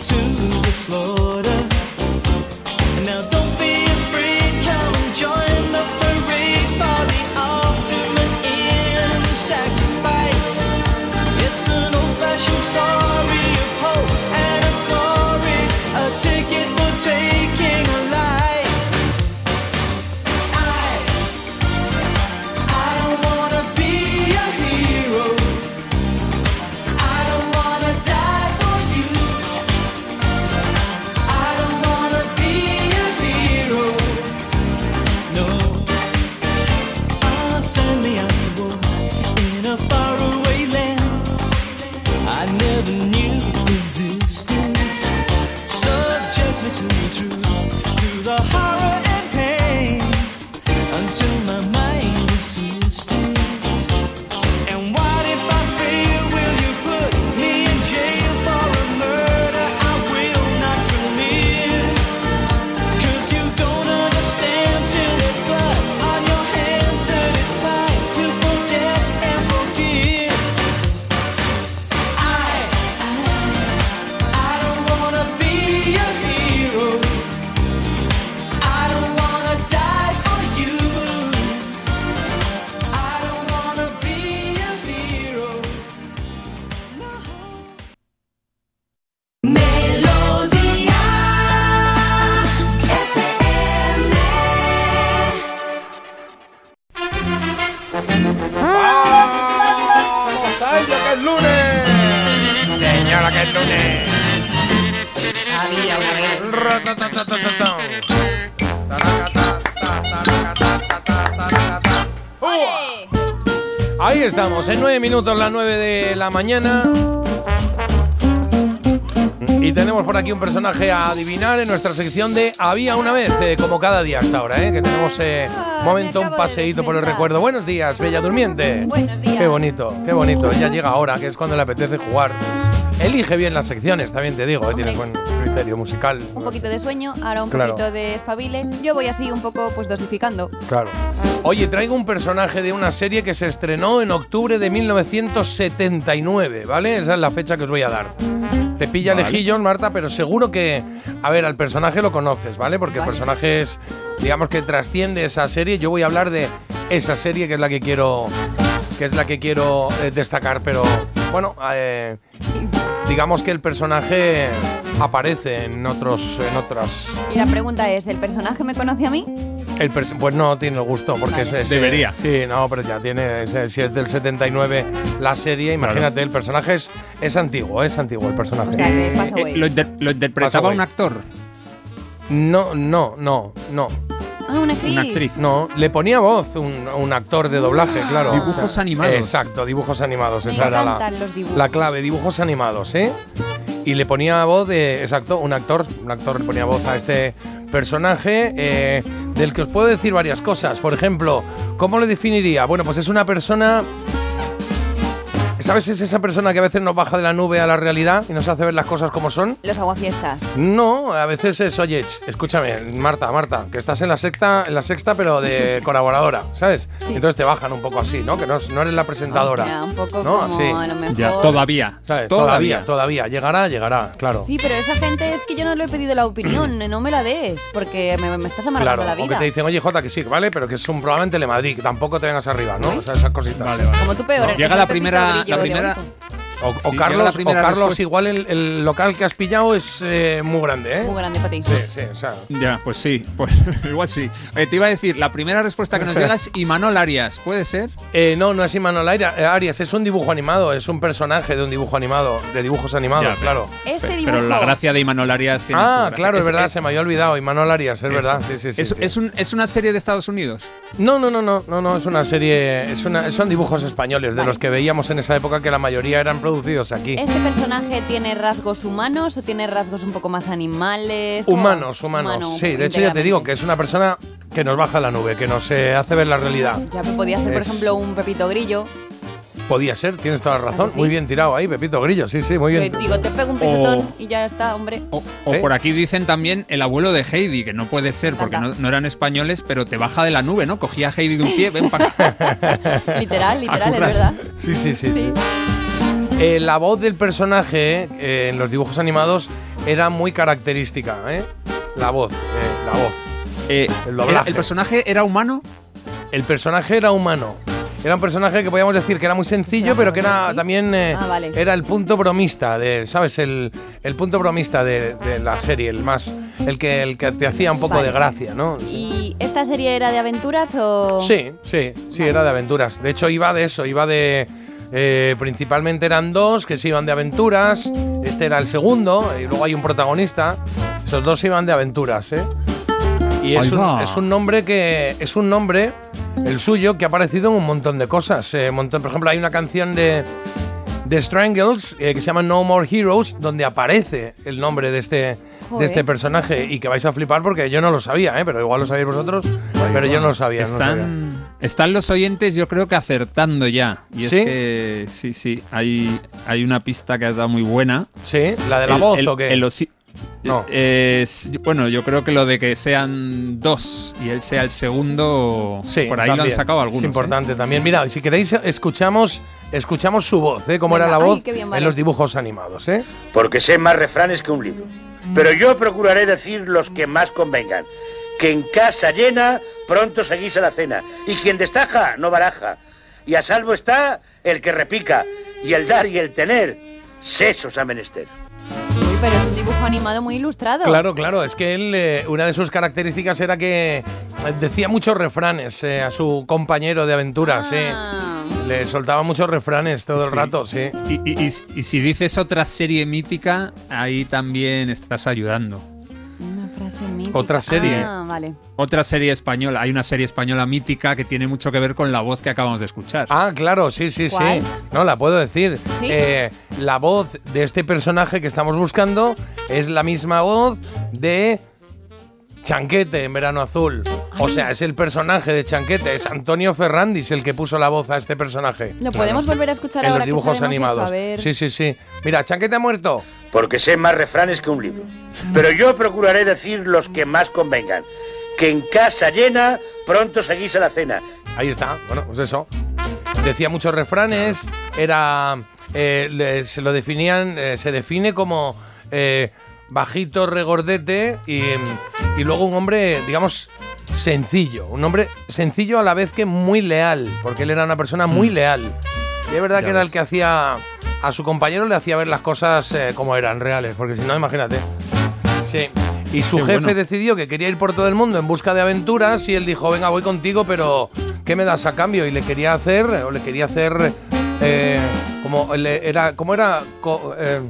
To the slaughter. minutos, las 9 de la mañana. Y tenemos por aquí un personaje a adivinar en nuestra sección de Había una vez, eh, como cada día hasta ahora, eh, que tenemos eh, ah, momento, un paseíto por el recuerdo. Buenos días, Bella Durmiente. Buenos días. Qué bonito, qué bonito. Ya llega ahora, que es cuando le apetece jugar. Elige bien las secciones, también te digo, eh, tiene buen criterio musical. Un poquito de sueño, ahora un Claro. poquito de espabile. Yo voy así un poco pues dosificando. Claro. Oye, traigo un personaje de una serie que se estrenó en octubre de 1979, ¿vale? Esa es la fecha que os voy a dar. Te pilla Vale. lejillos, Marta, pero seguro que. A ver, al personaje lo conoces, ¿vale? Porque el Vale. personaje es, digamos que trasciende esa serie. Yo voy a hablar de esa serie que es la que quiero. que es la que quiero eh, destacar, pero. Bueno, eh, digamos que el personaje aparece en otros, en otras. Y la pregunta es, ¿el personaje me conoce a mí? El pues no tiene el gusto, porque Vale. es, es- Debería. Sí, no, pero ya tiene. es- si es del 79 la serie, imagínate, el personaje es, es antiguo, es antiguo el personaje. O sea, Eh, lo, inter- lo interpretaba un actor. No, no, no, no. Ah, una actriz. Una actriz. No, le ponía voz un, un actor de doblaje, claro. Dibujos animados. Exacto, dibujos animados. Me esa era la, los la clave, dibujos animados, ¿eh? Y le ponía voz de, exacto, un actor, un actor le ponía voz a este personaje eh, del que os puedo decir varias cosas. Por ejemplo, ¿cómo lo definiría? Bueno, pues es una persona... ¿Sabes? Es esa persona que a veces nos baja de la nube a la realidad y nos hace ver las cosas como son. Los aguafiestas. No, a veces es, oye, ch, escúchame, Marta, Marta, que estás en la sexta, en la sexta, pero de colaboradora, ¿sabes? Entonces te bajan un poco así, ¿no? Que no, es- no eres la presentadora. O sea, un poco ¿no? como Así. a lo mejor. Ya, todavía. ¿Sabes? Todavía. Todavía, todavía. Llegará, llegará, claro. Sí, pero esa gente es que yo no le he pedido la opinión, no me la des, porque me, me estás amargando Claro, la o que vida. te dicen, oye, Jota, que sí, vale, pero que es un probablemente Le Madrid, que tampoco te vengas arriba, ¿no? O sea, esas cositas. Vale, vale. Como tú peor. que Llega la primera, la primera. O, o Sí, llega Carlos, o Carlos igual el, el local que has pillado es eh, muy grande, ¿eh? Muy grande para ti. Sí, sí, o sea. Ya, pues sí, pues igual sí. Eh, te iba a decir, la primera respuesta que nos llega es Imanol Arias, ¿puede ser? Eh, no, no es Imanol Aria- Arias, es un dibujo animado, es un personaje de un dibujo animado, de dibujos animados, Ya, pero- claro. Este dibujo. Pero la gracia de Imanol Arias tiene Ah, claro, es, verdad, se me había olvidado, Imanol Arias, es verdad, sí, sí, sí. es, sí. es un- es una serie de Estados Unidos. No, no, no, no, no, no, es una serie, es una, son dibujos españoles, de Vale. los que veíamos en esa época que la mayoría eran producidos aquí. ¿Este personaje tiene rasgos humanos o tiene rasgos un poco más animales? ¿Cómo? Humanos, humanos. Humano, sí, de hecho ya te digo que es una persona que nos baja la nube, que nos eh, hace ver la realidad. Ya me podía ser, por Es- ejemplo, un Pepito Grillo. Podía ser, tienes toda la razón. sí? Muy bien tirado ahí, Pepito Grillo, sí, sí, muy bien. digo, te pego un pisotón O- y ya está, hombre. O, o ¿Eh? por aquí dicen también el abuelo de Heidi, que no puede ser porque no, no eran españoles, pero te baja de la nube, ¿no? Cogía a Heidi de un pie, ven para acá. Literal, literal, es verdad. Sí, sí, sí. sí. Eh, la voz del personaje eh, en los dibujos animados era muy característica, ¿eh? La voz, eh, la voz. Eh, El era- doblaje. ¿El personaje era humano? El personaje era humano. Era un personaje que podíamos decir que era muy sencillo, pero que era también eh, Ah, vale. era el punto bromista de, ¿sabes? El, el punto bromista de, de la serie, el más, el que, el que te hacía un poco Vale. de gracia, ¿no? ¿Y esta serie era de aventuras o...? Sí, sí, sí, era de aventuras. De hecho, iba de eso, iba de. Eh, principalmente eran dos que se iban de aventuras. Este era el segundo, y luego hay un protagonista. Esos dos se iban de aventuras, ¿eh? Y es un, es un nombre que. Es un nombre, el suyo, que ha aparecido en un montón de cosas. eh, montón, por ejemplo, hay una canción de. De Strangles, eh, que se llama No More Heroes, donde aparece el nombre de este, de este personaje y que vais a flipar porque yo no lo sabía, ¿eh? pero igual lo sabéis vosotros, pero yo no lo sabía. no lo sabía. Están, los oyentes, yo creo que acertando ya. Y ¿Sí? es que sí, sí, hay, hay una pista que has dado muy buena. ¿Sí? ¿La de la El- voz el- o qué? el osi- No. Eh, es- bueno, yo creo que lo de que sean dos y él sea el segundo, Sí, por ahí lo han también. sacado algunos. Es ¿eh? importante también. Mira, si queréis, escuchamos, escuchamos su voz, ¿eh? Cómo Venga, era la ay, voz bien, en vale. los dibujos animados, ¿eh? porque sé más refranes que un libro. Pero yo procuraré decir los que más convengan. Que en casa llena pronto seguís a la cena. Y quien destaja no baraja. Y a salvo está el que repica. Y el dar y el tener, sesos a menester. Uy, pero es un dibujo animado muy ilustrado. Claro, claro, es que él, eh, una de sus características era que eh, decía muchos refranes eh, a su compañero de aventuras, ¿eh? Le soltaba muchos refranes todo el Sí. rato, sí. Y, y- y- y si dices otra serie mítica, ahí también estás ayudando. Una frase mítica. Otra serie. Ah, vale. Otra serie española, hay una serie española mítica que tiene mucho que ver con la voz que acabamos de escuchar. Ah, claro, sí, sí, ¿Cuál? sí. No, la puedo decir. ¿Sí? Eh, la voz de este personaje que estamos buscando es la misma voz de Chanquete en Verano Azul. O sea, es el personaje de Chanquete, es Antonio Ferrandis el que puso la voz a este personaje. Lo podemos volver a escuchar en ahora los dibujos que sabemos eso, animados. a ver. Sí, sí, sí. Mira, Chanquete ha muerto. Porque sé más refranes que un libro. Pero yo procuraré decir los que más convengan. Que en casa llena pronto seguís a la cena. Ahí está, bueno, pues eso. Decía muchos refranes, era. eh, le- se lo definían, eh, se define como eh, bajito, regordete y, y luego un hombre, digamos, sencillo. Un hombre sencillo a la vez que muy leal, porque él era una persona muy leal. Y es verdad Ya que era ves. el que hacía a su compañero le hacía ver las cosas eh, como eran reales, porque si no, imagínate. Sí. Y su Qué jefe bueno. decidió que quería ir por todo el mundo en busca de aventuras y él dijo, venga, voy contigo, pero ¿qué me das a cambio? Y le quería hacer, o le quería hacer, eh, como le- era, ¿cómo era? Co- eh,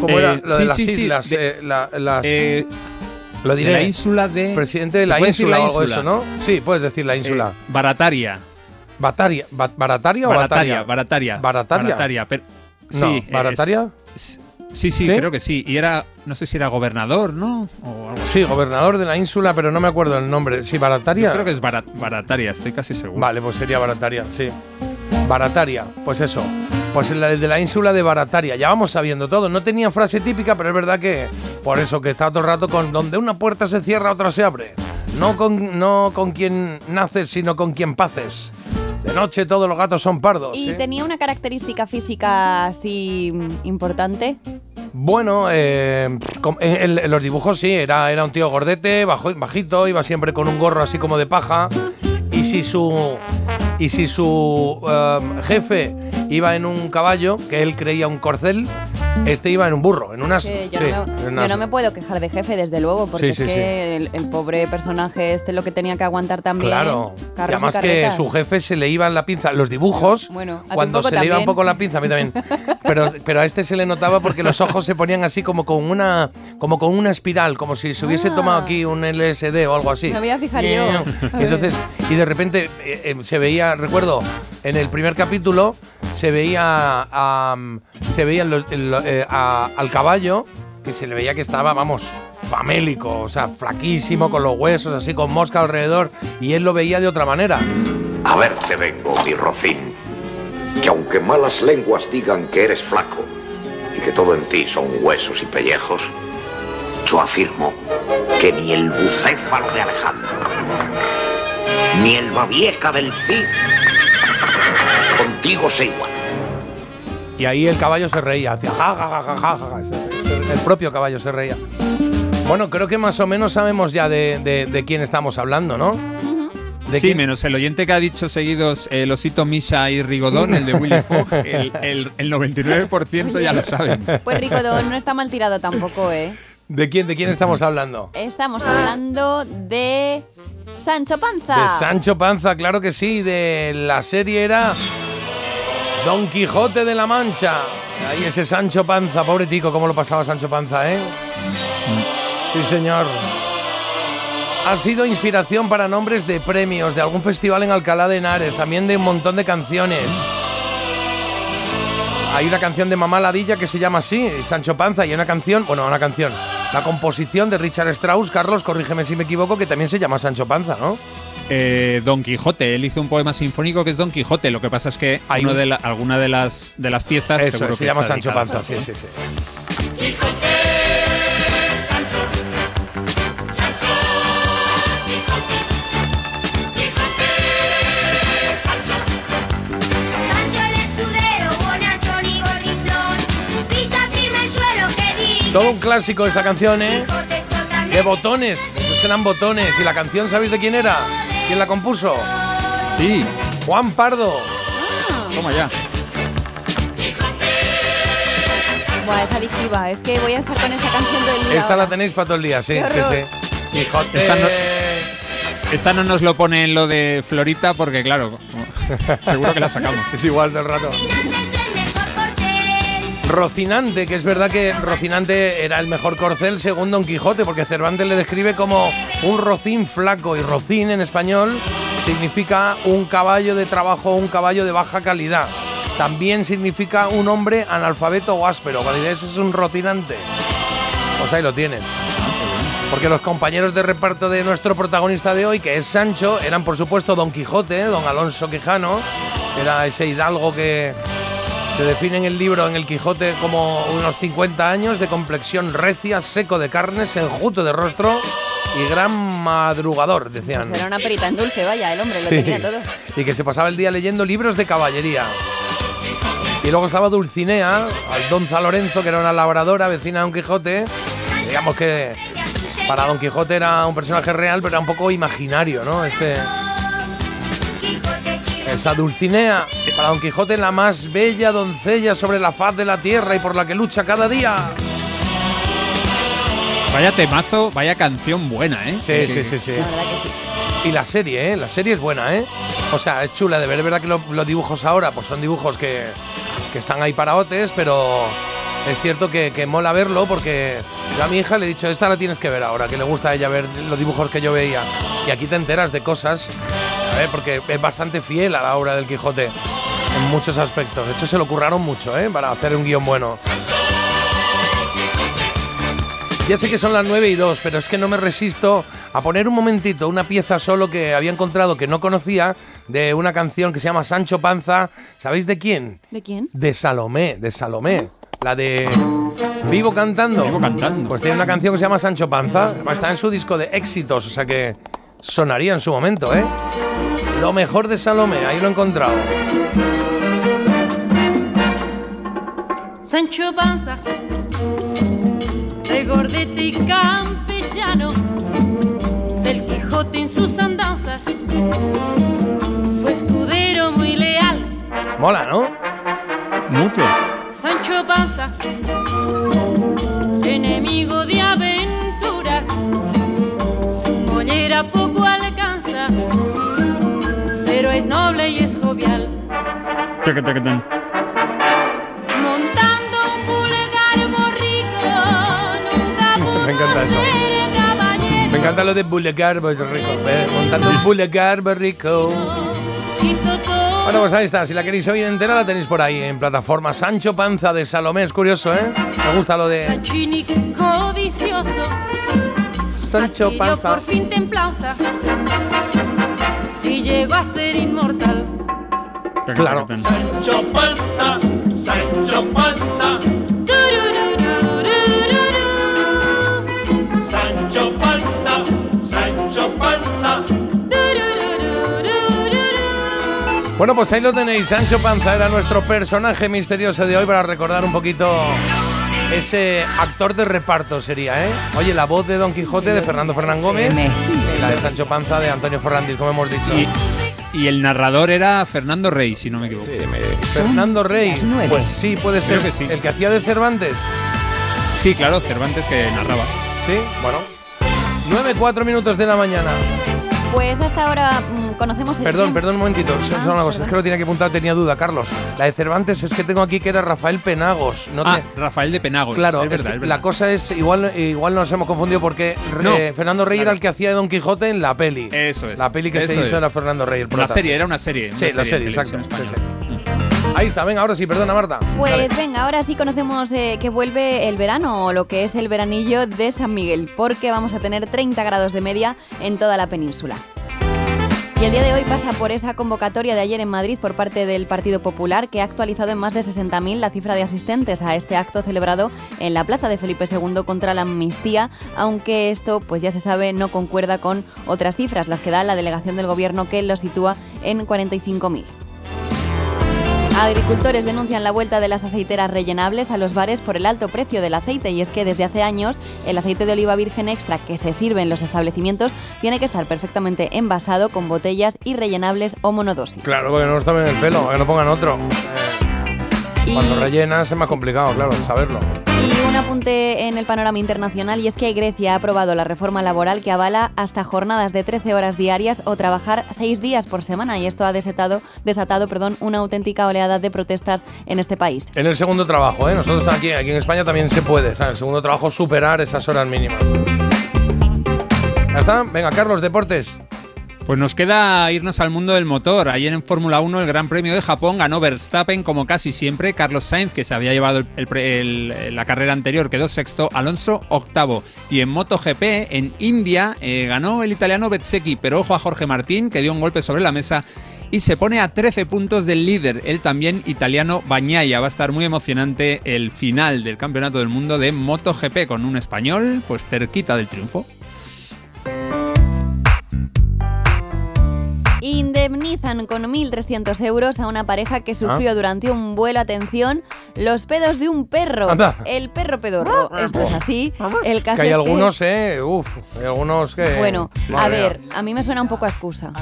¿Cómo Eh, era? Lo de sí, las sí, sí, islas, de- eh, la- las- Eh, lo diré. la ínsula de- Presidente de ¿Se la ínsula la o eso, ¿no? Sí, puedes decir la ínsula. Eh, Barataria. Bataria, ba- ¿Barataria o Barataria? Barataria. Barataria. Barataria, pero- No, sí, ¿Barataria? es- sí, sí, ¿Sí? creo que sí. Y era, no sé si era gobernador, ¿no? O algo así. Sí, gobernador de la ínsula, pero no me acuerdo el nombre. Sí, Barataria. Yo creo que es Bara- Barataria, estoy casi seguro. Vale, pues sería Barataria, sí. Barataria, pues eso. Pues el de la ínsula de Barataria. Ya vamos sabiendo todo. No tenía frase típica, pero es verdad que por eso que está todo el rato con donde una puerta se cierra, otra se abre. No con, no con quien naces, sino con quien paces. De noche todos los gatos son pardos. ¿Y ¿sí? tenía una característica física así mm, importante? Bueno, eh, en, en los dibujos sí, era, era un tío gordete, bajo, bajito, iba siempre con un gorro así como de paja. Y si su, y si su eh, jefe iba en un caballo, que él creía un corcel, este iba en un burro, en unas. Que yo, sí, no me, en yo unas- no me puedo quejar de jefe, desde luego, porque Sí, es que el, el pobre personaje este lo que tenía que aguantar también. Claro, y además que su jefe se le iba en la pinza. Los dibujos, Bueno, a cuando un se le iba un poco la pinza, a mí también. Pero, pero a este se le notaba porque los ojos se ponían así como con una, como con una espiral, como si se hubiese Ah. tomado aquí un LSD o algo así. Me voy a fijar yo. Y entonces, y de repente eh, eh, se veía, recuerdo, en el primer capítulo se veía, se veía en lo- en lo- eh, a- al caballo que se le veía que estaba, vamos, famélico, o sea, flaquísimo, Mm. con los huesos así, con mosca alrededor, y él lo veía de otra manera. A verte vengo, mi Rocín. Que aunque malas lenguas digan que eres flaco y que todo en ti son huesos y pellejos, yo afirmo que ni el bucéfalo de Alejandro, ni el babieca del Cid, contigo se igual. Y ahí el caballo se reía, hacía ja, ja, ja, ja, ja, ja. El propio caballo se reía. Bueno, creo que más o menos sabemos ya de, de- de quién estamos hablando, ¿no? ¿De sí, quién? menos el oyente que ha dicho seguidos el osito Misha y Rigodón, el de Willy Fogg, el, el- el 99% ya lo saben. Pues Ricodón no está mal tirado tampoco, ¿eh? ¿De quién, ¿De quién estamos hablando? Estamos hablando de Sancho Panza. De Sancho Panza, claro que sí. De la serie era Don Quijote de la Mancha. Ahí ese Sancho Panza, pobre tico, cómo lo pasaba Sancho Panza, ¿eh? Sí, señor. Ha sido inspiración para nombres de premios, de algún festival en Alcalá de Henares, también de un montón de canciones. Hay una canción de Mamá Ladilla que se llama así, Sancho Panza, y una canción, bueno, una canción, la composición de Richard Strauss, Carlos, corrígeme si me equivoco, que también se llama Sancho Panza, ¿no? Eh, Don Quijote, él hizo un poema sinfónico que es Don Quijote. Lo que pasa es que Hay uno un- de la- alguna de las, de las piezas Eso, seguro se que llama está Sancho Panza, sí, sí, sí. Sancho el escudero, bonachón y gordiflón. Pisa firme el suelo que dirige. Todo un clásico esta canción, ¿eh? Quijote De botones, estos eran botones. ¿Y la canción sabéis de quién era? ¿Quién la compuso? Sí. Juan Pardo. Toma ya. Buah, es adictiva. Es que voy a estar con esa canción todo el día. Esta la ahora. tenéis para todo el día, sí, sí, sí. Quijote. Esta no- Esta no nos lo pone en lo de Florita porque, claro, seguro que la sacamos. Es igual del rato. Rocinante, que es verdad que Rocinante era el mejor corcel según Don Quijote, porque Cervantes le describe como un rocín flaco y rocín en español significa un caballo de trabajo, un caballo de baja calidad. También significa un hombre analfabeto o áspero. Cuando es un rocinante, pues ahí lo tienes. Porque los compañeros de reparto de nuestro protagonista de hoy, que es Sancho, eran por supuesto Don Quijote, Don Alonso Quijano, era ese hidalgo que se define en el libro en el Quijote como unos 50 años de complexión recia, seco de carnes, enjuto de rostro y gran madrugador, decían. Pues era una perita en dulce, vaya, el hombre lo Sí. tenía todo. Y que se pasaba el día leyendo libros de caballería. Y luego estaba Dulcinea, Aldonza Lorenzo, que era una labradora vecina de Don Quijote. Digamos que para Don Quijote era un personaje real, pero era un poco imaginario, ¿no? Ese, Esa Dulcinea, para Don Quijote la más bella doncella sobre la faz de la tierra y por la que lucha cada día. Vaya temazo, vaya canción buena, ¿eh? Sí, sí, sí, sí. Y la serie, ¿eh? La serie es buena, ¿eh? O sea, es chula de ver. Es verdad que lo- los dibujos ahora, pues son dibujos que, que están ahí para otes, pero es cierto que, que mola verlo porque yo a mi hija le he dicho, esta la tienes que ver ahora, que le gusta a ella ver los dibujos que yo veía. Y aquí te enteras de cosas, ver, porque es bastante fiel a la obra del Quijote en muchos aspectos. De hecho, se lo curraron mucho, ¿eh? Para hacer un guion bueno. Ya sé que son las 9 y 2, pero es que no me resisto a poner un momentito una pieza solo que había encontrado que no conocía de una canción que se llama Sancho Panza. ¿Sabéis de quién? ¿De quién? De Salomé, de Salomé. La de Vivo cantando. Vivo cantando. Pues tiene una canción que se llama Sancho Panza. Está en su disco de éxitos, o sea que sonaría en su momento, ¿eh? Lo mejor de Salomé, ahí lo he encontrado. Sancho Panza, regordete y campechano, del Quijote en sus andanzas, fue escudero muy leal. Mola, ¿no? Mucho. Sancho Panza, enemigo de es noble y es jovial. Montando un vulgar borrico, nunca pudo Me encanta eso. ser caballero. Me encanta lo de Boulevard Rico, ¿eh? montando un Boulevard Rico. Hizo todo Bueno, pues ahí está. Si la queréis oír entera, la tenéis por ahí en plataforma. Sancho Panza de Salomé. Es curioso, ¿eh? Me gusta lo de codicioso, Sancho Panza. por fin templanza y llegó a ser inmortal. Claro. Sancho Panza, Sancho Panza. Sancho Panza, Sancho Panza. Bueno, pues ahí lo tenéis. Sancho Panza era nuestro personaje misterioso de hoy para recordar un poquito ese actor de reparto sería, ¿eh? Oye, la voz de Don Quijote de Fernando Fernán Gómez y la de Sancho Panza de Antonio Ferrandis, como hemos dicho. Y, y el narrador era Fernando Rey, si no me equivoco. Fernando Rey. Pues sí, puede ser. Creo que sí. El que hacía de Cervantes. Sí, claro, Cervantes que narraba. Sí, bueno. 9, 4 minutos de la mañana. Pues hasta ahora mm, conocemos el Perdón, tiempo. perdón un momentito. Solo Ah, una cosa, es que lo tenía que apuntar, tenía duda, Carlos. La de Cervantes es que tengo aquí que era Rafael Penagos. No ah, te- Rafael de Penagos. Claro, es es verdad, que es verdad. la cosa es, igual, igual nos hemos confundido porque No, eh, Fernando Rey era el que hacía de Don Quijote en la peli. Eso es. La peli que se hizo es. era Fernando Rey, el Una serie, era una serie. Sí, la serie, exacto. Ahí está, venga, ahora sí, perdona Marta. Pues Dale. venga, ahora sí conocemos eh, que vuelve el verano o lo que es el veranillo de San Miguel, porque vamos a tener 30 grados de media en toda la península. Y el día de hoy pasa por esa convocatoria de ayer en Madrid por parte del Partido Popular que ha actualizado en más de 60.000 la cifra de asistentes a este acto celebrado en la plaza de Felipe II contra la amnistía, aunque esto, pues ya se sabe, no concuerda con otras cifras, las que da la delegación del gobierno que lo sitúa en 45.000. Agricultores denuncian la vuelta de las aceiteras rellenables a los bares por el alto precio del aceite y es que desde hace años el aceite de oliva virgen extra que se sirve en los establecimientos tiene que estar perfectamente envasado con botellas y rellenables o monodosis. Claro, porque no nos tomen el pelo, que no pongan otro. Y- Cuando rellenas es más complicado, claro, saberlo. Y un apunte en el panorama internacional y es que Grecia ha aprobado la reforma laboral que avala hasta jornadas de 13 horas diarias o trabajar 6 días por semana y esto ha desatado, desatado perdón, una auténtica oleada de protestas en este país. En el segundo trabajo, ¿eh? Nosotros aquí, aquí en España también se puede, ¿sabes? El segundo trabajo superar esas horas mínimas. ¿Ya está? Venga, Carlos, deportes. Pues nos queda irnos al mundo del motor. Ayer en Fórmula 1 el Gran Premio de Japón ganó Verstappen como casi siempre. Carlos Sainz, que se había llevado el- la carrera anterior, quedó sexto. Alonso octavo. Y en MotoGP, en India, eh, ganó el italiano Bezzecchi. Pero ojo a Jorge Martín, que dio un golpe sobre la mesa y se pone a 13 puntos del líder, el también italiano Bañaya. Va a estar muy emocionante el final del Campeonato del Mundo de MotoGP con un español pues cerquita del triunfo. Indemnizan con 1.300 euros a una pareja que sufrió Ah. durante un vuelo, atención, los pedos de un perro. Anda. El perro pedorro. Esto es así. El caso Que hay es algunos, ¿eh? Uf, hay algunos que... Bueno, a Madre ver, a mí me suena un poco a excusa.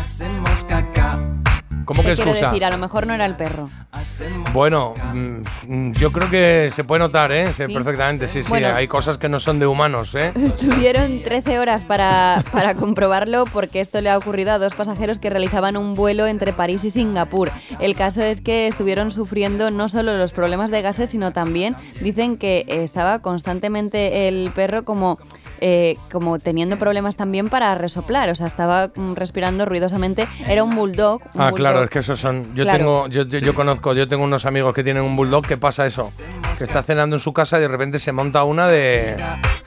¿Cómo que ¿Qué quiere excusa? decir? A lo mejor no era el perro. Bueno, mm, yo creo que se puede notar, ¿eh? Sí, Sí. perfectamente, sí, sí. Bueno. Hay cosas que no son de humanos, ¿eh? Tuvieron 13 horas para, para comprobarlo porque esto le ha ocurrido a dos pasajeros que realizaban un vuelo entre París y Singapur. El caso es que estuvieron sufriendo no solo los problemas de gases, sino también dicen que estaba constantemente el perro como... eh, como teniendo problemas también para resoplar, o sea, estaba mm, respirando ruidosamente. Era un bulldog. un Ah, claro, es que esos son. Yo Claro. tengo, yo, yo, yo conozco, yo tengo unos amigos que tienen un bulldog que pasa eso. Que está cenando en su casa y de repente se monta una de.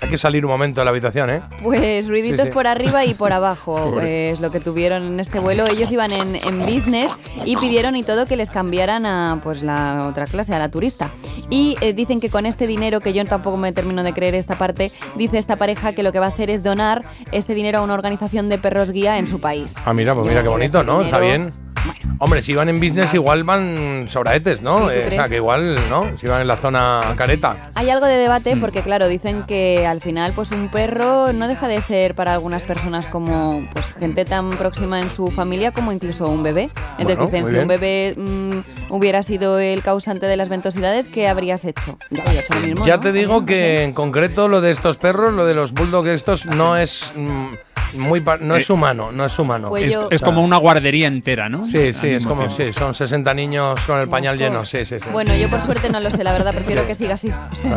Hay que salir un momento de la habitación, ¿eh? Pues ruiditos Sí, sí. por arriba y por abajo es lo que tuvieron en este vuelo. Ellos iban en, en business y pidieron y todo que les cambiaran a pues la otra clase, a la turista. Y eh, dicen que con este dinero, que yo tampoco me termino de creer esta parte, dice esta pareja que lo que va a hacer es donar este dinero a una organización de perros guía en su país. Ah, mira, pues mira qué bonito, ¿no? Está bien. Hombre, si van en business igual van sobraetes, ¿no? Sí, ¿tú Eh, o sea, que igual, ¿no? Si van en la zona careta. Hay algo de debate Mm. porque, claro, dicen que al final, pues un perro no deja de ser para algunas personas como pues gente tan próxima en su familia como incluso un bebé. Entonces Bueno, dicen, si un bebé mm, hubiera sido el causante de las ventosidades, ¿qué habrías hecho? Mismo, Ya ¿no? te digo que en concreto lo de estos perros, lo de los bulldogs estos, no es mm, muy no es Eh, humano, no es humano. Pues es como una guardería entera, ¿no? Sí, sí, es como, sí, son 60 niños con el pañal lleno, sí, sí, sí. Bueno, yo por suerte no lo sé, la verdad, prefiero que siga así. O sea,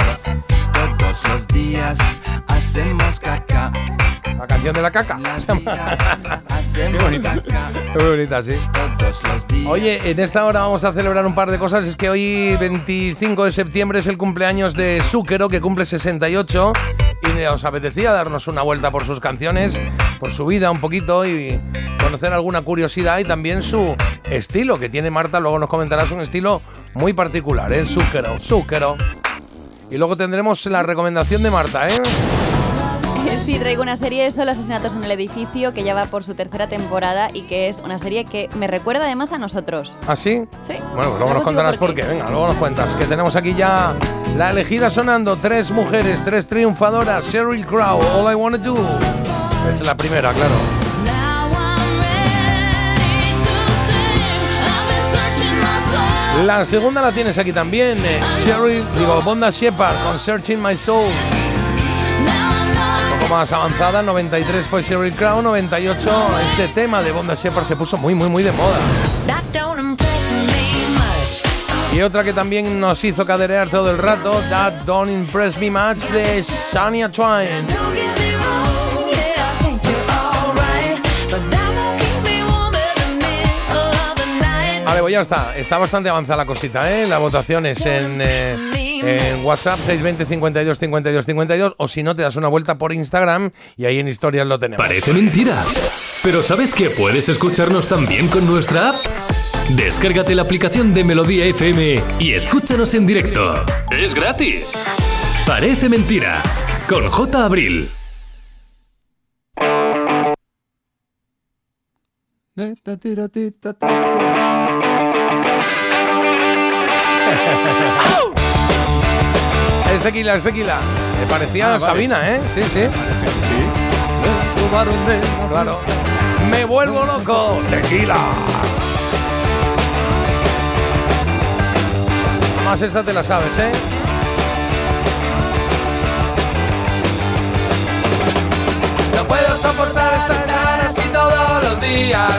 Todos los días hacemos caca. La canción de la caca. Qué bonita. Qué bonita, sí. Oye, en esta hora vamos a celebrar un par de cosas. Es que hoy, 25 de septiembre, es el cumpleaños de Zúquero, que cumple 68. Y os apetecía darnos una vuelta por sus canciones, por su vida un poquito y conocer alguna curiosidad y también su estilo, que tiene Marta. Luego nos comentarás un estilo muy particular, ¿eh? Zúquero, Zúquero. Y luego tendremos la recomendación de Marta, ¿eh? Sí, traigo una serie, son los asesinatos en el edificio, que ya va por su tercera temporada y que es una serie que me recuerda además a nosotros. ¿Ah, sí? Sí. Bueno, pues luego nos contarás por por qué. Venga, luego nos cuentas. Que tenemos aquí ya la elegida sonando. Tres mujeres, tres triunfadoras. Sheryl Crow, All I Wanna Do. Es la primera, claro. La segunda la tienes aquí también. eh, Sheryl, digo, Bonda Shepard con Searching My Soul. Poco más avanzada, 93 fue Sheryl Crow, 98 este tema de Bonda Shepard se puso muy, muy, muy de moda. Y otra que también nos hizo caderear todo el rato, That Don't Impress Me Much de Shania Twain. Vale, pues ya está. Está bastante avanzada la cosita, ¿eh? Las votaciones en, eh, en WhatsApp 620 52 52 52 o si no te das una vuelta por Instagram y ahí en historias lo tenemos. Parece mentira. Pero ¿sabes que puedes escucharnos también con nuestra app? Descárgate la aplicación de Melodía FM y escúchanos en directo. Es gratis. Parece mentira. Con J. Abril. Es tequila, es tequila. Me parecía Ah, vale. Sabina, ¿eh? Sí, sí. Claro. Me vuelvo loco. Tequila. Más esta te la sabes, ¿eh? No puedo soportar estar así todos los días.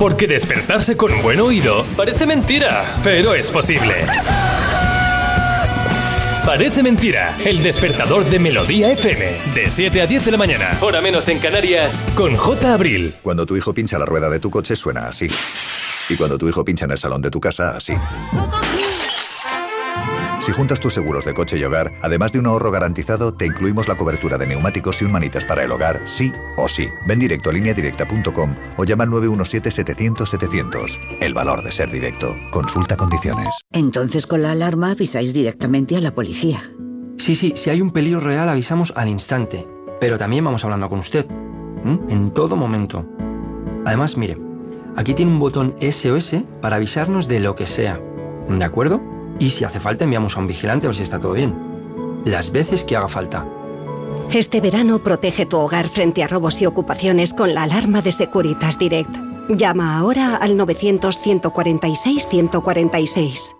Porque despertarse con buen oído parece mentira, pero es posible. Parece mentira, el despertador de Melodía FM, de 7 a 10 de la mañana, hora menos en Canarias, con J. Abril. Cuando tu hijo pincha la rueda de tu coche suena así. Y cuando tu hijo pincha en el salón de tu casa, así. Si juntas tus seguros de coche y hogar, además de un ahorro garantizado, te incluimos la cobertura de neumáticos y un manitas para el hogar, sí o sí. Ven directo a lineadirecta.com o llama al 917-700-700. El valor de ser directo. Consulta condiciones. Entonces con la alarma avisáis directamente a la policía. Sí, sí, si hay un peligro real avisamos al instante. Pero también vamos hablando con usted. ¿m? En todo momento. Además, mire, aquí tiene un botón SOS para avisarnos de lo que sea. ¿De acuerdo? Y si hace falta enviamos a un vigilante a ver si está todo bien. Las veces que haga falta. Este verano protege tu hogar frente a robos y ocupaciones con la alarma de Securitas Direct. Llama ahora al 900-146-146.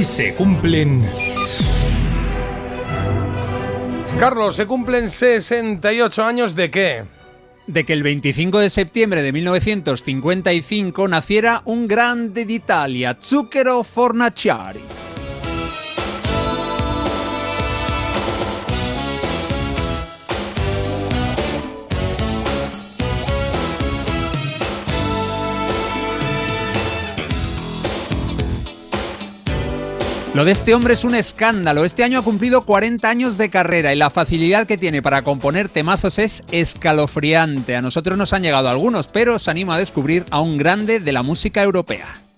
Hoy se cumplen... Carlos, se cumplen 68 años de qué? De que el 25 de septiembre de 1955 naciera un grande d'Italia, Zucchero Fornaciari. Lo de este hombre es un escándalo. Este año ha cumplido 40 años de carrera y la facilidad que tiene para componer temazos es escalofriante. A nosotros nos han llegado algunos, pero os animo a descubrir a un grande de la música europea.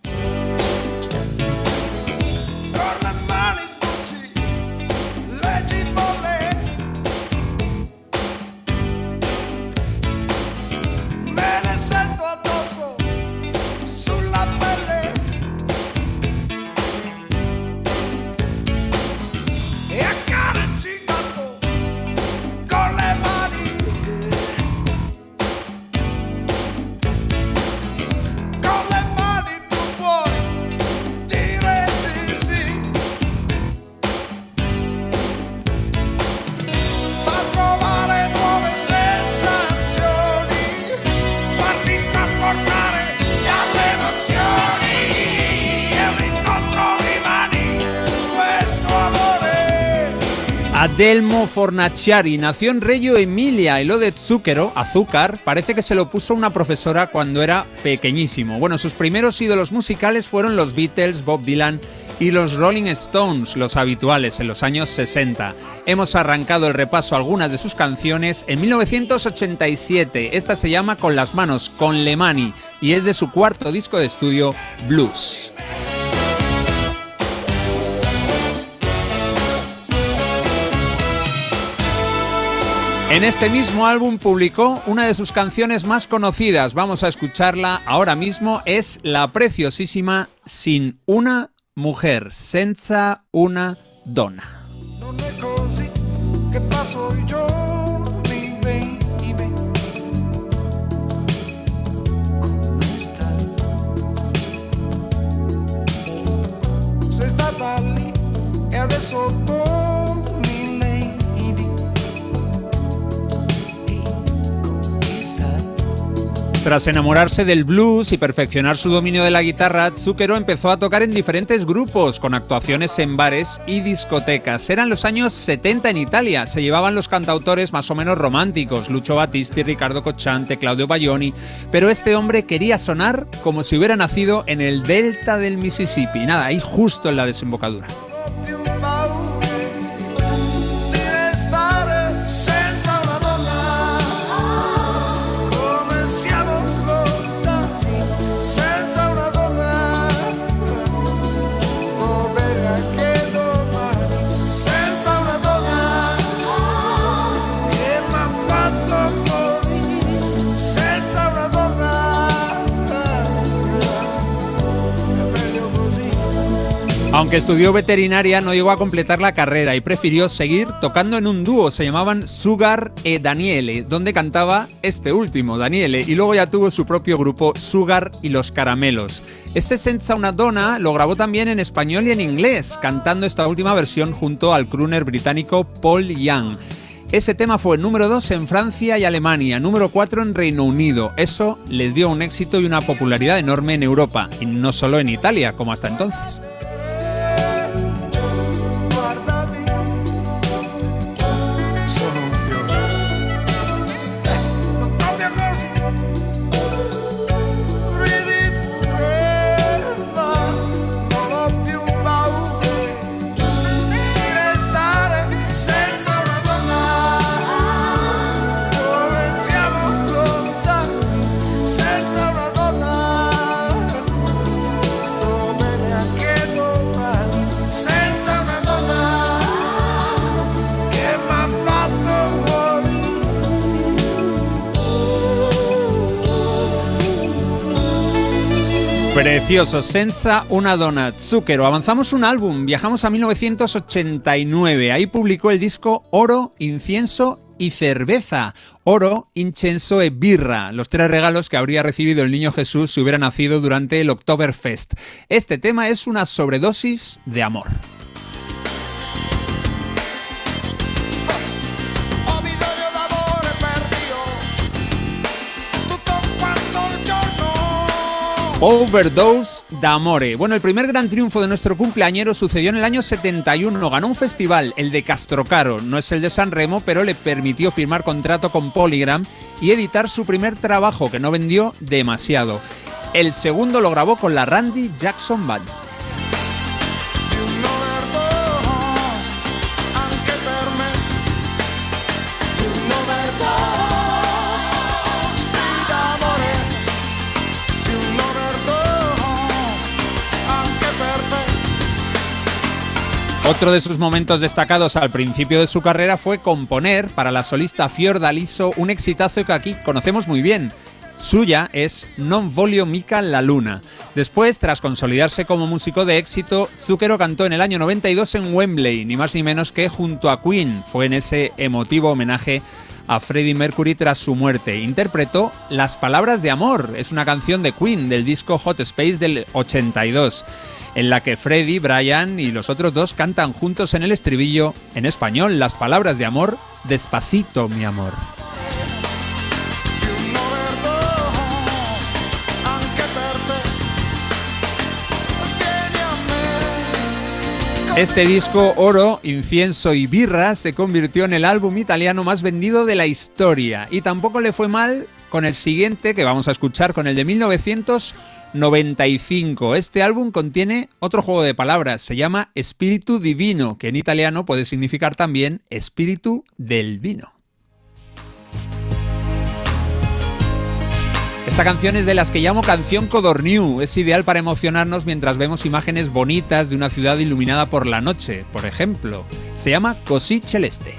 Fornaciari nació en Reggio Emilia y lo de zucchero, azúcar, parece que se lo puso una profesora cuando era pequeñísimo. Bueno, sus primeros ídolos musicales fueron los Beatles, Bob Dylan y los Rolling Stones, los habituales en los años 60. Hemos arrancado el repaso a algunas de sus canciones en 1987. Esta se llama Con las manos, con Lemani, y es de su cuarto disco de estudio, Blues. En este mismo álbum publicó una de sus canciones más conocidas. Vamos a escucharla ahora mismo. Es la preciosísima Sin una mujer, senza una donna. Tras enamorarse del blues y perfeccionar su dominio de la guitarra, Zucchero empezó a tocar en diferentes grupos, con actuaciones en bares y discotecas. Eran los años 70 en Italia, se llevaban los cantautores más o menos románticos, Lucio Battisti, Ricardo Cocciante, Claudio Baglioni, pero este hombre quería sonar como si hubiera nacido en el delta del Mississippi, nada, ahí justo en la desembocadura. Aunque estudió veterinaria, no llegó a completar la carrera y prefirió seguir tocando en un dúo. Se llamaban Sugar e Daniele, donde cantaba este último, Daniele, y luego ya tuvo su propio grupo Sugar y los Caramelos. Este Senza una Donna lo grabó también en español y en inglés, cantando esta última versión junto al crooner británico Paul Young. Ese tema fue número 2 en Francia y Alemania, número 4 en Reino Unido. Eso les dio un éxito y una popularidad enorme en Europa, y no solo en Italia, como hasta entonces. Precioso, Senza una dona, Zucchero. Avanzamos un álbum, viajamos a 1989. Ahí publicó el disco Oro, Incienso y Cerveza. Oro, Incenso e Birra, los tres regalos que habría recibido el niño Jesús si hubiera nacido durante el Oktoberfest. Este tema es una sobredosis de amor. Overdose d'Amore. Bueno, el primer gran triunfo de nuestro cumpleañero sucedió en el año 71. Ganó un festival, el de Castrocaro. No es el de San Remo, pero le permitió firmar contrato con Polygram y editar su primer trabajo, que no vendió demasiado. El segundo lo grabó con la Randy Jackson Band. Otro de sus momentos destacados al principio de su carrera fue componer para la solista Fiordaliso un exitazo que aquí conocemos muy bien. Suya es Non Voglio Mica la Luna. Después, tras consolidarse como músico de éxito, Zucchero cantó en el año 92 en Wembley, ni más ni menos que junto a Queen. Fue en ese emotivo homenaje a Freddie Mercury tras su muerte. Interpretó Las Palabras de Amor, es una canción de Queen del disco Hot Space del 82, en la que Freddie, Brian y los otros dos cantan juntos en el estribillo, en español, Las Palabras de Amor, Despacito, mi amor. Este disco, Oro, Incienso y Birra, se convirtió en el álbum italiano más vendido de la historia. Y tampoco le fue mal con el siguiente, que vamos a escuchar, con el de 1995. Este álbum contiene otro juego de palabras, se llama Espíritu Divino, que en italiano puede significar también espíritu del vino. Esta canción es de las que llamo canción Codorniu. Es ideal para emocionarnos mientras vemos imágenes bonitas de una ciudad iluminada por la noche, por ejemplo. Se llama Così Celeste.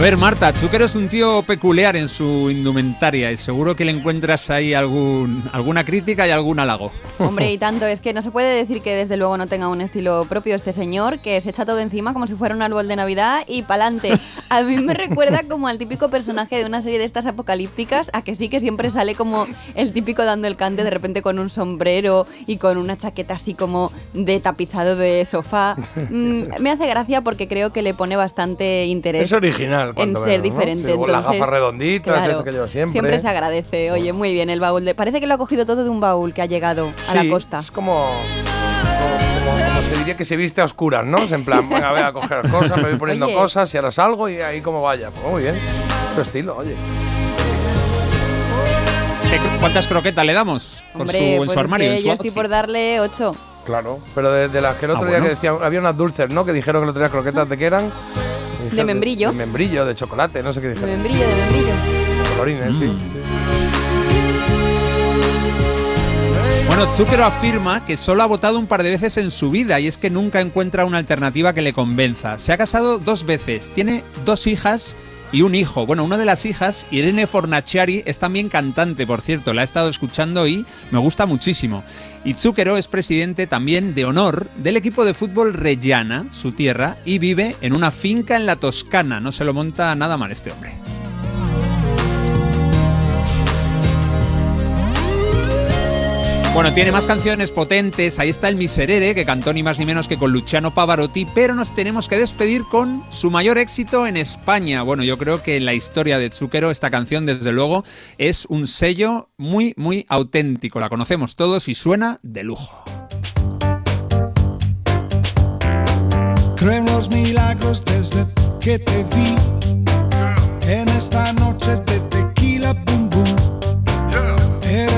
Ver, Marta, Zucker es un tío peculiar en su indumentaria y seguro que le encuentras ahí algún, alguna crítica y algún halago. Hombre, y tanto, es que no se puede decir que desde luego no tenga un estilo propio este señor, que se echa todo encima como si fuera un árbol de Navidad y pa'lante. A mí me recuerda como al típico personaje de una serie de estas apocalípticas, a que sí que siempre sale como el típico dando el cante de repente con un sombrero y con una chaqueta así como de tapizado de sofá. Mm, me hace gracia porque creo que le pone bastante interés. Es original. En ser ¿no? diferente. Sí, con las gafas redonditas, claro, esto que lleva siempre. se agradece. Oye, muy bien, el baúl de. Parece que lo ha cogido todo de un baúl que ha llegado a la costa. Es como, como, como- como se diría que se viste a oscuras, ¿no? Es en plan, venga, voy a coger cosas, me voy poniendo Oye. cosas y ahora salgo y ahí como vaya. Pues muy bien. Tu estilo, oye. ¿Qué- ¿Cuántas croquetas le damos? Por Hombre, su, en pues su es armario. que en su yo estoy por darle 8. Claro, pero de, de las que el otro Ah, día bueno. que decían, había unas dulces, ¿no? Que dijeron que el otro día croquetas de qué eran. Dijeron membrillo. De membrillo, de chocolate, no sé qué De dijeron. membrillo, de membrillo. Colorines, sí. Bueno, Zucchero afirma que solo ha votado un par de veces en su vida y es que nunca encuentra una alternativa que le convenza. Se ha casado dos veces, tiene dos hijas y un hijo. Bueno, una de las hijas, Irene Fornaciari, es también cantante, por cierto, la he estado escuchando y me gusta muchísimo. Y Zucchero es presidente también de honor del equipo de fútbol Reggiana, su tierra, y vive en una finca en la Toscana. No se lo monta nada mal este hombre. Bueno, tiene más canciones potentes. Ahí está el Miserere, que cantó ni más ni menos que con Luciano Pavarotti, pero nos tenemos que despedir con su mayor éxito en España. Bueno, yo creo que en la historia de Zucchero esta canción, desde luego, es un sello muy, muy auténtico. La conocemos todos y suena de lujo. Creo en los milagros desde que te vi en esta noche de tequila.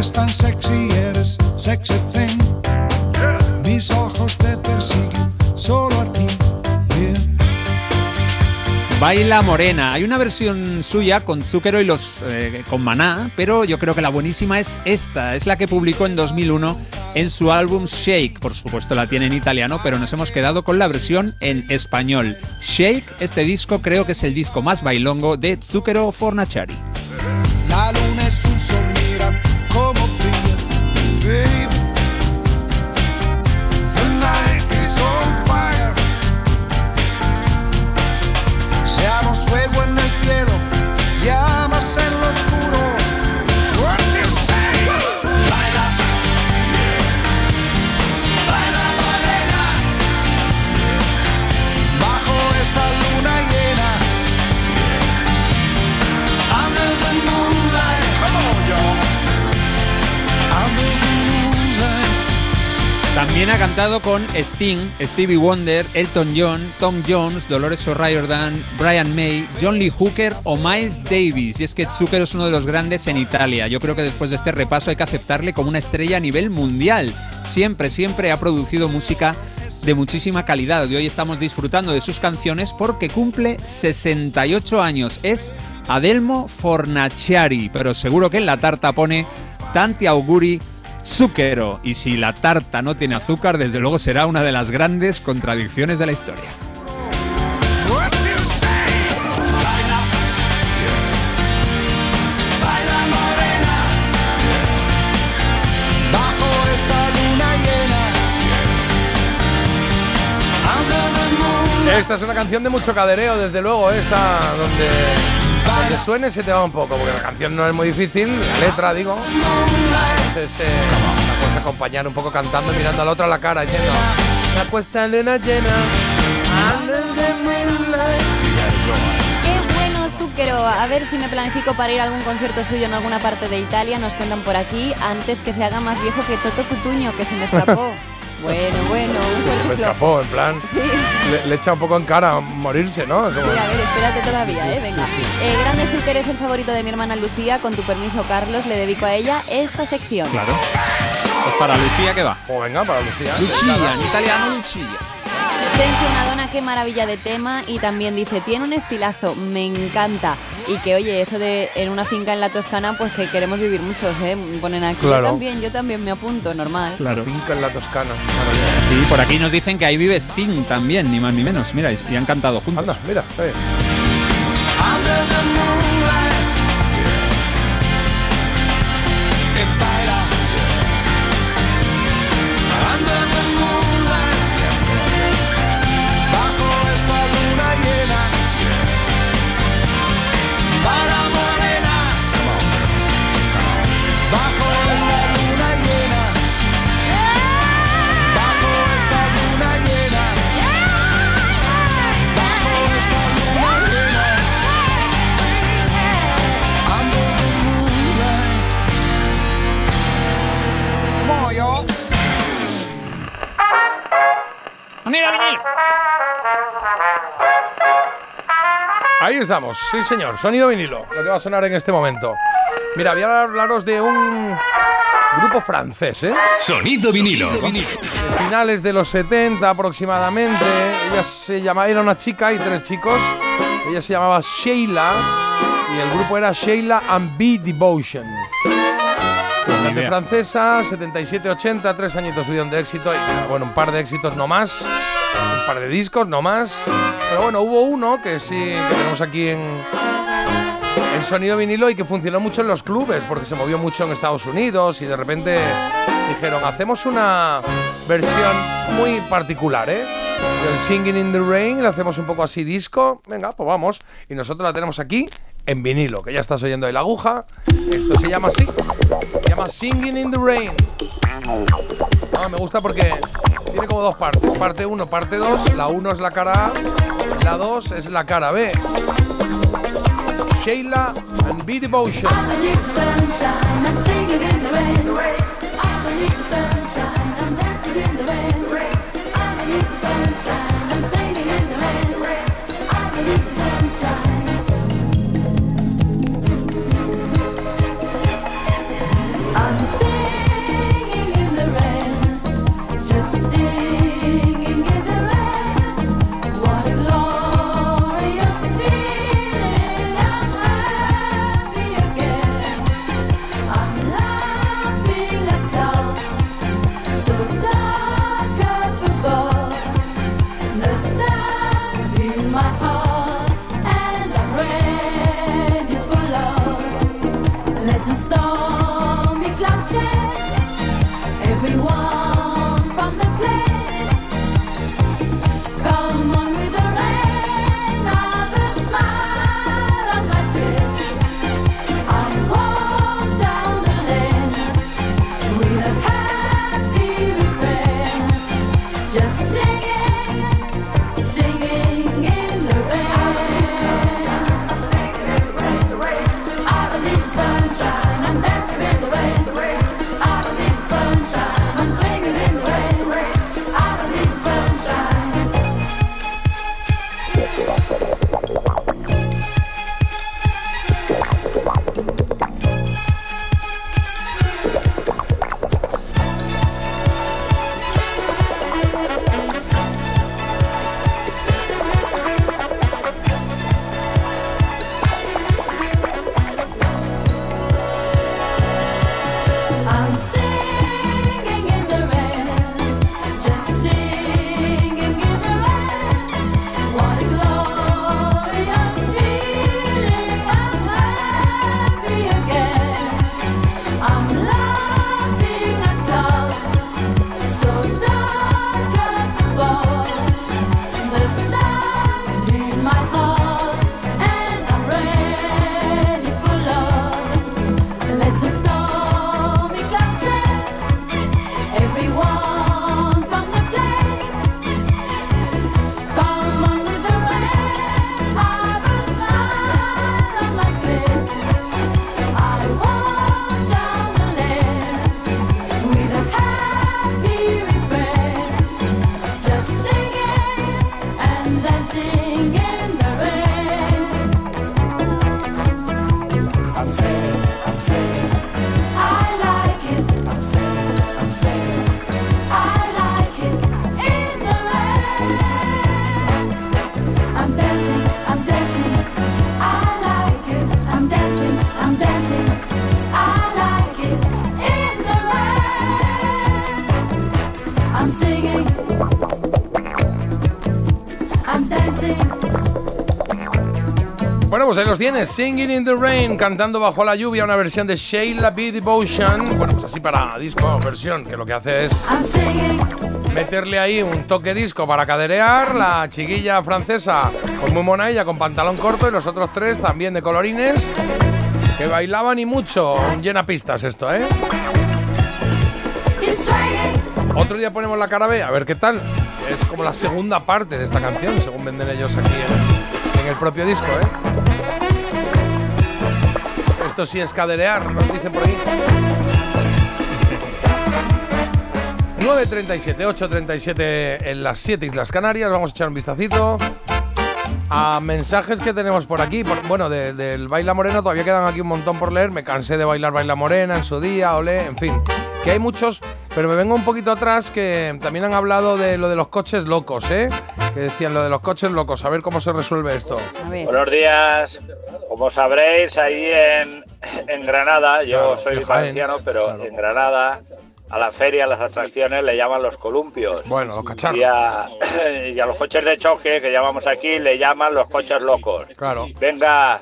Eres tan sexy, eres sexy thing. Mis ojos te persiguen solo a ti. yeah. Baila Morena. Hay una versión suya con Zucchero y los eh, con Maná, pero yo creo que la buenísima es esta. Es la que publicó en 2001 en su álbum Shake. Por supuesto la tiene en italiano, pero nos hemos quedado con la versión en español. Shake, este disco creo que es el disco más bailongo de Zucchero Fornaciari. La luna es un sol, También ha cantado con Sting, Stevie Wonder, Elton John, Tom Jones, Dolores O'Riordan, Brian May, John Lee Hooker o Miles Davis. Y es que Zucker es uno de los grandes en Italia. Yo creo que después de este repaso hay que aceptarle como una estrella a nivel mundial. Siempre, siempre ha producido música de muchísima calidad y hoy estamos disfrutando de sus canciones porque cumple 68 años. Es Adelmo Fornaciari, pero seguro que en la tarta pone Tanti auguri Zucchero. Y si la tarta no tiene azúcar, desde luego será una de las grandes contradicciones de la historia. Esta es una canción de mucho cadereo, desde luego, esta donde, donde suene se te va un poco, porque la canción no es muy difícil, la letra digo. Entonces, eh, la puedes acompañar un poco cantando, y mirando a la otra a la cara, diciendo: La puesta luna llena. under the moonlight". Qué bueno, Zúquero. A ver si me planifico para ir a algún concierto suyo en alguna parte de Italia. Nos cuentan por aquí antes que se haga más viejo que Toto Cutuño, que se me escapó. Bueno, bueno, un Se me escapó, en plan. Le, le echa un poco en cara morirse, ¿no? Como- Sí, a ver, espérate todavía, ¿eh? Venga. Eh, Grande Zúquero es el favorito de mi hermana Lucía. Con tu permiso, Carlos, le dedico a ella esta sección. Claro. Pues para Lucía, ¿qué va? Pues venga, para Lucía. Lucía, en italiano Lucía. Sensi una dona, qué maravilla de tema. Y también dice, tiene un estilazo, me encanta. Y que, oye, eso de en una finca en la Toscana, pues que queremos vivir muchos, ¿eh? Ponen aquí. Claro. Yo también, yo también me apunto, normal. Claro. Finca en la Toscana. Sí, por aquí nos dicen que ahí vive Sting también, ni más ni menos. Mira, y han cantado juntos. Anda, mira, Ahí estamos, sí señor, sonido vinilo, lo que va a sonar en este momento. Mira, voy a hablaros de un grupo francés, ¿eh? Sonido vinilo. Finales de los 70 aproximadamente. Ella se llamaba, era una chica y tres chicos. Ella se llamaba Sheila y el grupo era Sheila and B Devotion. Cantante francesa, 77-80, tres añitos tuvieron de éxito y bueno, un par de éxitos no más, un par de discos no más. Pero bueno, hubo uno que sí, que tenemos aquí en, en sonido vinilo y que funcionó mucho en los clubes porque se movió mucho en Estados Unidos y de repente dijeron, hacemos una versión muy particular, ¿eh? Del Singing in the Rain, la hacemos un poco así disco, venga, pues vamos. Y nosotros la tenemos aquí en vinilo, que ya estás oyendo ahí la aguja. Esto se llama así, se llama Singing in the Rain. Ah, me gusta porque tiene como dos partes, parte 1, parte 2. La 1 es la cara A, la 2 es la cara B. Sheila and B Devotion. Pues ahí los tienes, Singing in the Rain, cantando bajo la lluvia, una versión de Sheila B. Devotion. Bueno, pues así para disco, versión, que lo que hace es meterle ahí un toque disco para caderear. La chiquilla francesa, pues muy mona ella, con pantalón corto, y los otros tres también de colorines, que bailaban y mucho. Llena pistas esto, ¿eh? Otro día ponemos la cara B, a ver qué tal. Es como la segunda parte de esta canción, según venden ellos aquí en, en el propio disco, ¿eh? Esto sí es caderear, nos dicen por ahí. 9.37, 8.37 en las 7 Islas Canarias. Vamos a echar un vistacito a mensajes que tenemos por aquí. Por- bueno, de- del Baila Morena todavía quedan aquí un montón por leer. Me cansé de bailar Baila Morena en su día, olé, en fin. Que hay muchos, pero me vengo un poquito atrás que también han hablado de lo de los coches locos, ¿eh? Que decían lo de los coches locos. A ver cómo se resuelve esto. Buenos días. Como sabréis, ahí en, en Granada, yo Claro, soy valenciano, pero en Granada, a la feria, a las atracciones, le llaman los columpios. Bueno, los cacharros. Y a, y a los coches de choque, que llamamos aquí, le llaman los coches locos. Claro. Venga,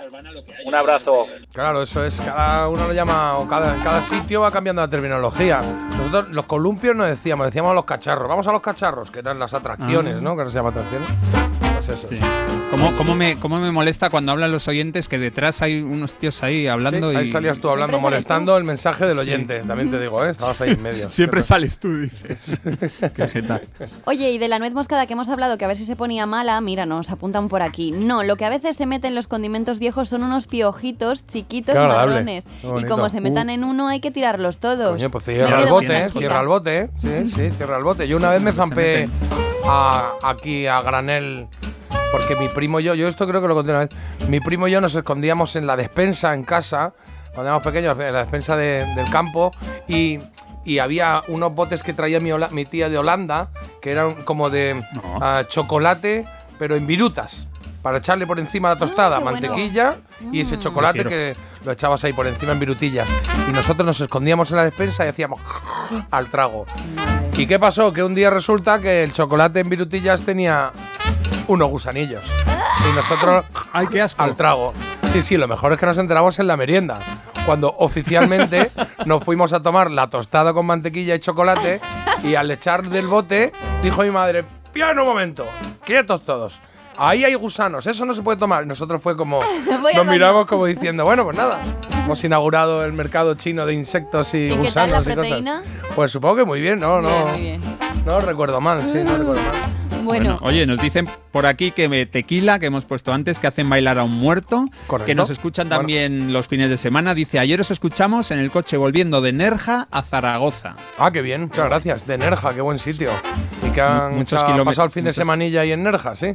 un abrazo. Claro, eso es, cada uno lo llama, o cada, cada sitio va cambiando la terminología. Nosotros los columpios no decíamos, decíamos los cacharros. Vamos a los cacharros, que eran las atracciones, Ah. ¿no? Que ahora se llama atracciones. Pues. ¿Cómo, cómo me, ¿Cómo me molesta cuando hablan los oyentes que detrás hay unos tíos ahí hablando Sí, ahí y... salías tú hablando, molestando el mensaje del oyente. También te digo, ¿eh? Estabas ahí en medio. Siempre sales tú, dices. Oye, y de la nuez moscada que hemos hablado, que a ver si se ponía mala, mira, nos apuntan por aquí. No, lo que a veces se mete en los condimentos viejos son unos piojitos chiquitos marrones. Y como se metan Uh. en uno, hay que tirarlos todos. Coño, pues cierra quedo el bote, ¿eh? Cierra el bote, ¿eh? Sí, sí, cierra el bote. Yo una vez me zampé a- aquí a granel. Porque mi primo y yo, yo esto creo que lo conté una vez. Mi primo y yo nos escondíamos en la despensa en casa, cuando éramos pequeños, en la despensa de- del campo, y, y había unos botes que traía mi, tía de Holanda, que eran como de ah, chocolate, pero en virutas. Para echarle por encima la tostada, qué bueno. mantequilla y ese Mm. chocolate que lo echabas ahí por encima en virutillas. Y nosotros nos escondíamos en la despensa y hacíamos al trago. ¿Y qué pasó? Que un día resulta que el chocolate en virutillas tenía unos gusanillos. Y nosotros Ay, qué asco. al trago. Sí, sí, lo mejor es que nos enteramos en la merienda. Cuando oficialmente nos fuimos a tomar la tostada con mantequilla y chocolate y al echar del bote dijo mi madre, piano un momento, quietos todos. Ahí hay gusanos, eso no se puede tomar. Nosotros fue como, Voy nos miramos como diciendo, bueno, pues nada, hemos inaugurado el mercado chino de insectos y, ¿Y qué tal gusanos la y cosas. Pues supongo que muy bien, no, no, Bien, muy bien. no recuerdo mal, sí, no recuerdo mal. Bueno, Oye, nos dicen por aquí que me- tequila, que hemos puesto antes, que hacen bailar a un muerto, Correcto. que nos escuchan también los fines de semana. Dice, ayer os escuchamos en el coche volviendo de Nerja a Zaragoza. Ah, qué bien, muchas gracias. De Nerja, qué buen sitio. Y que han, Muchos ha kilómetros- pasado el fin de semanilla ahí en Nerja, sí.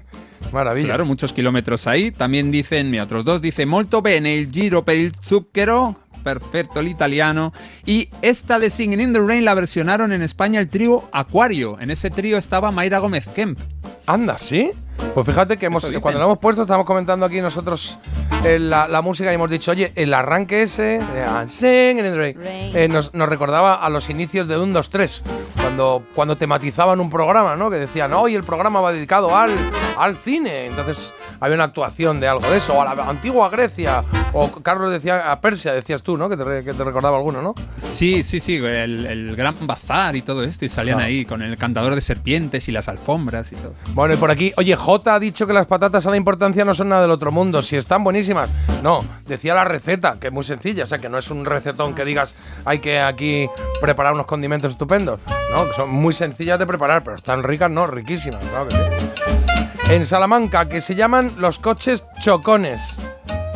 Maravilla. Claro, muchos kilómetros ahí. También dicen, mi otros dos, dice molto bene il giro per il zucchero. Perfecto el italiano. Y esta de Singing in the Rain la versionaron en España el trío Acuario. En ese trío estaba Mayra Gómez Kemp. Anda, ¿sí? Pues fíjate que hemos, cuando lo hemos puesto, estamos comentando aquí nosotros eh, la, la música y hemos dicho, oye, el arranque ese, de I'm singing in the rain, Rain. eh, nos, nos recordaba a los inicios de 1, 2, 3, cuando, cuando tematizaban un programa, ¿no? Que decían, hoy el programa va dedicado al, al cine. Entonces había una actuación de algo de eso, o a la antigua Grecia, o Carlos decía a Persia, decías tú, ¿no? Que te, re- que te recordaba alguno, ¿no? Sí, sí, sí, el, el gran bazar y todo esto. Y salían Claro. ahí con el cantador de serpientes y las alfombras y todo. Bueno, y por aquí, oye, J ha dicho que las patatas a la importancia no son nada del otro mundo, si están buenísimas. No, decía la receta, que es muy sencilla, o sea, que no es un recetón que digas hay que aquí preparar unos condimentos estupendos. No, que son muy sencillas de preparar, pero están ricas, no, riquísimas, claro que sí. En Salamanca, que se llaman los coches chocones.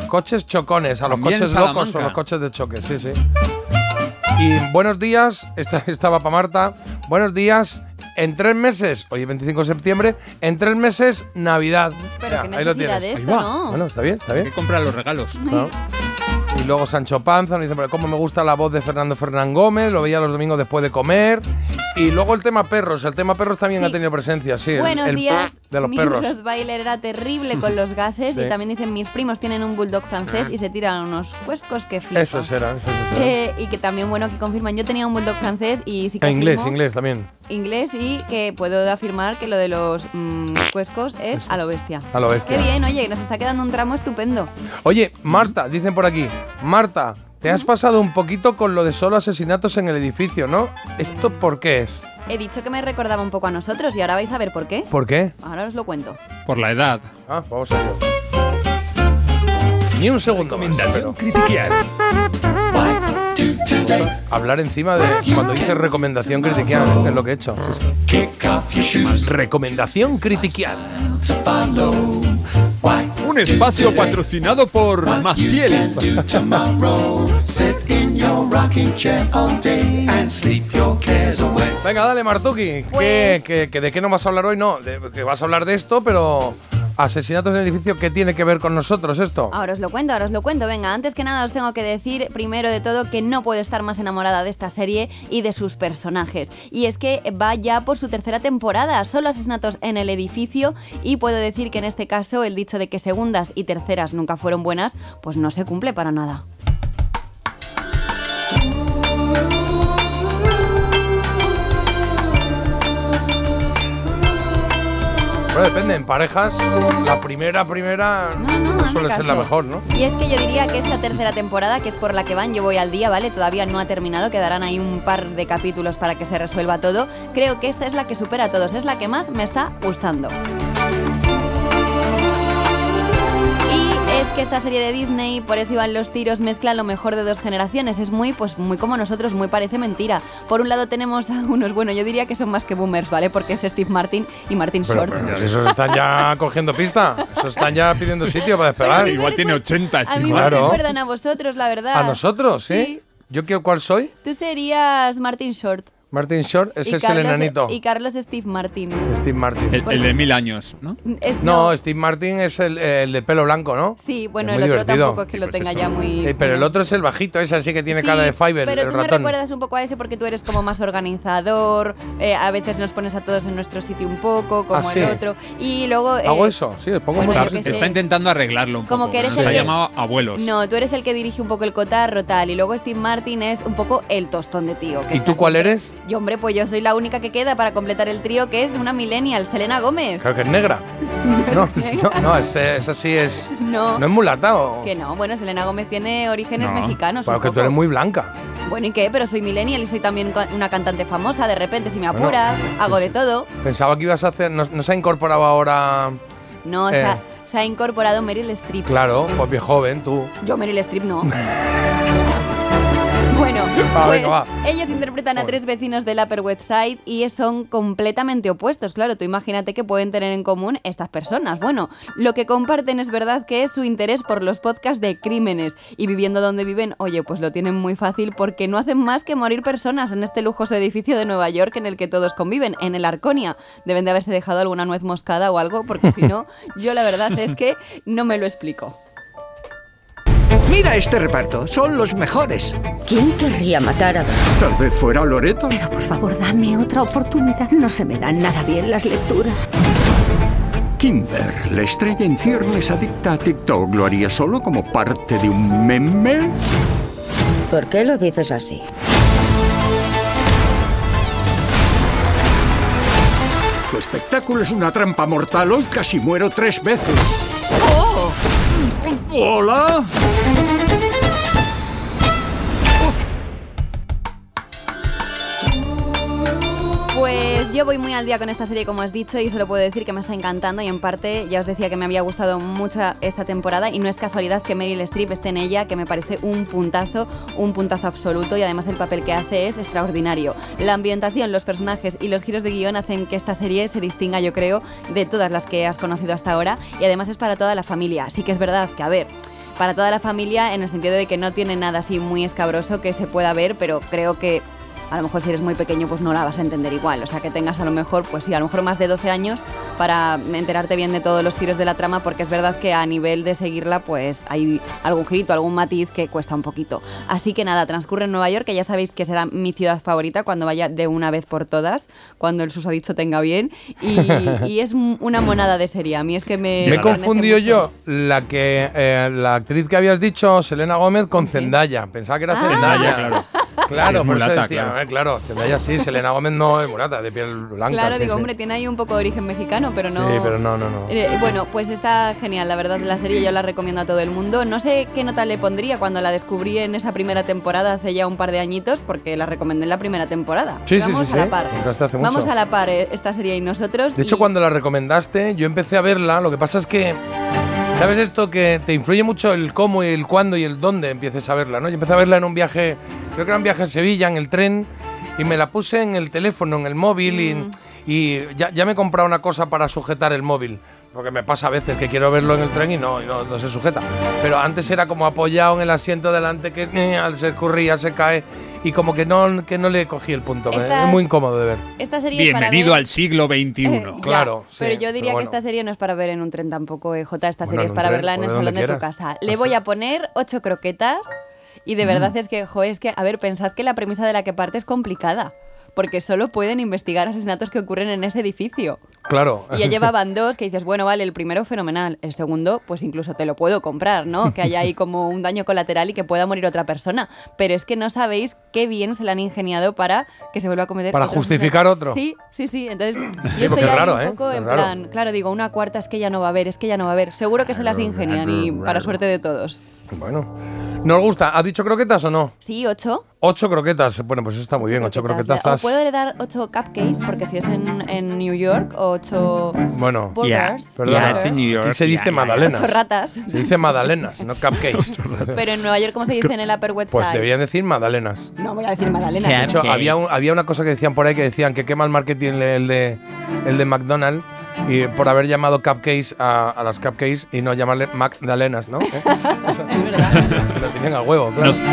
Coches chocones, a los También coches locos o los coches de choque, sí, sí. Y buenos días, esta, estaba para Marta. Buenos días. En tres meses, hoy es 25 de septiembre, en tres meses, Navidad. Pero Ya, qué ahí lo tienes. de Ahí esto, va. ¿no? Bueno, está bien, está bien. Hay que comprar los regalos. Claro. Y luego Sancho Panza nos dice, pero cómo me gusta la voz de Fernando Fernán Gómez, lo veía los domingos después de comer. Y luego el tema perros. El tema perros también ha tenido presencia, sí. el- Buenos el días. De los mi perros. Rottweiler era terrible con los gases Sí. y también dicen mis primos tienen un bulldog francés y se tiran unos cuescos que flipas. Esos eran, esos eran. Eh, y que también, bueno, que confirman, yo tenía un bulldog francés y sí que En inglés, afirmo- inglés también. inglés y que puedo afirmar que lo de los mm, cuescos es a lo bestia. A lo bestia. Qué bien, oye, nos está quedando un tramo estupendo. Oye, Marta, dicen por aquí. Marta, te has pasado un poquito con lo de solo asesinatos en el edificio, ¿no? ¿Esto por qué es? He dicho que me recordaba un poco a nosotros y ahora vais a ver por qué. ¿Por qué? Ahora os lo cuento. Por la edad. Ah, vamos a ver. Ni un segundo más. pero- Hablar encima de cuando dices recomendación critiquial, es lo que he hecho. Recomendación critiquial. Un espacio patrocinado por Maciel. Venga, dale, Martuki. ¿Qué- Pues- qué- qué- ¿De qué no vas a hablar hoy? No, de- que vas a hablar de esto, pero asesinatos en el edificio, ¿qué tiene que ver con nosotros esto? Ahora os lo cuento, ahora os lo cuento. Venga, antes que nada os tengo que decir, primero de todo, que no puedo estar más enamorada de esta serie y de sus personajes. Y es que va ya por su tercera temporada, solo asesinatos en el edificio, y puedo decir que en este caso el dicho de que segundas y terceras nunca fueron buenas, pues no se cumple para nada. Bueno, depende, en parejas, la primera, primera suele ser la mejor, ¿no? Y es que yo diría que esta tercera temporada, que es por la que van, yo voy al día, ¿vale? Todavía no ha terminado, quedarán ahí un par de capítulos para que se resuelva todo. Creo que esta es la que supera a todos, es la que más me está gustando. Es que esta serie de Disney, por eso iban los tiros, mezcla lo mejor de dos generaciones. Es muy, pues muy como nosotros, muy parece mentira. Por un lado tenemos a unos, bueno, yo diría que son más que boomers, ¿vale? Porque es Steve Martin y Martin Pero, Short. pero esos están ya cogiendo pista, esos están ya pidiendo sitio para despegar. Igual tiene 80 A mí me Claro. recuerdan a vosotros, la verdad. A nosotros, ¿sí? ¿Yo quiero cuál soy? Tú serías Martin Short. Martin Short, ese es el enanito. Y Carlos Steve Martin. Steve Martin. El, el de mil años, ¿no? Es- No, Steve Martin es el, el de pelo blanco, ¿no? Sí, bueno, el otro divertido. tampoco es que lo tenga ya muy... Eh, pero el otro es el bajito, ese sí que tiene Sí, cara de Fiverr, pero el tú me recuerdas un poco a ese porque tú eres como más organizador, eh, a veces nos pones a todos en nuestro sitio un poco, como Ah, sí. el otro, y luego... eh, Hago eso, sí, pongo bueno. Está intentando arreglarlo un Como poco. que eres Nos el ha que- llamado abuelos. No, tú eres el que dirige un poco el cotarro, tal, y luego Steve Martin es un poco el tostón de tío. que ¿Y tú cuál eres? Y hombre, pues yo soy la única que queda para completar el trío, que es una millennial, Selena Gómez. Claro que es negra. No, no, no, ese- esa sí es. No. ¿No es mulata o.? Que no, bueno, Selena Gómez tiene orígenes No, mexicanos. Claro que tú eres muy blanca. Bueno, ¿y qué? Pero soy millennial y soy también una cantante famosa. De repente, si me Bueno, apuras, hago de todo. Pensaba que ibas a hacer. ¿No, no se ha incorporado ahora.? No, Eh. se, ha, se ha incorporado Meryl Streep. Claro, pues bien joven, tú. Yo Meryl Streep no. Bueno, Va, pues ellos interpretan a tres vecinos del Upper West Side y son completamente opuestos. Claro, tú imagínate que pueden tener en común estas personas. Bueno, lo que comparten es verdad que es su interés por los podcasts de crímenes y viviendo donde viven, oye, pues lo tienen muy fácil porque no hacen más que morir personas en este lujoso edificio de Nueva York en el que todos conviven, en el Arconia. Deben de haberse dejado alguna nuez moscada o algo porque si no, yo la verdad es que no me lo explico. Mira este reparto, son los mejores. ¿Quién querría matar a Tal vez fuera Loreto. Pero por favor, dame otra oportunidad. No se me dan nada bien las lecturas. Kimber, la estrella en ciernes adicta a TikTok, ¿lo haría solo como parte de un meme? ¿Por qué lo dices así? Tu espectáculo es una trampa mortal. Hoy casi muero tres veces. ¡Oh! ¿Hola? Pues yo voy muy al día con esta serie, como has dicho, y solo puedo decir que me está encantando. Y en parte, ya os decía que me había gustado mucho esta temporada. Y no es casualidad que Meryl Streep esté en ella, que me parece un puntazo, un puntazo absoluto. Y además, el papel que hace es extraordinario. La ambientación, los personajes y los giros de guion hacen que esta serie se distinga, yo creo, de todas las que has conocido hasta ahora. Y además, es para toda la familia. Así que es verdad que, a ver para toda la familia en el sentido de que no tiene nada así muy escabroso que se pueda ver, pero creo que a lo mejor si eres muy pequeño pues no la vas a entender igual. O sea, que tengas a lo mejor, pues sí, a lo mejor más de 12 años para enterarte bien de todos los tiros de la trama, porque es verdad que a nivel de seguirla pues hay algún girito, algún matiz que cuesta un poquito. Así que nada, transcurre en Nueva York, que ya sabéis que será mi ciudad favorita cuando vaya de una vez por todas, cuando el susodicho tenga bien. Y, y es una monada de serie. A mí es que me... Me he enternece confundido mucho. yo la que eh, la actriz que habías dicho, Selena Gómez, con Zendaya. Pensaba que era Ah. Zendaya. claro. Claro, por eso mulata, decía, claro. eh, claro, Zendaya sí, Selena Gómez no es mulata, de piel blanca. Claro, sí, digo, sí. hombre, tiene ahí un poco de origen mexicano, pero no... Sí, pero no, no, no. Eh, bueno, pues está genial, la verdad, la serie yo la recomiendo a todo el mundo. No sé qué nota le pondría cuando la descubrí en esa primera temporada hace ya un par de añitos, porque la recomendé en la primera temporada. Sí, sí, Vamos sí, a la sí, par. hace mucho. Vamos a la par eh, esta serie y nosotros. De hecho, cuando la recomendaste, yo empecé a verla. Lo que pasa es que, ¿sabes esto? Que te influye mucho el cómo y el cuándo y el dónde empieces a verla, ¿no? Yo empecé a verla en un viaje, creo que era un viaje a Sevilla, en el tren, y me la puse en el teléfono, en el móvil, y, y ya, ya me he comprado una cosa para sujetar el móvil. Porque me pasa a veces que quiero verlo en el tren y no, y no, no se sujeta. Pero antes era como apoyado en el asiento delante que eh, al se escurría se cae y como que no, que no le cogí el punto. Esta- Es muy incómodo de ver. Esta serie es para Bienvenido ver- al siglo XXI. Eh, ya, Claro, sí, pero yo pero diría bueno. que esta serie no es para ver en un tren tampoco, eh, Jota. Esta Bueno, serie es para tren, verla en el salón de tu casa. Le voy a poner ocho croquetas y de verdad es que, jo, es que, a ver, pensad que la premisa de la que parte es complicada. Porque solo pueden investigar asesinatos que ocurren en ese edificio. Claro. Y ya llevaban dos que dices, bueno, vale, el primero fenomenal. El segundo, pues incluso te lo puedo comprar, ¿no? Que haya ahí como un daño colateral y que pueda morir otra persona. Pero es que no sabéis qué bien se le han ingeniado para que se vuelva a cometer Para otro justificar otro. Sí, sí, sí. Entonces, Sí, yo estoy es ahí raro, un ¿eh? poco Es en raro. plan, claro, digo, una cuarta es que ya no va a haber, es que ya no va a haber. Seguro que se las ingenian y para suerte de todos. Bueno. ¿Nos gusta? ¿Ha dicho croquetas o no? Sí, ocho. Ocho croquetas. Bueno, pues eso está muy bien. Ocho O croquetazas. puedo dar ocho cupcakes, porque si es en, en New York, ocho Bueno, burgers. Aquí se dice magdalenas. Ocho ratas. Se dice magdalenas, no cupcakes. Pero en Nueva York, ¿cómo se dice en el Upper West Pues Side? deberían decir magdalenas. No voy a decir magdalena. De hecho, había, un- había una cosa que decían por ahí que decían que quema el marketing el de, el de McDonald's y por haber llamado cupcakes a, a las cupcakes y no llamarle magdalenas, ¿no? ¿Eh? Que lo tienen a huevo, claro. Nos-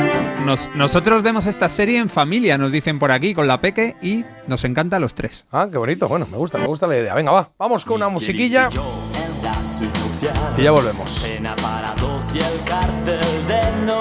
nos- nosotros vemos esta serie en familia, nos dicen por aquí, con la peque, y nos encanta a los tres. Ah, qué bonito. Bueno, me gusta, me gusta la idea. Venga, va. Vamos con una musiquilla y ya volvemos. Cena para dos y el cartel de no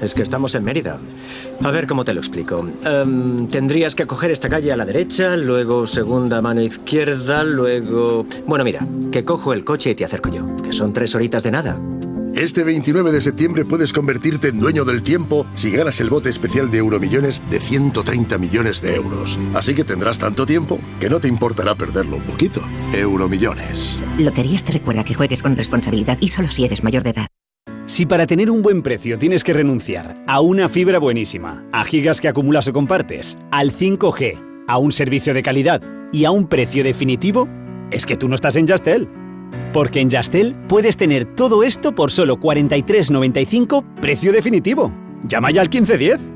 es que estamos en Mérida. A ver cómo te lo explico. Em, tendrías que coger esta calle a la derecha, luego segunda mano izquierda, luego Bueno, mira, que cojo el coche y te acerco yo, que son tres horitas de nada. Este 29 de septiembre puedes convertirte en dueño del tiempo si ganas el bote especial de Euromillones de 130 millones de euros. Así que tendrás tanto tiempo que no te importará perderlo un poquito. Euromillones. Loterías te recuerda que juegues con responsabilidad y solo si eres mayor de edad. Si para tener un buen precio tienes que renunciar a una fibra buenísima, a gigas que acumulas o compartes, al 5G, a un servicio de calidad y a un precio definitivo, es que tú no estás en Yastel. Porque en Yastel puedes tener todo esto por solo 43.95 precio definitivo. Llama ya al 1510.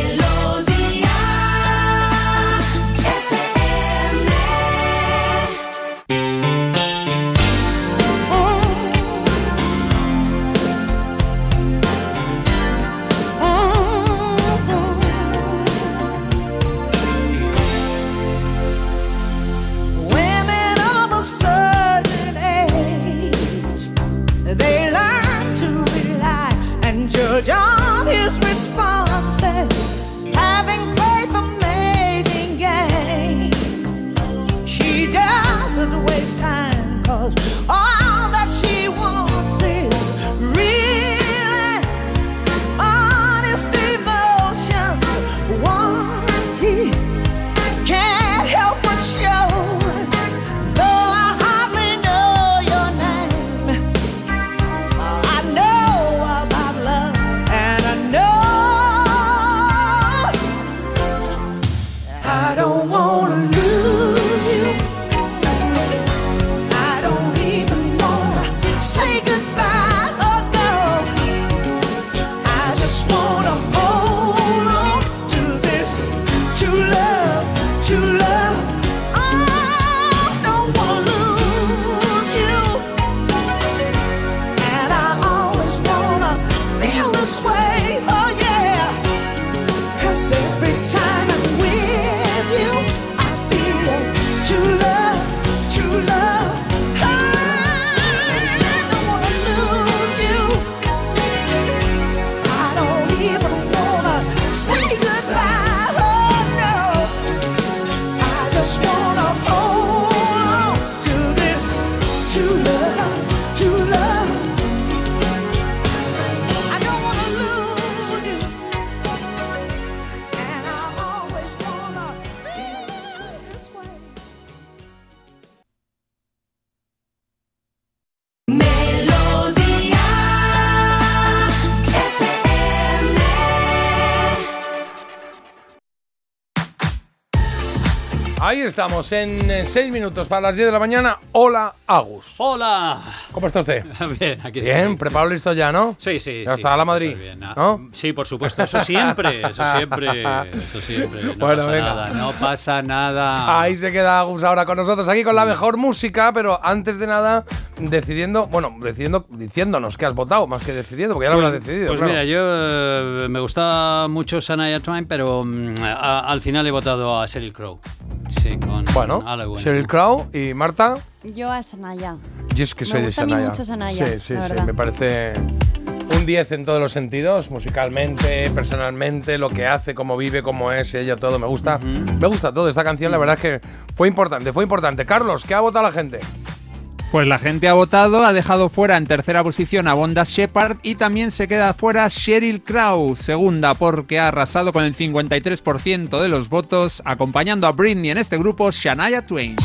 Ahí estamos, en 6 minutos para las 10 de la mañana. Hola, Agus. Hola. ¿Cómo está usted? Bien, aquí Bien, estoy. preparado listo ya, ¿no? Sí, sí. Ya sí, está, a la Madrid. bien. Ah, ¿no? Sí, por supuesto. Eso siempre, eso siempre, eso siempre. No Bueno, pasa venga. nada, no pasa nada. Ahí se queda Agus ahora con nosotros, aquí con la mejor música, pero antes de nada, decidiendo, bueno, decidiendo, diciéndonos que has votado, más que decidiendo, porque ya lo Pues, habrás decidido. pues claro. mira, yo eh, me gusta mucho Shania Twain, pero mm, a- al final he votado a Sheryl Crow. Sí, con Bueno, Want. Sheryl Crow y Marta. Yo a Sanaya. Yo es que Me soy de gusta a mí mucho Shania, Sí, sí, la sí. Me parece un 10 en todos los sentidos, musicalmente, personalmente, lo que hace, cómo vive, cómo es, ella, todo. Me gusta. Me gusta todo. Esta canción, la verdad es que fue importante, fue importante. Carlos, ¿qué ha votado la gente? Pues la gente ha votado, ha dejado fuera en tercera posición a Bonda Shepard y también se queda fuera Sheryl Crow, segunda porque ha arrasado con el 53% de los votos, acompañando a Britney en este grupo Shania Twain.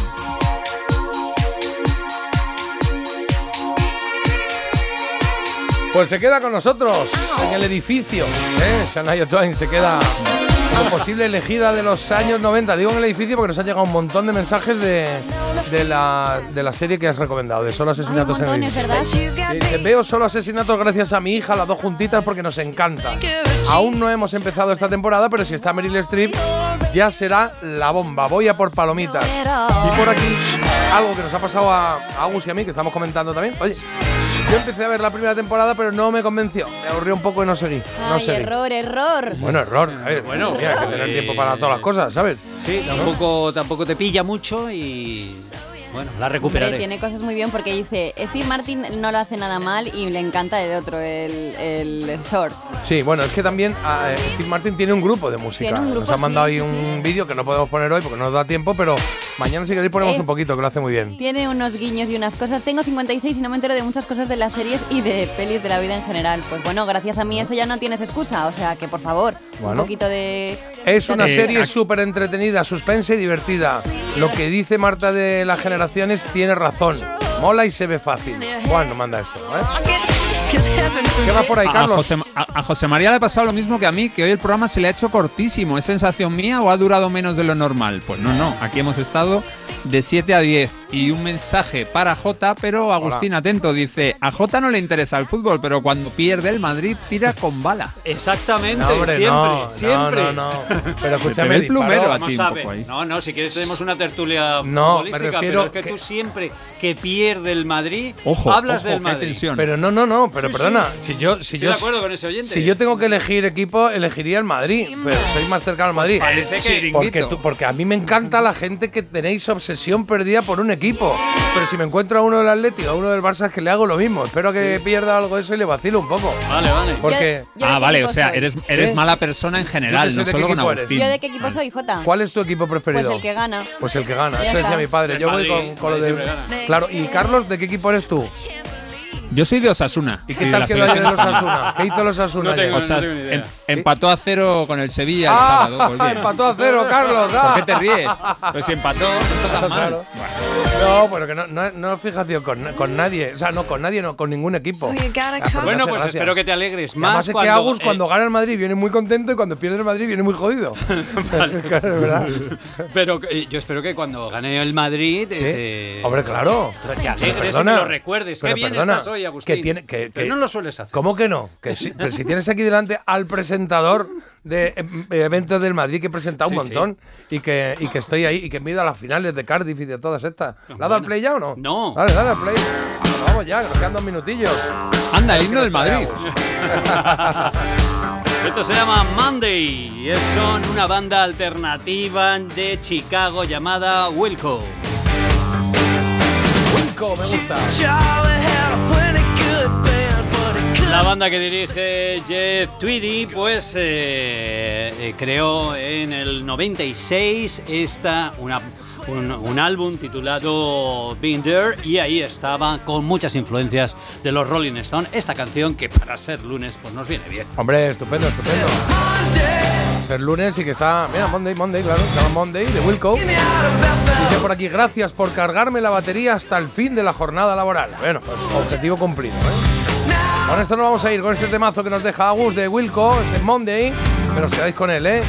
Pues se queda con nosotros en el edificio. ¿eh? Shania Twain se queda como posible elegida de los años 90. Digo en el edificio porque nos han llegado un montón de mensajes de, de, la, de la serie que has recomendado, de Solo Asesinatos en el Edificio. ¿verdad? Sí, dice, veo Solo Asesinatos gracias a mi hija, las dos juntitas, porque nos encanta. Aún no hemos empezado esta temporada, pero si está Meryl Streep, ya será la bomba. Voy a por palomitas. Y por aquí, algo que nos ha pasado a, a Agus y a mí, que estamos comentando también. Oye, Yo empecé a ver la primera temporada, pero no me convenció. Me aburrió un poco y no seguí. No Ay, seguí. error, error. Bueno, error. A ver, Bueno, bueno, hay que tener eh, tiempo para todas las cosas, ¿sabes? Sí, tampoco, tampoco te pilla mucho y bueno, la recuperaré. Hombre, tiene cosas muy bien porque dice, Steve Martin no lo hace nada mal y le encanta el otro, el, el short. Sí, bueno, es que también ah, eh, Steve Martin tiene un grupo de música. Tiene un grupo, Nos han mandado sí, ahí sí, un vídeo que no podemos poner hoy porque no nos da tiempo, pero mañana si queréis ponemos Es- un poquito, que lo hace muy bien. Tiene unos guiños y unas cosas. Tengo 56 y no me entero de muchas cosas de las series y de pelis de la vida en general. Pues bueno, gracias a mí eso ya no tienes excusa. O sea que por favor, un Bueno. poquito de... Es una serie súper entretenida, suspense y divertida. Lo que dice Marta de las generaciones tiene razón. Mola y se ve fácil. Juan nos manda esto, ¿eh? ¿Qué va por ahí, A- A Carlos? José, a- a José María le ha pasado lo mismo que a mí, que hoy el programa se le ha hecho cortísimo. ¿Es sensación mía o ha durado menos de lo normal? Pues no, no. Aquí hemos estado de 7 a 10. Y un mensaje para Jota, pero Agustín, atento, dice, a Jota no le interesa el fútbol, pero cuando pierde el Madrid tira con bala. Exactamente, No, hombre, siempre, no, no, siempre. no, no. Pero escúchame, el plumero a Vamos ti a un ver. poco ahí. No, no, si quieres tenemos una tertulia futbolística, pero es que, que- tú siempre que pierde el Madrid Ojo, hablas ojo, del qué Madrid. tensión. Pero no, no, no, pero Sí, perdona, sí. si yo, si Estoy yo, de acuerdo con ese oyente. si yo tengo que elegir equipo, elegiría el Madrid, pero soy más cercano al Madrid. Pues parece que- porque, tú- porque a mí me encanta la gente que tenéis obsesión perdida por un equipo. Pero si me encuentro a uno del Atlético, a uno del Barça, es que le hago lo mismo. Espero que pierda algo de eso y le vacilo un poco. Vale, vale. Porque Yo- yo ah, vale, o sea, eres, eres ¿Eh? mala persona en general, no solo con. Agustín. ¿Yo de qué equipo soy, Jota? ¿cuál es tu equipo preferido? Pues el que gana. Pues el que gana, eso decía mi padre. El Yo voy con, con lo de. Claro, y Carlos, ¿de qué equipo eres tú? Yo soy de Osasuna. ¿Y qué tal la quedó ayer selección el Osasuna? ¿Qué hizo el Osasuna? No tengo- O sea, tengo ni idea. em- empató a cero con el Sevilla el ¡Ah! sábado. pues bien. empató a cero, Carlos. ¿Por ¡ah! qué te ríes? Pues si empató, no está tan mal. Claro. No, pero que no, no, no fijación con, con nadie. O sea, no con nadie, no, con ningún equipo. Ah, pero me Bueno, pues gracia. espero que te alegres Y Además más es cuando, que Agus eh, cuando gana el Madrid viene muy contento y cuando pierde el Madrid viene muy jodido. Claro, es verdad. Pero eh, yo espero que cuando gane el Madrid Sí. eh, te, Hombre, claro. te Pero alegres y lo recuerdes. Qué bien perdona, estás hoy, Agustín. Que tiene, que, Pero que- no lo sueles hacer. ¿Cómo que no? Que si, pero si tienes aquí delante al presentador de em, eventos del Madrid que he presentado un sí. montón y que y que estoy ahí y que me he ido a las finales de Cardiff y de todas estas. ¿Le has dado play ya o no? No. Dale, dale al play. Bueno, vamos ya, que nos quedan dos minutillos. Anda, el himno del Madrid. Esto se llama Monday y es- son una banda alternativa de Chicago llamada Wilco. Wilco, me gusta. La banda que dirige Jeff Tweedy, pues eh, eh, creó en el 96 esta, una, un, álbum titulado Being There y ahí estaba con muchas influencias de los Rolling Stones esta canción que para ser lunes pues nos viene bien. Hombre, estupendo, estupendo. Ser lunes y que está. Mira, Monday, Monday, claro. Se Monday de Wilco. Dice por aquí, gracias por cargarme la batería hasta el fin de la jornada laboral. Bueno, pues objetivo cumplido, ¿eh? Con esto nos vamos a ir con este temazo que nos deja Agus de Wilco, este Monday. Pero os quedáis con él, ¿eh?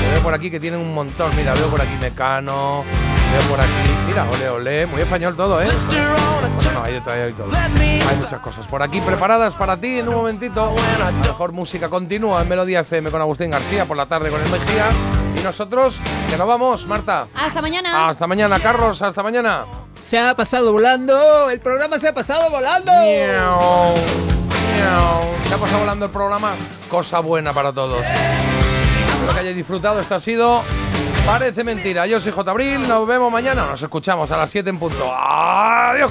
Que Veo por aquí que tienen un montón. Mira, veo por aquí Mecano. Veo por aquí. Mira, ole, ole. Muy español todo, ¿eh? No, hay hay de todo. Hay muchas cosas por aquí preparadas para ti en un momentito. La mejor música continúa en Melodía FM con Agustín García por la tarde con el Mejía. Y nosotros, que nos vamos, Marta. Hasta mañana. Hasta mañana, Carlos. Hasta mañana. Se ha pasado volando. El programa se ha pasado volando. Miau. Se ha pasado volando el programa. Cosa buena para todos. Espero que hayáis disfrutado. Esto ha sido Parece Mentira. Yo soy J. Abril. Nos vemos mañana. Nos escuchamos a las 7 en punto. Adiós.